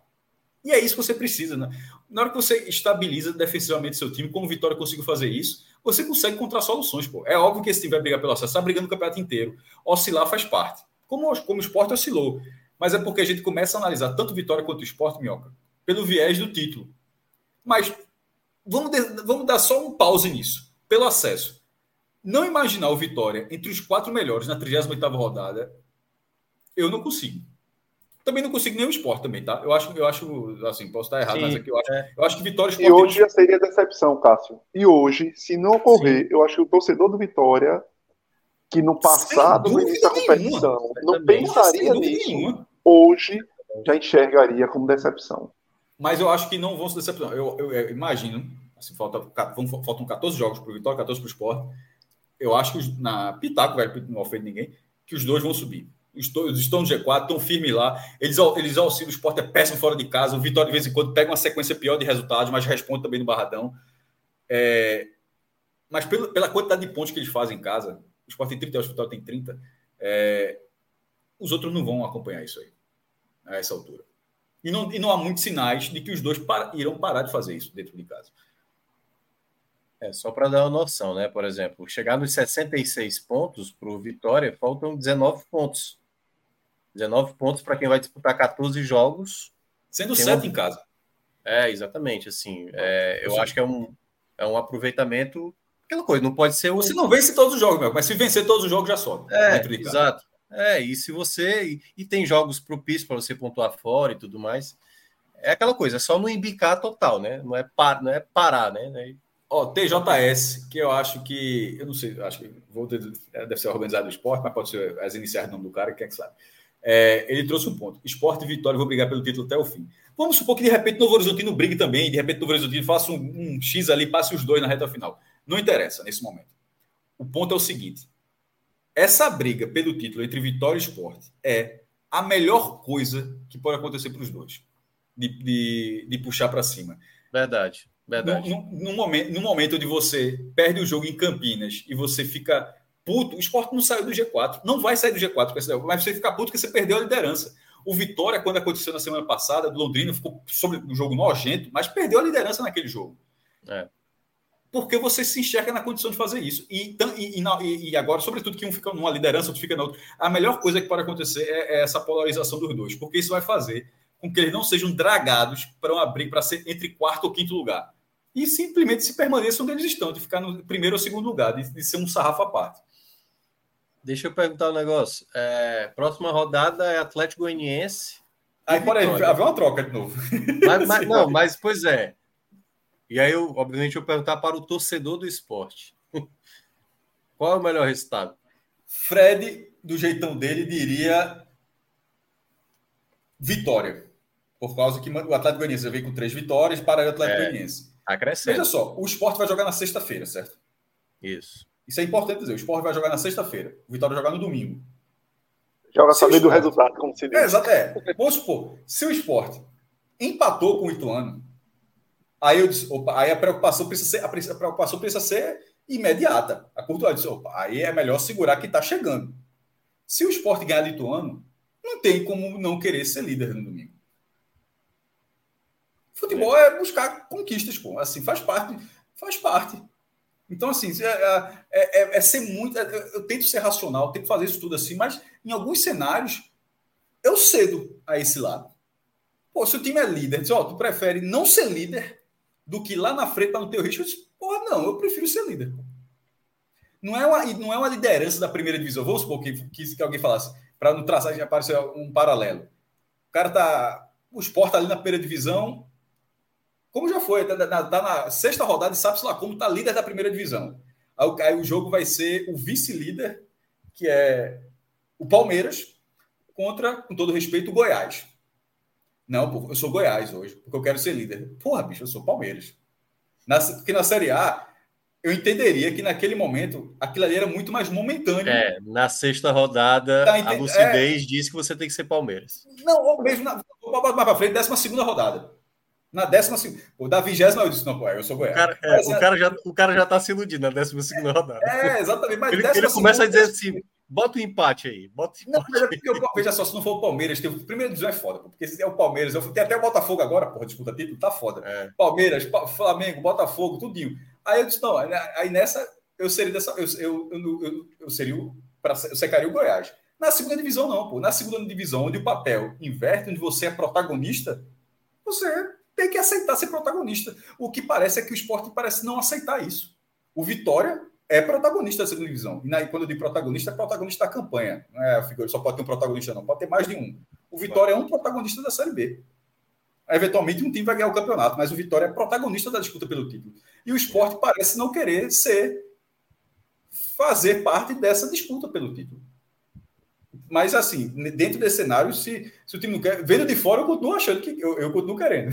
E é isso que você precisa, né? Na hora que você estabiliza defensivamente seu time, como o Vitória conseguiu fazer isso, você consegue encontrar soluções, pô. É óbvio que esse time vai brigar pelo acesso, está brigando o campeonato inteiro. Oscilar faz parte. Como, como o esporte oscilou. Mas é porque a gente começa a analisar tanto Vitória quanto o esporte, Minhoca, pelo viés do título. Mas vamos, de, vamos dar só um pause nisso. Pelo acesso. Não imaginar o Vitória entre os quatro melhores na 38ª rodada eu não consigo. Também não consigo nem o esporte também, tá? Eu acho, eu acho assim, posso estar errado, Sim, mas aqui eu acho, é. eu acho que Vitória Esporte. E hoje já seria decepção, Cássio. E hoje, se não ocorrer, Sim. eu acho que o torcedor do Vitória, que no passado, no início da competição, não pensaria nisso, nenhuma. hoje já enxergaria como decepção. Mas eu acho que não vão se decepcionar. Eu, eu, eu imagino, assim, falta, faltam 14 jogos para o Vitória, 14 para o esporte. Eu acho que na Pitaco, velho, não ofende ninguém, que os dois vão subir eles estão no G4, estão firmes lá. Eles, eles auxiliam, o esporte é péssimo fora de casa. O Vitória, de vez em quando, pega uma sequência pior de resultados, mas responde também no Barradão. É, mas pelo, pela quantidade de pontos que eles fazem em casa, o esporte tem 30, o Vitória tem 30, é, os outros não vão acompanhar isso aí, a essa altura. E não, e não há muitos sinais de que os dois para, irão parar de fazer isso dentro de casa. É, só para dar uma noção, né? Por exemplo, chegar nos 66 pontos para o Vitória, faltam 19 pontos. 19 pontos para quem vai disputar 14 jogos. Sendo 7 um... em casa. É, exatamente. Assim, é, eu acho que é um, é um aproveitamento. Aquela coisa, não pode ser. Você não vence todos os jogos, meu, mas se vencer todos os jogos já sobe. É, exato. É, e se você. E, e tem jogos propícios para você pontuar fora e tudo mais. É aquela coisa, é só não embicar total, né? Não é, par, não é parar, né? Ó, TJS, que eu acho que. Eu não sei, acho que vou ter, deve ser organizado do esporte, mas pode ser as iniciais do nome do cara, quem é que sabe. É, ele trouxe um ponto. Esporte e Vitória vou brigar pelo título até o fim. Vamos supor que de repente Novo Horizontino brigue também, de repente Novo Horizontino faça um, um X ali, passe os dois na reta final. Não interessa nesse momento. O ponto é o seguinte: essa briga pelo título entre Vitória e Esporte é a melhor coisa que pode acontecer para os dois, de, de, de puxar para cima. Verdade. Verdade. No, no, no, momento, no momento onde você perde o jogo em Campinas e você fica puto, o esporte não saiu do G4, não vai sair do G4, mas você fica puto porque você perdeu a liderança. O Vitória, quando aconteceu na semana passada, do Londrina ficou sobre um jogo nojento, mas perdeu a liderança naquele jogo. É. Porque você se enxerga na condição de fazer isso. E, e, e, e, agora, sobretudo, que um fica numa liderança, outro fica na outra. A melhor coisa que pode acontecer é, é essa polarização dos dois, porque isso vai fazer com que eles não sejam dragados para uma briga para ser entre quarto ou quinto lugar e simplesmente se permaneçam onde eles estão, de ficar no primeiro ou segundo lugar, de, de ser um sarrafo à parte. Deixa eu perguntar um negócio. É, próxima rodada é Atlético Goianiense. Aí pode haver uma troca de novo. Mas, mas, [LAUGHS] não, mas pois é. E aí, eu, obviamente, eu vou perguntar para o torcedor do esporte. [LAUGHS] Qual é o melhor resultado? Fred, do jeitão dele, diria vitória. Por causa que o Atlético Goianiense veio com três vitórias para o Atlético é. Goianiense. Tá crescendo. Veja só, o esporte vai jogar na sexta-feira, certo? Isso. Isso é importante dizer. O esporte vai jogar na sexta-feira. O Vitória vai jogar no domingo. Joga sabendo do resultado, como se diz. É, exato. É. Vamos supor, se o esporte empatou com o Ituano, aí, eu disse, opa, aí a preocupação precisa ser, a preocupação precisa ser imediata. A curto prazo, opa, aí é melhor segurar que está chegando. Se o esporte ganhar do Ituano, não tem como não querer ser líder no domingo. Futebol é, é buscar conquistas, pô. Assim, faz parte, faz parte. Então, assim, é, é, é, é ser muito. É, eu tento ser racional, tento fazer isso tudo assim, mas em alguns cenários eu cedo a esse lado. Pô, se o time é líder, diz, ó, tu prefere não ser líder do que lá na frente não ter o risco? Eu disse, porra, não, eu prefiro ser líder. Não é uma, não é uma liderança da primeira divisão. Vamos supor que, que, que alguém falasse, para não traçar, já aparecer um paralelo. O cara tá. O esporte ali na primeira divisão, como já foi, está tá, tá na sexta rodada e sabe-se lá como está líder da primeira divisão. Aí, aí o jogo vai ser o vice-líder, que é o Palmeiras, contra, com todo respeito, o Goiás. Não, pô, eu sou Goiás hoje, porque eu quero ser líder. Porra, bicho, eu sou Palmeiras. Na, porque na Série A, eu entenderia que naquele momento aquilo ali era muito mais momentâneo. É, na sexta rodada, tá, a lucidez é... diz que você tem que ser Palmeiras. Não, ou mesmo na, mais para frente, décima segunda rodada. Na décima segunda. O da vigésima eu disse, não, pô, eu sou Goiás. O cara, é, o cara, já, o cara já tá se iludindo na décima segunda rodada. É, exatamente. Mas ele, ele começa a dizer assim, bota o um empate aí. Bota um empate. Não, porque, eu, veja só, se não for o Palmeiras, tem, o primeiro divisão é foda, porque se é o Palmeiras, eu, tem até o Botafogo agora, porra, disputa título, tá foda. É. Palmeiras, Flamengo, Botafogo, tudinho. Aí eu disse, não, aí nessa eu seria dessa, eu, eu, eu, eu, eu seria o, pra, eu secaria o Goiás. Na segunda divisão, não, pô. Na segunda divisão, onde o papel inverte, onde você é protagonista, você tem que aceitar ser protagonista. O que parece é que o esporte parece não aceitar isso. O Vitória é protagonista da segunda divisão. E quando eu digo protagonista, é protagonista da campanha. Não é a figura, só pode ter um protagonista, não. Pode ter mais de um. O Vitória é um protagonista da Série B. Eventualmente um time vai ganhar o campeonato, mas o Vitória é protagonista da disputa pelo título. E o esporte parece não querer ser, fazer parte dessa disputa pelo título. Mas, assim, dentro desse cenário, se, se o time não quer. Vendo de fora, eu continuo achando que. Eu, eu continuo querendo.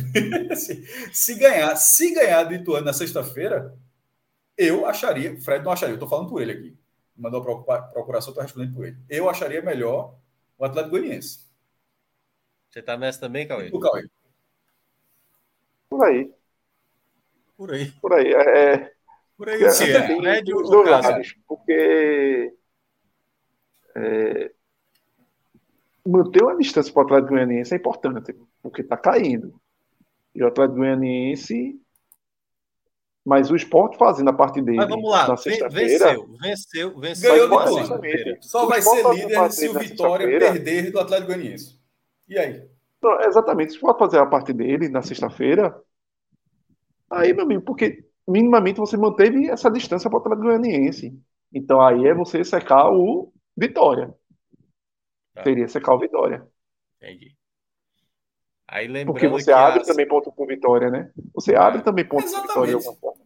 se, [LAUGHS] se, ganhar, se ganhar do Ituano na sexta-feira, eu acharia. Fred não acharia, eu estou falando por ele aqui. Mandou a procuração, estou respondendo por ele. Eu acharia melhor o Atlético Goianiense. Você está nessa também, Cauê? O Cauê. Por aí. Por aí. Por aí. É, é por aí, sim. É, é. Dois lados, porque. É, manter uma distância para o Atlético Goianiense é importante, porque está caindo. E o Atlético Goianiense Mas o esporte fazendo a parte dele. Mas vamos lá, na venceu, venceu, venceu. Ganhou do Ituano. Só vai ser líder se o Vitória perder do Atlético Goianiense. E aí? Não, exatamente. Se o esporte fazer a parte dele na sexta-feira, aí, meu amigo, porque minimamente você manteve essa distância para o Atlético Goianiense. Então aí é você secar o Vitória. Tá. Seria secar o Vitória. Entendi. Aí lembrando Porque você abre as... também ponto com Vitória, né? Você abre é. também ponto com Vitória de alguma forma.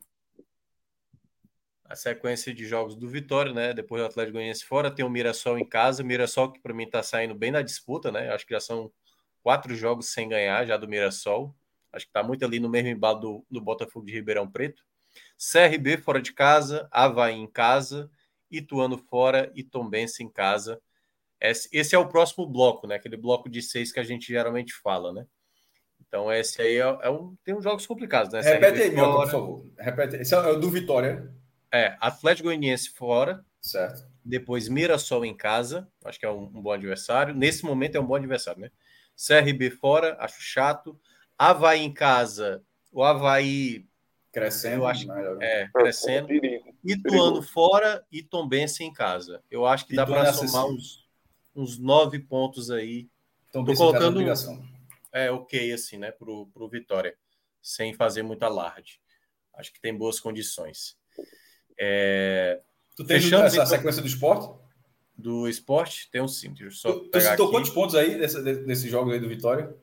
A sequência de jogos do Vitória, né? Depois do Atlético Goianiense fora, tem o Mirassol em casa. O Mirassol que para mim está saindo bem na disputa, né? Acho que já são quatro jogos sem ganhar já do Mirassol. Acho que está muito ali no mesmo embalo do, do Botafogo de Ribeirão Preto. CRB fora de casa, Havaí em casa, Ituano fora e Tombense em casa. Esse é o próximo bloco, né? Aquele bloco de seis que a gente geralmente fala, né? Então, esse aí é, é um, tem uns jogos complicados, né? Repete aí, fora, por favor. Repete. Esse é o do Vitória. É, Atlético Goianiense fora. Certo. Depois Mirassol em casa. Acho que é um, um, bom adversário. Nesse momento é um bom adversário, né? CRB fora, acho chato. Havaí em casa. O Havaí. Crescendo. Eu acho, né? é, crescendo. Ituano fora e Tombense em casa. Eu acho que dá para somar uns, uns nove pontos aí. Então, Tô colocando é ok assim, né, pro, pro Vitória, sem fazer muita alarde. Acho que tem boas condições. É... Tu tem Fechando, essa então, sequência do esporte? Do esporte? Tem um sim. Só tu, tu citou quantos pontos aí desse, desse jogo aí do Vitória?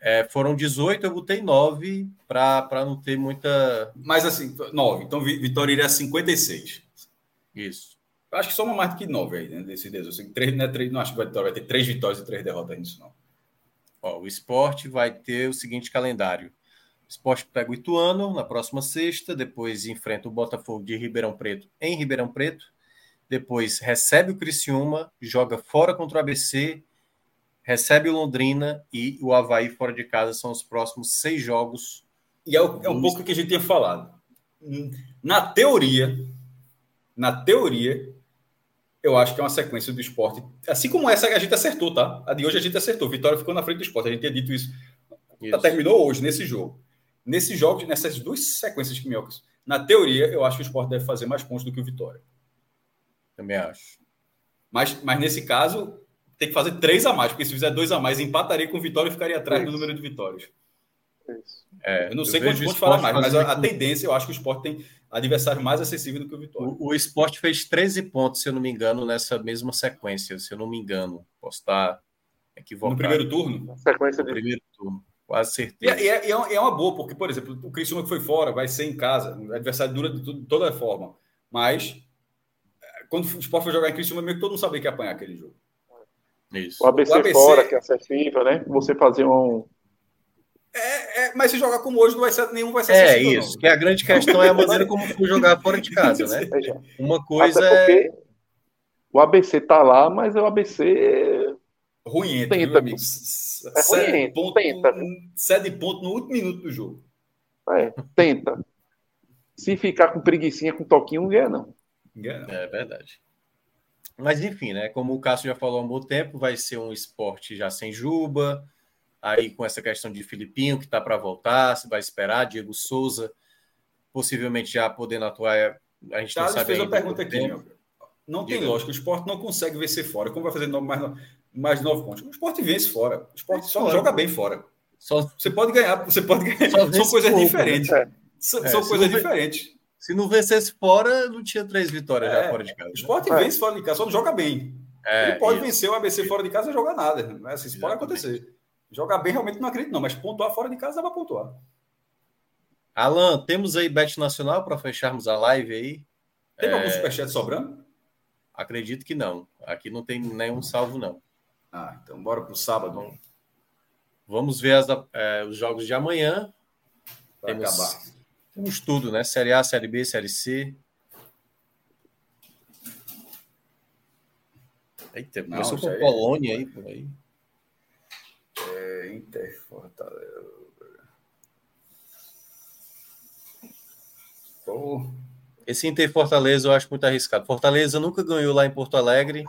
É, foram 18, eu botei 9 para não ter muita. Mas assim, 9. Então Vitória iria a 56. Isso. Eu acho que soma mais do que 9 aí, né? Desse 18. 3, não, é 3, não acho que Vitória vai ter 3 vitórias e 3 derrotas nisso, não. Ó, o esporte vai ter o seguinte calendário. O esporte pega o Ituano na próxima sexta, depois enfrenta o Botafogo de Ribeirão Preto em Ribeirão Preto, depois recebe o Criciúma, joga fora contra o ABC, recebe o Londrina e o Havaí fora de casa são os próximos seis jogos. E é, é um pouco o que a gente tinha falado. Na teoria, na teoria, eu acho que é uma sequência do esporte. Assim como essa a gente acertou, tá? A de hoje a gente acertou. Vitória ficou na frente do esporte. A gente tinha dito isso. isso. Terminou hoje, nesse jogo. Nesse jogo, nessas duas sequências de minhocas, na teoria, eu acho que o esporte deve fazer mais pontos do que o Vitória. Também acho. Mas, mas nesse caso, tem que fazer três a mais, porque se fizer dois a mais, empataria com o Vitória e ficaria atrás do número de vitórias. É, eu não sei quantos pontos falar mais, mas a, a tendência, eu acho que o esporte tem adversário mais acessível do que o Vitória. O, o esporte fez 13 pontos, se eu não me engano, nessa mesma sequência, se eu não me engano. Posso estar equivocado. No primeiro turno? Sequência no primeiro turno, quase certeza. E, é, e, é, é, uma boa, porque, por exemplo, o Criciúma que foi fora, vai ser em casa, o adversário dura de, de toda forma. Mas, quando o esporte for jogar em Criciúma, meio que todo mundo sabia que ia apanhar aquele jogo. Isso. O ABC, o ABC fora, que é acessível, né? Você fazer um é, é, mas se jogar como hoje, não vai ser, nenhum vai ser É isso, não. que a grande questão é a maneira como for jogar fora de casa, né? [LAUGHS] Uma coisa é. O ABC tá lá, mas o ABC. Ruim, tenta, viu, É ruim, ponto, tenta. Cede ponto no último minuto do jogo. É, tenta. Se ficar com preguiçinha, com toquinho, não ganha, não. Ganha, não. É verdade. Mas enfim, né? Como o Cássio já falou há um bom tempo, vai ser um esporte já sem Juba aí com essa questão de Filipinho, que está para voltar, se vai esperar, Diego Souza, possivelmente já podendo atuar. A gente Thales não sabe fez uma pergunta aqui. Não tem Diego. lógica, o esporte não consegue vencer fora. Como vai fazer mais, mais nove pontos? O esporte vence fora. O esporte só fora. joga bem fora. Só... Você pode ganhar, você pode ganhar. São coisas pouco, diferentes. Né? São, é, coisas diferentes. Se não vencesse fora, não tinha três vitórias é, já fora de casa. O esporte né? vence fora de casa, só não joga bem. É, Ele pode isso. vencer o ABC fora de casa e jogar nada. Né? Assim, isso pode acontecer. Jogar bem, realmente não acredito, não, mas pontuar fora de casa dá para pontuar. Alan, temos aí Bet Nacional para fecharmos a live aí. Tem é... algum superchat sobrando? Acredito que não. Aqui não tem nenhum salvo, não. Ah, então bora para o sábado. Vamos ver as, é, os jogos de amanhã. Temos, acabar. Temos tudo, né? Série A, Série B, Série C. Eita, começou com Polônia aí, por aí. É, Inter Fortaleza. Esse Inter Fortaleza eu acho muito arriscado. Fortaleza nunca ganhou lá em Porto Alegre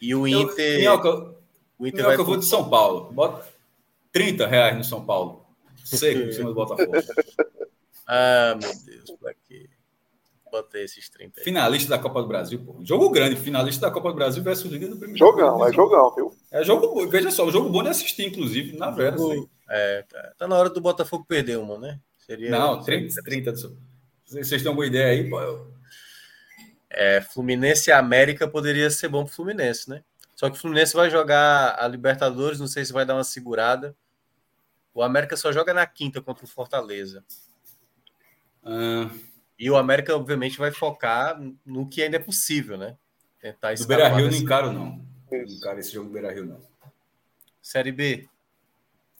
e o Inter. Eu, o Inter vai. eu vou de São Paulo. Bota 30 reais no São Paulo. Seco em cima do [LAUGHS] Botafogo. Ah, meu Deus, pra quê? Botei esses 30 aí. Finalista da Copa do Brasil, pô. Jogo grande, finalista da Copa do Brasil versus líder do primeiro. Jogão, é jogão, viu? É jogo, veja só, jogo bom de assistir, inclusive, na vera. Assim. É, tá, tá, na hora do Botafogo perder uma, né? Seria Não, 30, 30 Vocês têm alguma ideia aí? Pô? É, Fluminense e América poderia ser bom pro Fluminense, né? Só que o Fluminense vai jogar a Libertadores, não sei se vai dar uma segurada. O América só joga na quinta contra o Fortaleza. Ah. E o América, obviamente, vai focar no que ainda é possível, né? Tentar Do Beira Rio desse... não encaro, não. Não encaro esse jogo do Beira Rio, não. Série B.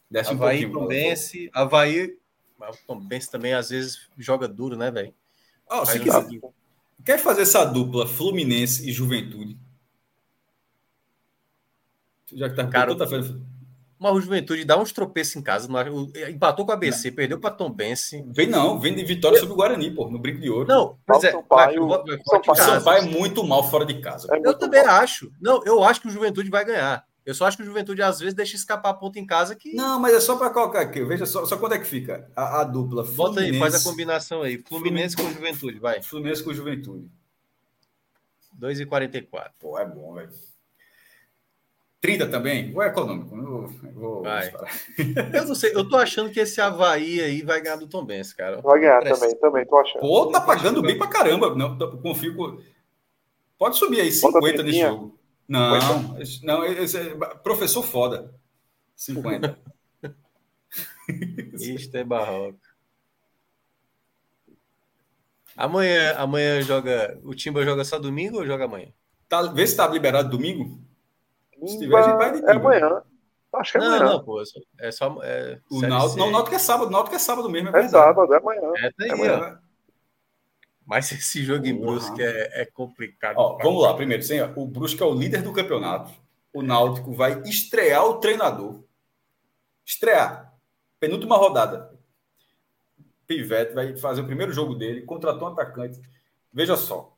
Desce Havaí, um Tombense. Havaí. O Tombense também às vezes joga duro, né, velho? Oh, se quiser, quer fazer essa dupla Fluminense e Juventude? Já que tá Cara, toda mas o Juventude dá uns tropeços em casa. Empatou com a ABC, não. perdeu para Tom Bense. Vem não, vem de vitória sobre o Guarani, pô, no brinco de ouro. Não, mas é, Sampaio, vai, vai, vai, Sampaio, é muito mal fora de casa. É eu também mal. acho. Não, eu acho que o Juventude vai ganhar. Eu só acho que o Juventude às vezes deixa escapar a ponta em casa que. Não, mas é só para colocar aqui. Veja só, só quando é que fica a, a dupla. Fluminense, Bota aí, faz a combinação aí. Fluminense, Fluminense com Juventude, vai. Fluminense com Juventude. 2,44. Pô, é bom, velho. 30 também? Vou econômico. Eu vou, vai. [LAUGHS] eu não sei, eu tô achando que esse Havaí aí vai ganhar do Tom Benz, cara. Vai ganhar também, também, tô achando. Pô, tá pagando bem pra caramba. Não, confio com... Pode subir aí, 50 nesse jogo. Não, não, esse é professor foda. 50. [LAUGHS] Isto é barroco. Amanhã, amanhã joga. O Timba joga só domingo ou joga amanhã? Tá, vê se tá liberado domingo. Se tiver, a gente vai de É amanhã. Acho que é não, amanhã. Não, pô. É só. É, o Náutico, não, o Náutico é sábado. O Náutico é sábado mesmo. É, é sábado, é amanhã. É, tá aí, é amanhã. Mas esse jogo em Brusque é, é complicado. Ó, vamos lá, primeiro. Sim, o Brusque é o líder do campeonato. O Náutico vai estrear o treinador. Estrear. Penúltima rodada. Pivete vai fazer o primeiro jogo dele, contratou um atacante. Veja só.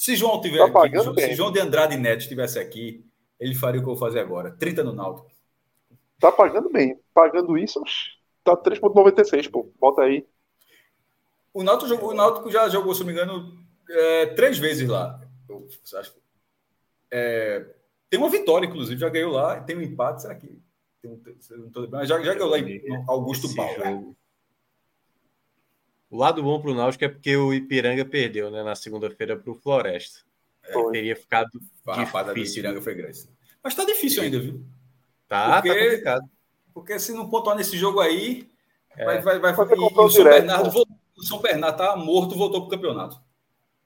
Se João tiver tá aqui, se João de Andrade Neto estivesse aqui, ele faria o que eu vou fazer agora. 30 no Náutico. Tá pagando bem. Pagando isso, tá 3,96, pô. Bota aí. O Náutico, jogou, o Náutico já jogou, se não me engano, é, três vezes lá. Eu acho, é, tem uma vitória, inclusive, já ganhou lá. Tem um empate, será que. Tem um, já, já ganhou lá em Augusto Paulo. O lado bom para o Náutico é porque o Ipiranga perdeu né, na segunda-feira para o Floresta. É, teria ficado a rapada do Ipiranga foi grande. Mas está difícil ainda, viu? Tá, porque, tá complicado. Porque se não pontuar nesse jogo aí, é. vai, vai, vai, e, o São direto, Bernardo voltou, o São Bernardo tá morto, voltou para o campeonato.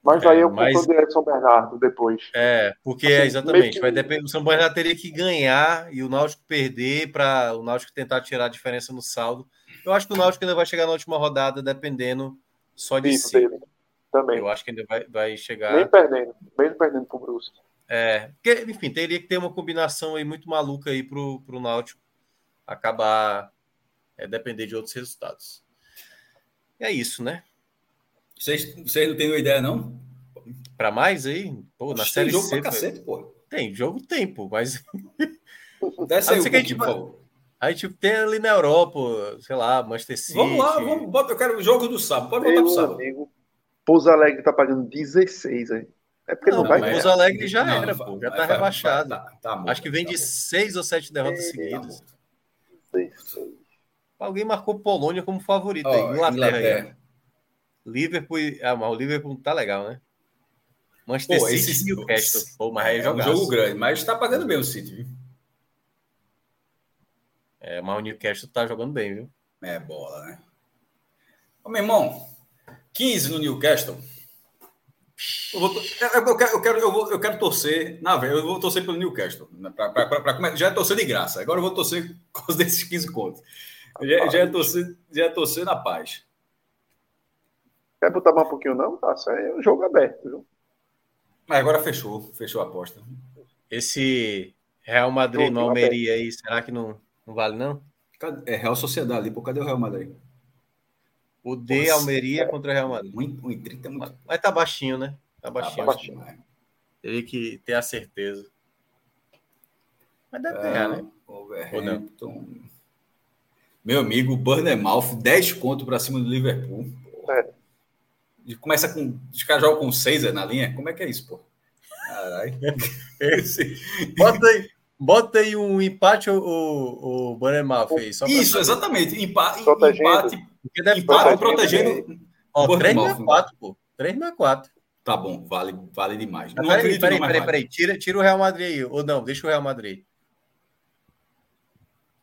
Mas aí é, eu mas... direto São Bernardo depois. É, porque assim, exatamente. Que... Vai depender, o São Bernardo teria que ganhar e o Náutico perder para o Náutico tentar tirar a diferença no saldo. Eu acho que o Náutico ainda vai chegar na última rodada, dependendo só de Isso si. Dele. Também. Eu acho que ainda vai, vai chegar. Nem perdendo, mesmo perdendo pro Brusque. É, porque, enfim, teria que ter uma combinação aí muito maluca aí pro, pro Náutico acabar é, depender de outros resultados. E é isso, né? Vocês, vocês não têm ideia, não? Para mais aí? Pô, na série jogo C. Pra cacete, pô. Tem jogo, tempo, mas. Desce [LAUGHS] aí um pouquinho, por favor. Aí, tipo, tem ali na Europa, sei lá, Manchester City. Vamos lá, vamos, bota, eu quero o jogo do sábado. Pode voltar pro sábado. Amigo, Pouso Alegre tá pagando 16 aí. É porque não, não vai. Pouso Alegre já não, era, pô, já tá vai, rebaixado. Vai, tá, tá Acho que vem tá de seis ou sete derrotas é, seguidas. Tá Alguém marcou Polônia como favorito. Oh, Inglaterra. Inglaterra. Liverpool. Ah, mas o Liverpool tá legal, né? Manchester pô, City e Newcastle. Pô, mas é, é um jogo grande, mas tá pagando bem o City, viu? É, mas o Newcastle tá jogando bem, viu? É bola, né? Ô, meu irmão, 15 no Newcastle. Eu, vou, eu, quero, eu, quero, eu, vou, eu quero torcer. Na verdade, eu vou torcer pelo Newcastle. Né, pra, pra, pra, pra, já é torcer de graça. Agora eu vou torcer [LAUGHS] com os desses 15 contos. Já, já, é torcer, já é torcer na paz. Quer botar mais um pouquinho, não? Tá, isso é um jogo aberto, viu? Mas agora fechou. Fechou a aposta. Esse Real Madrid no Almeria aí, será que não, não vale, não? É Real Sociedade ali, pô. Cadê o Real Madrid? O D Nossa, Almeria é, contra o Real Madrid. 1,30 é muito. Mas tá baixinho, né? Tá baixinho. Tá baixinho. Teria que ter a certeza. Mas deve é, ganhar, né? Overhampton. Meu amigo, Burnemouth, 10 conto para cima do Liverpool. É. Começa com. Os caras jogam com 6 na linha? Como é que é isso, pô? Caralho. [LAUGHS] Esse... Bota aí. Bota aí um empate o, o, o Burnemouth fez. Isso, exatamente. Empa empate. Empate, empate protegendo. Ó, 364, pô. 364. Tá bom, vale, vale demais. Não peraí, peraí, peraí, peraí. Tira, tira o Real Madrid aí. Ou não, deixa o Real Madrid.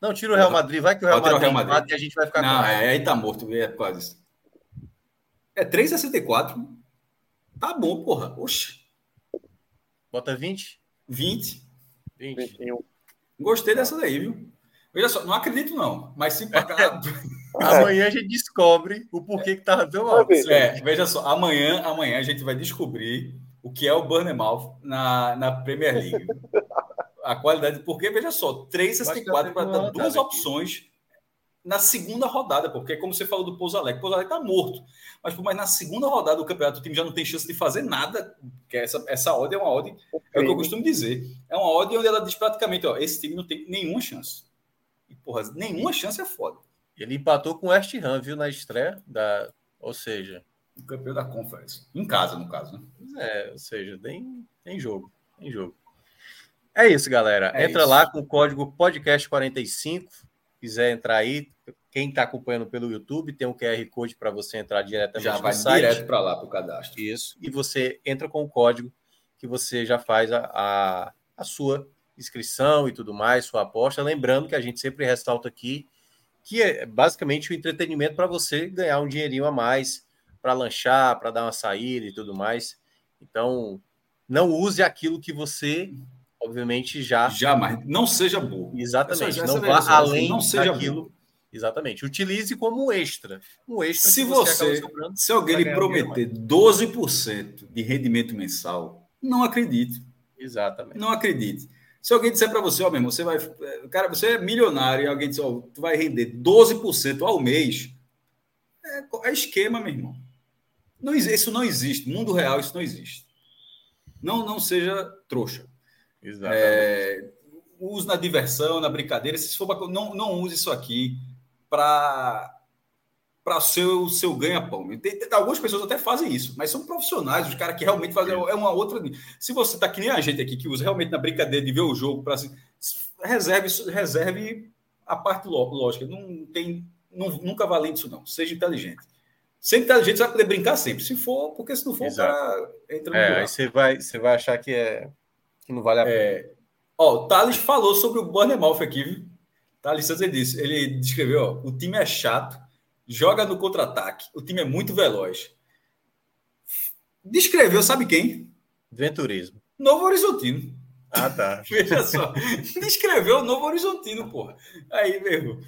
Não, tira o Real Madrid, vai que o Real Madrid, o Real Madrid. e a gente vai ficar Não, com é, aí tá morto, é quase. É 3,64. Tá bom, porra. Oxi. Bota 20? 20. 20. 21. Gostei dessa daí, viu? Veja só, não acredito não, mas se pagar... [LAUGHS] amanhã a gente descobre o porquê que tava tão alto. É, veja só, amanhã, amanhã a gente vai descobrir o que é o Burnemouth na, na Premier League [LAUGHS] a qualidade, porque veja só, 3,64 para dar duas opções na segunda rodada, porque como você falou do Pouso Alegre, o Pouso Alegre está morto. Mas, mas na segunda rodada do campeonato, o time já não tem chance de fazer nada, que essa, essa odd é uma odd, é o que eu costumo dizer, é uma odd onde ela diz praticamente, ó, esse time não tem nenhuma chance. E, porra, nenhuma chance é foda. Ele empatou com o West Ham, viu, na estreia, da, ou seja... O campeão da Conference. Em casa, no caso, né? É, ou seja, tem, tem jogo, tem jogo. É isso, galera. É Entra isso. lá com o código podcast45. Quiser entrar aí, quem está acompanhando pelo YouTube, tem um QR Code para você entrar diretamente já vai site. direto para lá para o cadastro. Isso. E você entra com o código que você já faz a, a, a sua inscrição e tudo mais, sua aposta. Lembrando que a gente sempre ressalta aqui que é basicamente o entretenimento para você ganhar um dinheirinho a mais, para lanchar, para dar uma saída e tudo mais. Então, não use aquilo que você obviamente já. Jamais. Não seja burro. Exatamente. Essa, não vá além não seja daquilo. Burro. Exatamente. Utilize como um extra. Um extra. Se você, você se alguém lhe prometer 12% de rendimento mensal, não acredito. Exatamente. Não acredite. Se alguém disser para você, ó, mesmo, você vai. Cara, você é milionário e alguém disser, ó, tu vai render 12% ao mês. É, é esquema, meu irmão. Não, isso não existe. Mundo real, isso não existe. Não, não seja trouxa. Exatamente. É, use na diversão, na brincadeira. Se for pra, não, não use isso aqui para para o seu, seu ganha-pão. Algumas pessoas até fazem isso, mas são profissionais, os caras que realmente fazem. É uma outra. Se você está que nem a gente aqui, que usa realmente na brincadeira de ver o jogo, para reserve, reserve a parte lógica. Não tem. Não, nunca valendo isso, não. Seja inteligente. Sendo inteligente, você vai poder brincar sempre. Se for, porque se não for, Exato. cara entra no é, aí você vai, você vai achar que é que não vale a pena. É... Ó, o Thales falou sobre o Bournemouth aqui, viu? Thales Santos ele disse, ele descreveu, ó, o time é chato, joga no contra-ataque, o time é muito veloz. Descreveu, sabe quem? Venturismo. Novo Horizontino. Ah, tá. [LAUGHS] Veja só. Descreveu o Novo Horizontino, porra. Aí, meu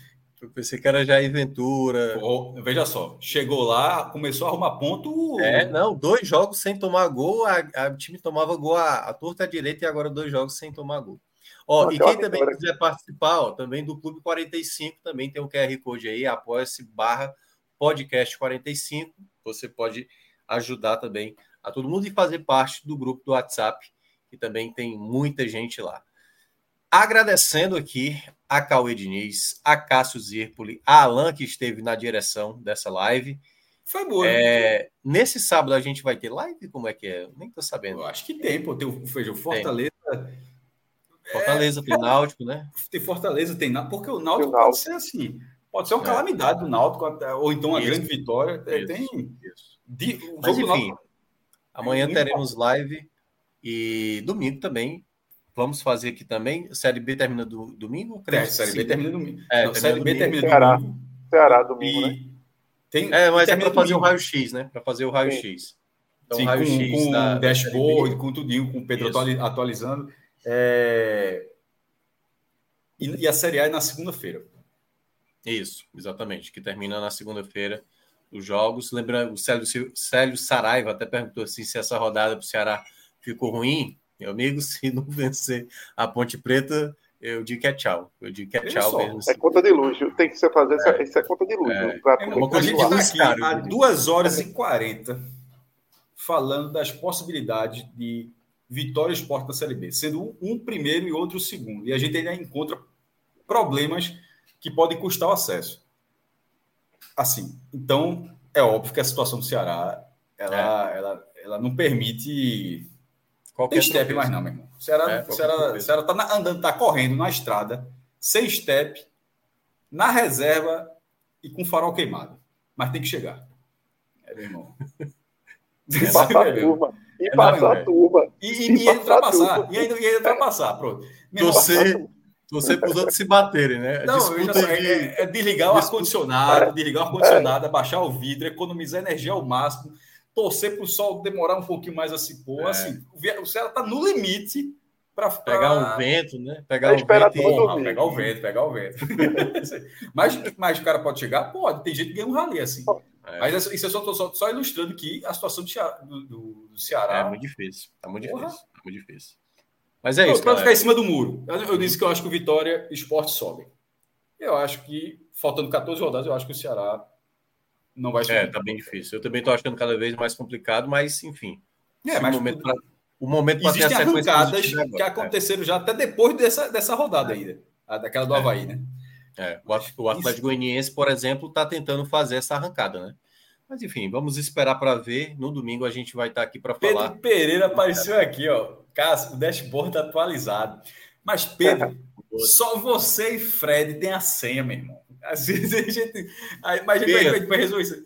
eu pensei que era Jair Ventura. Oh, veja só, chegou lá, começou a arrumar ponto. É, não, dois jogos sem tomar gol, a, a time tomava gol a, a torta à direita e agora dois jogos sem tomar gol. Ó, e quem também quiser participar, ó, também do Clube 45, também tem um QR Code aí, apoia-se barra podcast 45. Você pode ajudar também a todo mundo e fazer parte do grupo do WhatsApp, que também tem muita gente lá. Agradecendo aqui a Cauê Diniz, a Cássio Zirpoli, a Alan, que esteve na direção dessa live. Foi boa. É, nesse sábado a gente vai ter live? Como é que é? Nem tô sabendo. Eu acho que tem, pô. Tem o, foi o Fortaleza. Fortaleza, é, tem Náutico, né? Tem Fortaleza, tem Náutico, porque o Náutico, o Náutico. pode ser assim. Pode ser uma é. calamidade do Náutico, ou então uma isso, grande vitória. É, isso, tem. Isso. De, Mas, enfim, Náutico, amanhã teremos live e domingo também Vamos fazer aqui também. Série B termina do, domingo? É, série B termina domingo. É, Não, série B termina Ceará. domingo. Ceará, domingo, e... né? Tem, é, mas é para fazer o raio-x, né? Para fazer o raio-x. Então, Sim, raio com, com da, dashboard, com tudinho, com o Pedro Isso. atualizando. É... E, e, a Série A é na segunda-feira. Isso, exatamente. Que termina na segunda-feira os jogos. Lembrando, o Célio, Célio Saraiva até perguntou assim, se essa rodada para o Ceará ficou ruim. Meu amigo, [LAUGHS] se não vencer a Ponte Preta, eu digo que é tchau. Eu digo que é tchau mesmo. É conta de luxo. Tem que ser fazer é. isso é conta de luxo. É. É uma a gente está aqui há 2 horas e 40 falando das possibilidades de Vitória Esporte da Série B, sendo um primeiro e outro segundo. E a gente ainda encontra problemas que podem custar o acesso. assim, então é óbvio que a situação do Ceará ela, é. ela, ela não permite qualquer step mais, não, meu irmão. O Ceará, é, o Ceará, o Ceará tá na, andando, tá correndo na estrada, sem step, na reserva e com farol queimado. Mas tem que chegar. É, meu irmão. [LAUGHS] E passar a turma. E é, passar a turma. E, e, e, e ultrapassar. E ainda, e ainda ultrapassar. Pronto. Torcer, torcer para os outros se baterem, né? Não, já de... é, é, desligar o ar-condicionado, desligar o ar-condicionado, abaixar o vidro, economizar energia ao máximo, torcer para o sol demorar um pouquinho mais a se pôr. É. Assim, o Ceará está no limite para pegar um vento, né? Pegar, um vento, e... pegar o vento, pegar o vento. [LAUGHS] mas, mas o cara pode chegar? Pode. Tem gente que ganha um rally assim. É. Mas isso eu só estou só, só, ilustrando que a situação do Ceará, do, do Ceará. É muito difícil. Tá muito Porra. difícil. Tá muito difícil. Mas é isso. Para ficar em cima do muro. Eu, eu, disse que eu acho que o Vitória e Esporte sobem. Eu acho que, faltando 14 rodadas, eu acho que o Ceará não vai subir. É, tá bem difícil. Eu também estou achando cada vez mais complicado, mas, enfim. É, mas o momento pra, o momento para ter a arrancadas que aconteceram é. já até depois dessa, dessa rodada ainda. daquela do Havaí, né? É, o, o Atlético Goianiense, por exemplo, está tentando fazer essa arrancada, né? Mas enfim, vamos esperar para ver. No domingo a gente vai estar tá aqui para falar. Pedro Pereira apareceu aqui, ó. Cássio, o dashboard atualizado. Mas, Pedro, [LAUGHS] só você e Fred tem a senha, meu irmão. Assim, [LAUGHS] a gente, mas a gente vai, vai resolver isso.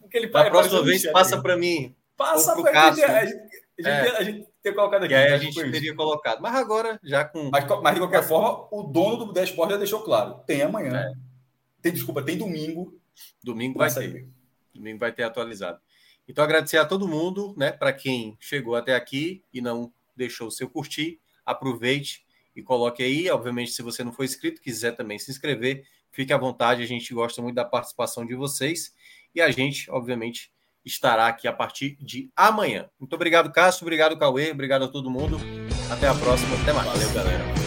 Porque ele a próxima vez passa para mim. Passa para mim. A gente, a gente, é. a gente ter colocado aqui. E aí a gente teria colocado. Mas agora, já com. Mas, mas de qualquer forma, o dono do dashboard já deixou claro. Tem amanhã. É. Tem, desculpa, tem domingo. Domingo vai ter. Domingo vai ter atualizado. Então, agradecer a todo mundo, né? Para quem chegou até aqui e não deixou o seu curtir, aproveite e coloque aí. Obviamente, se você não for inscrito, quiser também se inscrever, fique à vontade. A gente gosta muito da participação de vocês e a gente, obviamente, estará aqui a partir de amanhã. Muito obrigado, Cássio. Obrigado, Cauê. Obrigado a todo mundo. Até a próxima. Até mais. Valeu, galera.